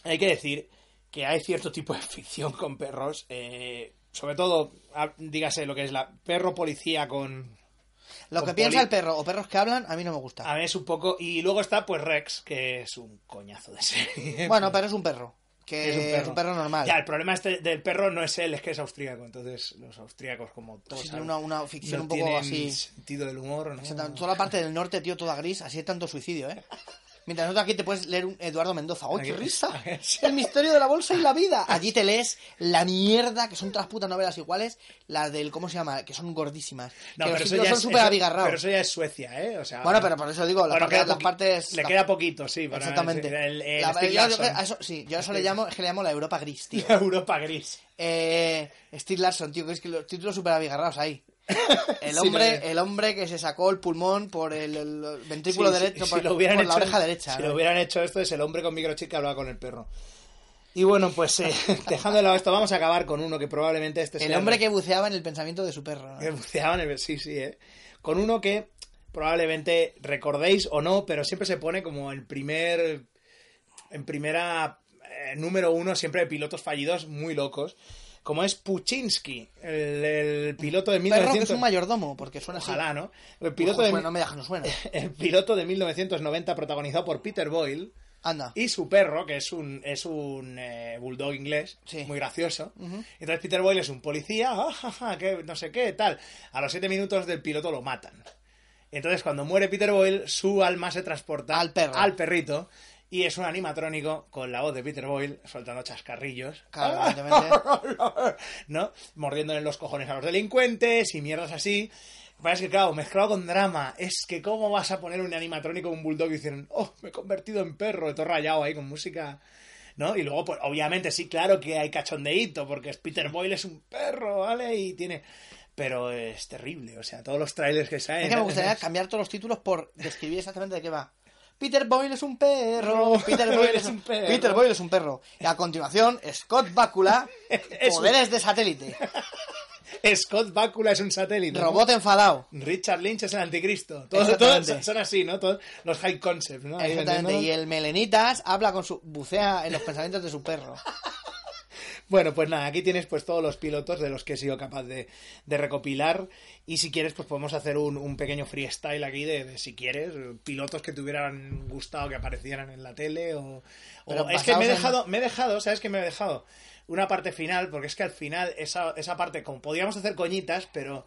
hay que decir que hay cierto tipo de ficción con perros. eh, sobre todo, dígase lo que es la perro policía con... Lo con que piensa el perro o perros que hablan, a mí no me gusta. A ver, es un poco... Y luego está, pues, Rex, que es un coñazo de serie. Bueno, pero es un perro. Que Es es un perro, normal. Ya, el problema este del perro no es él, es que es austríaco. Entonces, los austríacos, como todos Sí, una- una ficción no un poco así. sentido del humor, ¿no? Exactamente. Toda la parte del norte, tío, toda gris, así hay tanto suicidio, ¿eh? Mientras nosotros aquí te puedes leer un Eduardo Mendoza. ¡Ay, qué risa! El misterio de la bolsa y la vida. Allí te lees la mierda, que son todas putas novelas iguales, las del, ¿cómo se llama? Que son gordísimas. No, que los pero eso títulos ya son es- súper eso-. Pero eso ya es Suecia, ¿eh? O sea, Bueno, pero por eso digo, las bueno, partes- queda las partes- Le la- queda poquito, sí. para- Exactamente. El, el La- yo- yo- eso- sí, yo eso le llamo, es que le llamo la Europa gris, tío. Europa gris. Eh, Steve Larson, tío, que es que los títulos súper abigarrados ahí. El hombre, lo- el hombre que se sacó el pulmón por el, el ventrículo Sí, sí, derecho, si por, lo hubieran por la oreja derecha. Si ¿no? lo hubieran hecho esto, es el hombre con microchip que hablaba con el perro. Y bueno, pues eh, dejando de lado esto, vamos a acabar con uno que probablemente este El sea hombre que buceaba en el pensamiento de su perro. ¿no? Que buceaban en el- Sí, sí, ¿eh? Con uno que probablemente recordéis o no, pero siempre se pone como el primer. En primera. eh, número uno, siempre de pilotos fallidos muy locos. Como es Puchinsky, el, el piloto de Perro que 1900. es un mayordomo, porque suena así. Ojalá, ¿no? El piloto, Ojo, de, suena, no me dejas, no suena. el piloto de 1990 protagonizado por Peter Boyle. Anda. y su perro, que es un, es un eh, bulldog inglés, Sí. muy gracioso. Entonces Peter Boyle es un policía, ah, ja, ja, que no sé qué, tal. A los siete minutos del piloto lo matan. Entonces cuando muere Peter Boyle, su alma se transporta Al perro. al perrito. Y es un animatrónico con la voz de Peter Boyle soltando chascarrillos. Claro. ¿No? Mordiéndole los cojones a los delincuentes y mierdas así. Es que, claro, mezclado con drama, es que cómo vas a poner un animatrónico un bulldog y dicen, oh, me he convertido en perro, y todo rayado ahí con música, ¿no? Y luego, pues, obviamente, sí, claro que hay cachondeíto, porque es Peter Boyle es un perro, ¿vale? Y tiene... Pero es terrible, o sea, todos los trailers que salen... Es que me gustaría cambiar todos los títulos por describir exactamente de qué va. Peter Boyle es un perro. Peter Boyle es un perro. Peter Boyle es un perro. Y a continuación, Scott Bakula, poderes de satélite. Scott Bakula es un satélite. ¿no? Robot enfadado. Richard Lynch es el anticristo. Todos, todos son así, ¿no? Todos los high concepts, ¿no? Exactamente. Y el Melenitas habla con su. bucea en los pensamientos de su perro. Bueno, pues nada, aquí tienes pues todos los pilotos de los que he sido capaz de, de recopilar. Y si quieres, pues podemos hacer un, un pequeño freestyle aquí de, de, si quieres, pilotos que te hubieran gustado que aparecieran en la tele. O, es que me he en- dejado, me he dejado, ¿sabes qué me he dejado? Una parte final, porque es que al final, esa, esa parte, como podríamos hacer coñitas, pero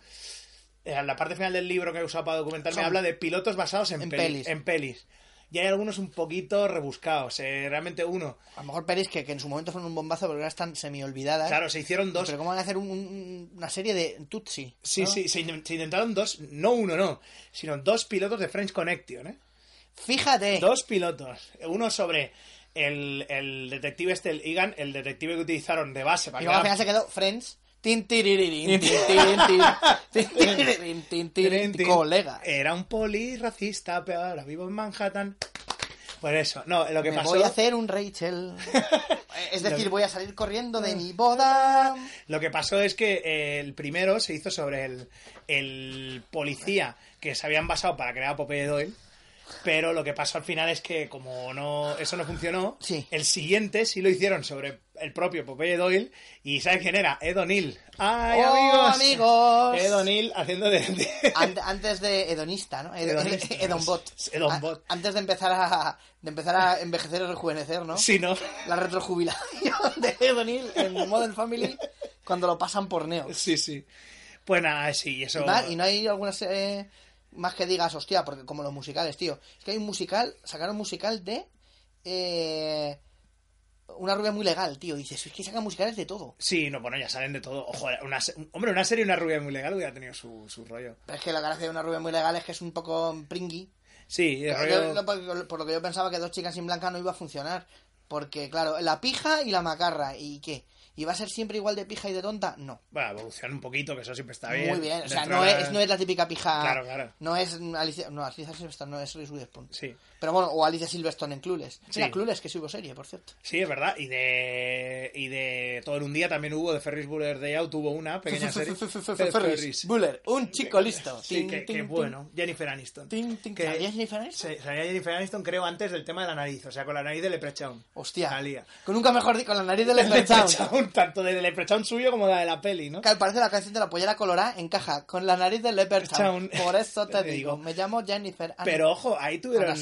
eh, la parte final del libro que he usado para documentarme Son- habla de pilotos basados en, en peli- pelis. en pelis. Y hay algunos un poquito rebuscados. eh, realmente uno. A lo mejor pelis que, que en su momento fueron un bombazo, pero ahora están semi olvidadas. Claro, se hicieron dos. Pero ¿cómo van a hacer un- un- una serie de Tutsi? Sí, ¿no? sí, se, in- se intentaron dos, no uno, no, sino dos pilotos de French Connection, ¿eh? Fíjate. Dos pilotos. Uno sobre el, el detective este, el Egan, el detective que utilizaron de base para Y luego al final se quedó Friends. Colega. Era un poli racista, pero ahora vivo en Manhattan. Por eso, no, lo que Me pasó... voy a hacer un Rachel. Es decir, voy a salir corriendo de mi boda. Lo que pasó es que eh, el primero se hizo sobre el, el policía que se habían basado para crear a Popeye Doyle. Pero lo que pasó al final es que como no eso no funcionó, Sí. el siguiente sí lo hicieron sobre el propio Popeye Doyle. ¿Y ¿sabes quién era? Ed O'Neill. ¡Ay, ¡Oh, amigos! amigos! Ed O'Neill haciendo de... de- Ant- Antes de hedonista, ¿no? Ed- Hedonista. Edonbot. Edonbot. Antes de empezar a de empezar a envejecer y rejuvenecer, ¿no? Sí, ¿no? La retrojubilación de Ed O'Neill en Modern Family cuando lo pasan por Neo. Sí, sí. Pues nada, sí, eso... Y no hay algunas eh, más que digas, hostia, porque como los musicales, tío. Es que hay un musical, sacaron un musical de eh, una rubia muy legal, tío. Dices, es que sacan musicales de todo. Sí, no, bueno, ya salen de todo. Ojo, una, hombre, una serie y una rubia muy legal hubiera tenido su, su rollo. Pero es que la gracia de una rubia muy legal es que es un poco pringui. Sí, el rollo... lo- por, por lo que yo pensaba que dos chicas sin blanca no iba a funcionar. Porque, claro, la pija y la macarra. ¿Y qué? ¿Y va a ser siempre igual de pija y de tonta? No. Bueno, evoluciona un poquito, que eso siempre está bien. Muy bien. O sea, no de es, no es la típica pija. Claro, claro. No es Alicia. No, Alicia Silverstone no es Reese Witherspoon. Sí. Pero bueno, o Alicia Silverstone en Clueless. Sí. Mira, Clueless, que sí hubo serie, por cierto. Sí, es verdad. Y de, y de Todo en un día también hubo, de Ferris Bueller Day Out tuvo una pequeña serie. Ferris Bueller, un chico listo. Sí, que, que tin. bueno. Jennifer Aniston. Que- ¿Salía Jennifer Aniston? Salía Jennifer Aniston, creo, antes del tema de la nariz. O sea, con la nariz de Leprechaun. Hostia. Salía. Con nunca mejor con la nariz de Leprechaun. Tanto de Leprechaun suyo como la de la peli, ¿no? Claro, parece la canción de la pollera colorada encaja con la nariz de Leprechaun. Por eso te Te digo, digo. me llamo Jennifer Aniston. Pero ojo, ahí tuvieron.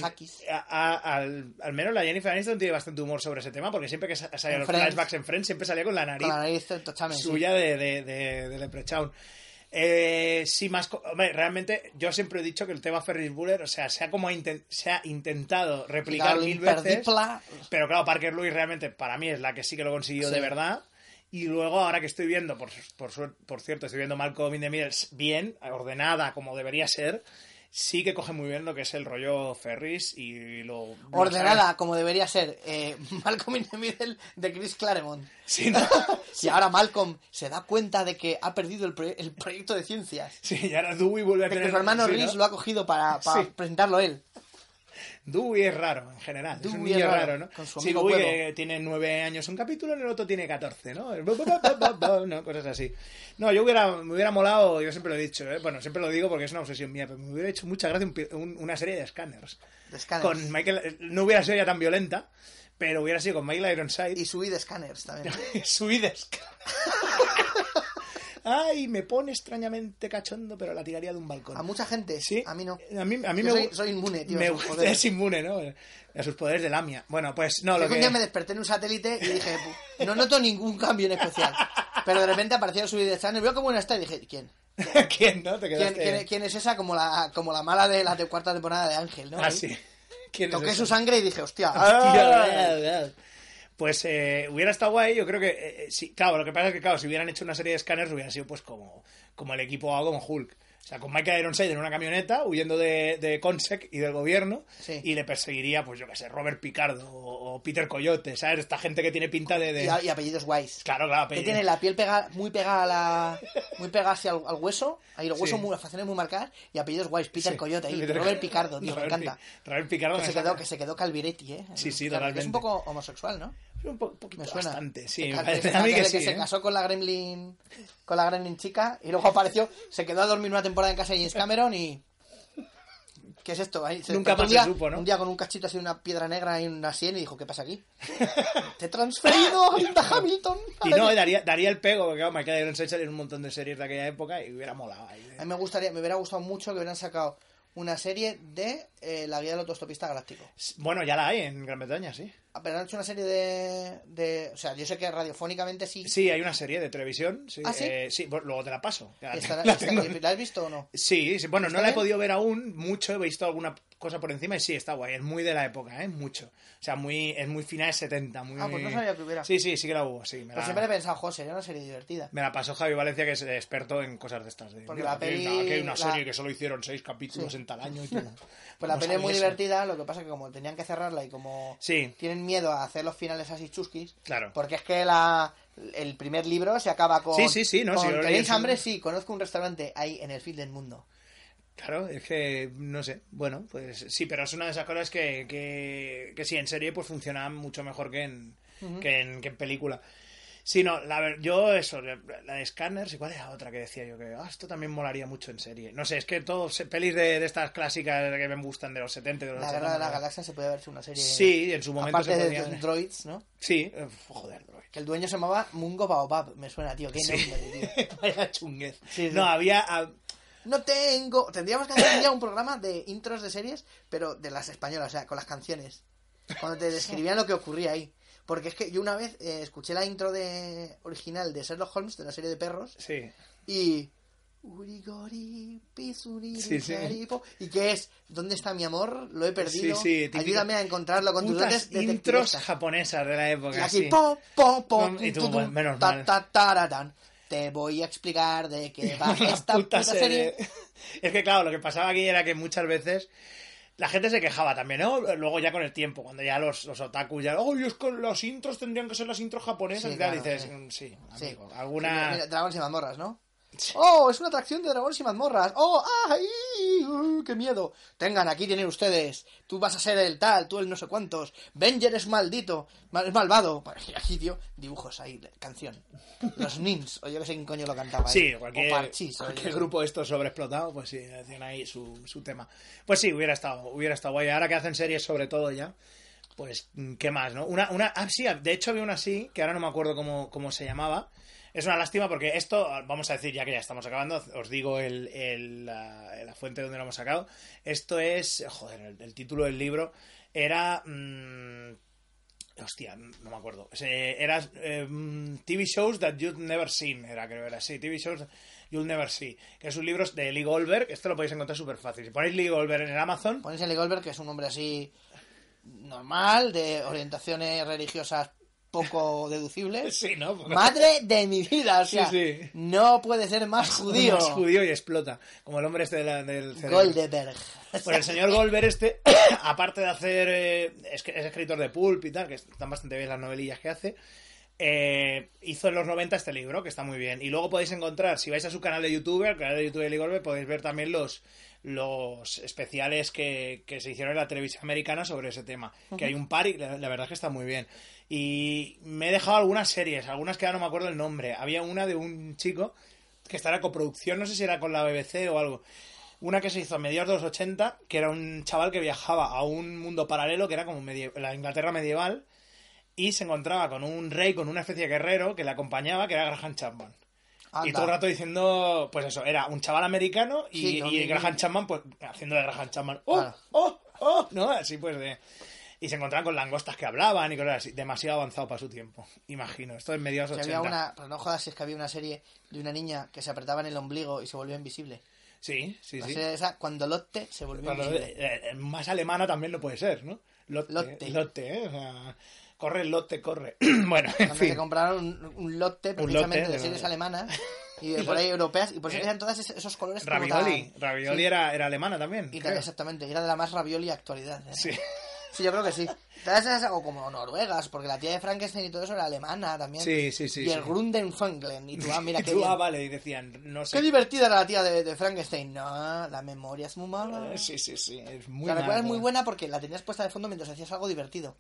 A- a- al, al menos la Jennifer Aniston tiene bastante humor sobre ese tema, porque siempre que sa- salía En los Friends. flashbacks en Friends, siempre salía con la nariz, Con la nariz totalmente. sí. suya de, de, de, de Leprechaun. Eh, sí, más. Hombre, realmente, yo siempre he dicho que el tema Ferris Bueller, o sea, se ha, como se ha intentado replicar mil veces. Pero claro, Parker Lewis realmente para mí es la que sí que lo consiguió Sí. de verdad. Y luego, ahora que estoy viendo, por, por, por cierto, estoy viendo Malcolm in the Middle bien, ordenada como debería ser, sí que coge muy bien lo que es el rollo Ferris y lo... lo Ordenada, como debería ser. Eh, Malcolm in the Middle de Chris Claremont. Sí, ¿no? Y ahora Malcolm se da cuenta de que ha perdido el, proye- el proyecto de ciencias. Sí, y ahora Dewey vuelve a De tener... que su hermano sí, lo ha cogido para, para presentarlo él. Dewey es raro, en general. es un Dewey es niño raro, raro, ¿no? con su sí, amigo Dewey que tiene nueve años un capítulo, en el otro tiene 14, ¿no? no, cosas así. No, yo hubiera, me hubiera molado, yo siempre lo he dicho, ¿eh? bueno, siempre lo digo porque es una obsesión mía, pero me hubiera hecho mucha gracia un un- una serie de scanners. De Scanners. Con Michael, no hubiera sido ya tan violenta, pero hubiera sido con Michael Ironside Y subí de Scanners también. Suides. Ay, me pone extrañamente cachondo, pero la tiraría de un balcón. A mucha gente, Sí, A mí no. A mí, a mí Yo me soy, soy inmune, tío. me gusta- es inmune, ¿no? A sus poderes de lamia. Bueno, pues no, lo que que... un día me desperté en un satélite y dije, "Pu- no noto ningún cambio en especial. Pero de repente apareció subir de channel, veo cómo buena está y dije, ¿quién? ¿Quién, no? Te ¿Quién, quedaste... quién- quién es esa? Como la, como la mala de la de cuarta temporada de Ángel, ¿no? Ah, sí. ¿Quién es Toqué ese? su sangre y dije, hostia. Hostia, ah. Pues eh, hubiera estado guay, yo creo que... eh, eh, sí, claro, lo que pasa es que, claro, si hubieran hecho una serie de escáneres hubiera sido pues como, como el equipo o algo con Hulk. O sea, con Michael Ironside en una camioneta, huyendo de, de Consec y del gobierno, Sí. y le perseguiría, pues yo qué sé, Robert Picardo o, o Peter Coyote, ¿sabes? Esta gente que tiene pinta de... de- Y, y apellidos guays. Claro, claro, Que apellido. tiene la piel pega, muy pegada a la, muy pegada hacia al, al hueso, ahí los huesos Sí. muy, las facciones muy marcadas y apellidos guays, Peter Sí, Coyote ahí, Peter- Robert Picardo, tío, me Robert encanta. Pi- Robert Picardo Que me se, quedó, que se quedó Calviretti, ¿eh? Sí, sí, que Es un totalmente. poco homosexual, ¿no? Un po- poquito Me suena. bastante, sí. Que me parece que a mí se- que que sí, se ¿eh? casó con la Gremlin con la Gremlin chica y luego apareció, se quedó a dormir una temporada en casa de James Cameron y ¿Qué es esto? Ahí se Nunca despertó más un día, se supo, ¿no? Un día con un cachito así, una piedra negra y una sien y dijo, ¿qué pasa aquí? Te he transferido a Hamilton. Y no, daría, daría el pego, porque claro, Michael Ironside salió en un montón de series de aquella época y hubiera molado ahí. ¿eh? A mí me gustaría, me hubiera gustado mucho que hubieran sacado una serie de eh, la guía del autostopista galáctico. Bueno, ya la hay en Gran Bretaña, sí. Pero han hecho una serie de, de... O sea, yo sé que radiofónicamente sí. Sí, hay una serie de televisión. Sí, ¿Ah, sí? eh, sí, pues luego te la paso. La- Estará- la está- tengo. ¿La has visto o no? Sí, sí, bueno, no ¿Está la he podido ver aún mucho, he visto alguna cosa por encima y sí, está guay, es muy de la época, ¿eh? Mucho. O sea, muy, es muy finales 70, muy... Ah, pues no sabía que hubiera. Sí, sí, sí que la hubo, sí. Me Pero la, siempre he pensado, José, sería una serie divertida. me la pasó Javi Valencia, que es experto en cosas de estas. De, Porque mira, la peli- que hay una la- serie que solo hicieron seis capítulos Sí. en tal año y. Pues la peli es muy eso. divertida, lo que pasa que como tenían que cerrarla y como Sí. tienen miedo a hacer los finales así chusquis, Claro. porque es que la, el primer libro se acaba con... Sí, sí, sí, no, con leí ¿Tenéis hambre? Sí, conozco un restaurante ahí en el fin del mundo. Claro, es que, no sé, bueno, pues sí, pero es una de esas cosas que, que, que sí, en serie pues funciona mucho mejor que en, que en, que en película. Sí, no, la yo eso, la de Scanners, ¿y cuál era otra que decía yo? Que ah, esto también molaría mucho en serie. No sé, es que todos pelis de, de estas clásicas que me gustan de los 70, de los La 80, Guerra de la. Galaxia se puede verse una serie... Sí, en su momento Aparte se de podía- de droids, ¿no? Sí, joder, droid. Que el dueño se llamaba Mungo Baobab, me suena, tío, qué Sí. nombre, tío. Vaya chunguez. Sí, sí. No, había... ah, No tengo... Tendríamos que hacer ya un programa de intros de series, pero de las españolas, o sea, con las canciones. Cuando te describían lo que ocurría ahí. Porque es que yo una vez eh, escuché la intro de original de Sherlock Holmes, de la serie de perros, sí. y... Urigori, pisuri, Sí, sí. ¿Y qué es? ¿Dónde está mi amor? Lo he perdido. Sí, Ayúdame a encontrarlo con tus dotes intros japonesas de la Y época, Y tú, tum, bueno, tum, menos mal. Te voy a explicar de qué va esta puta, serie. Es que claro, lo que pasaba aquí era que muchas veces la gente se quejaba también, ¿no? Luego ya con el tiempo, cuando ya los, los otakus ya, ¡oh, es que las intros tendrían que ser las intros japonesas! Sí, y claro, dices, sí. mm, sí, Sí. amigo, Sí, alguna... mira, dragones y mazmorras, ¿no? ¡Oh, es una atracción de dragones y mazmorras! ¡Oh, ay! uh, ¡Qué miedo! Tengan, aquí tienen ustedes. Tú vas a ser el tal, tú el no sé cuántos. Venger es maldito, mal- es malvado. Aquí, tío, dibujos ahí, canción. Los Nins, o yo que sé quién coño lo cantaba. Sí, ahí. cualquier, O Parchís, cualquier grupo de estos sobreexplotado, pues sí, tienen ahí su, su tema. Pues sí, hubiera estado, hubiera estado guay. Ahora que hacen series sobre todo ya, pues, ¿qué más, no? Una, una, ah, sí, de hecho había una así, que ahora no me acuerdo cómo, cómo se llamaba. Es una lástima porque esto, vamos a decir, ya que ya estamos acabando, os digo el, la, fuente donde lo hemos sacado. Esto es, joder, el, título del libro era... mm, Hostia, no me acuerdo. Se- Era eh, mm, TV Shows That You've Never Seen, era creo era así. TV Shows You'll Never See. Que es un libro de Lee Goldberg. Esto lo podéis encontrar súper fácil. Si ponéis Lee Goldberg en el Amazon, Ponéis a Lee Goldberg, que es un hombre así normal, de orientaciones religiosas poco deducibles. sí, ¿no? Porque- Madre de mi vida, o sea, Sí, sí. no puede ser más judío. Es judío y explota. Como el hombre este de la- del cerebro. Goldberg. Pues el señor Goldberg este, aparte de hacer... eh, es, es escritor de Pulp y tal, que están bastante bien las novelillas que hace, eh, hizo en los 90 este libro, que está muy bien. Y luego podéis encontrar, si vais a su canal de YouTube, al canal de YouTube de Lee Goldberg, podéis ver también los los especiales que, que se hicieron en la televisión americana sobre ese tema. Que hay un par y la, la verdad es que está muy bien. Y me he dejado algunas series, algunas que ahora no me acuerdo el nombre. Había una de un chico que estaba en coproducción, no sé si era con la BBC o algo. Una que se hizo a mediados de los 80, que era un chaval que viajaba a un mundo paralelo, que era como la Inglaterra medieval, y se encontraba con un rey, con una especie de guerrero que le acompañaba, que era Graham Chapman. Y todo el rato diciendo, pues eso, era un chaval americano y, Sí, y Graham Chapman, pues haciendo de Graham Chapman. ¡Oh! Claro. ¡Oh! ¡Oh! ¿No? Así pues de. Y se encontraban con langostas que hablaban y cosas así. Demasiado avanzado para su tiempo. Imagino. Esto es mediados Que 80. había una, pero no jodas si es que había una serie de una niña que se apretaba en el ombligo y se volvió invisible. Sí, sí, La sí. serie esa, cuando Lotte se volvió Cuando- invisible. eh, eh, más alemana también lo puede ser, ¿no? Lotte. Lotte. Lotte, ¿eh? O sea, corre, Lotte, corre. bueno, en Cuando fin. se compraron un, un lote precisamente de de- series alemanas y de por ahí europeas y por eso ¿Eh? tenían todos esos colores Ravioli. tan- Ravioli sí. era, era alemana también. Y exactamente, era de la más ravioli actualidad. ¿eh? Sí. Sí, yo creo que sí. Todas esas, o como noruegas, porque la tía de Frankenstein y todo eso era alemana también. Sí, sí, sí, Y el sí. Grundenfanglen. Y tú, ah, mira qué tú, bien. ah, vale, y decían, no sé. Qué divertida era la tía de, de Frankenstein. No, la memoria es muy mala. Eh, Sí, sí, sí. Es muy la recuerdas muy buena porque la tenías puesta de fondo mientras hacías algo divertido.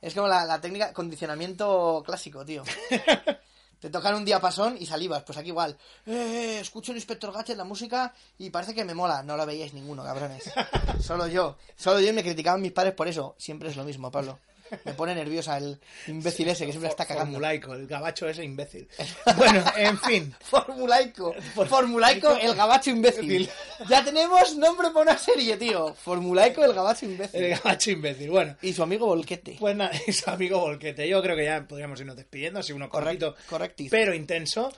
Es como la, la técnica condicionamiento clásico, tío. Te tocan un diapasón y salivas. Pues aquí igual. Eh, escucho el Inspector Gadget, la música, y parece que me mola. No lo veíais ninguno, cabrones. Solo yo. Solo yo y me criticaban mis padres por eso. Siempre es lo mismo, Pablo. Me pone nerviosa el imbécil ese que siempre está cagando. Formulaico, el gabacho ese imbécil. bueno, en fin. Formulaico. Formulaico, el gabacho imbécil. Ya tenemos nombre para una serie, tío. Formulaico, el gabacho imbécil. El gabacho imbécil. Bueno, Y su amigo Volquete. pues nada, es amigo Volquete. Yo creo que ya podríamos irnos despidiendo, así uno correcto, Correcto, pero intenso.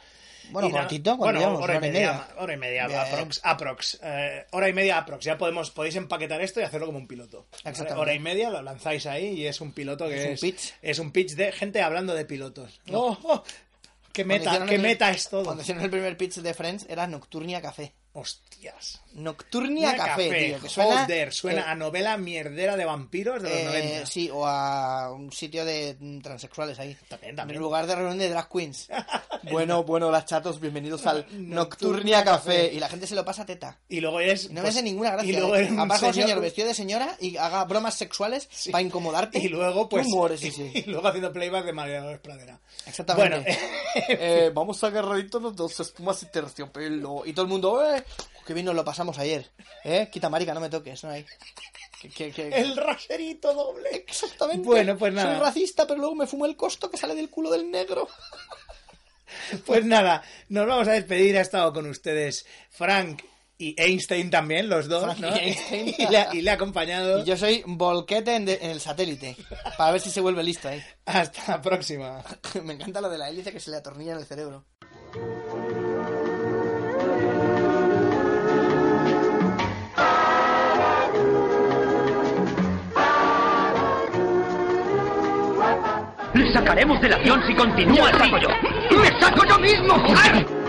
Bueno, cortito, bueno, ¿cuánto llevamos? hora y Hora y media, media. hora y media, aprox, aprox. Eh, hora y media aprox. Ya podemos, podéis empaquetar esto y hacerlo como un piloto. Exactamente. Hora y media lo lanzáis ahí y es un piloto que Es un pitch. es un pitch de gente hablando de pilotos. ¡Oh, oh! ¡Qué meta, qué el- meta es todo! Cuando hicieron el primer pitch de Friends era Nocturnia Café. Hostias. Nocturnia Una Café, tío. Que suena, Joder, suena que- a novela mierdera de vampiros de los eh, 90. sí, o a un sitio de mm, transexuales ahí. También, también. En lugar de reunión de drag queens. bueno, bueno, las chatos, bienvenidos al Nocturnia Nocturnia Café. Café. Y la gente se lo pasa teta. Y luego es. Y no me pues, hace ninguna gracia. Y luego ¿eh? es un un señor, señor vestido de señora y haga bromas sexuales Sí. para incomodarte. Y luego, pues. Tú mueres, sí, y, sí. y luego haciendo playback de María Pradera. Exactamente. Bueno, Eh, vamos a agarraditos los dos espumas y terciopelo. Y todo el mundo, eh, qué bien nos lo pasamos ayer. Eh, quita marica, no me toques, no hay. El raserito doble. Exactamente. Bueno, pues nada. Soy racista, pero luego me fumo el costo que sale del culo del negro. Pues nada, nos vamos a despedir. Ha estado con ustedes Frank y Einstein también, los dos, Frank ¿no? y Einstein. y, le, ha- y le ha acompañado. Y yo soy volquete en, de- en el satélite. Para ver si se vuelve listo ahí. Hasta la próxima. Me encanta lo de la hélice que se le atornilla en el cerebro. Le sacaremos del avión si continúa así. ¡Me saco yo mismo, joder!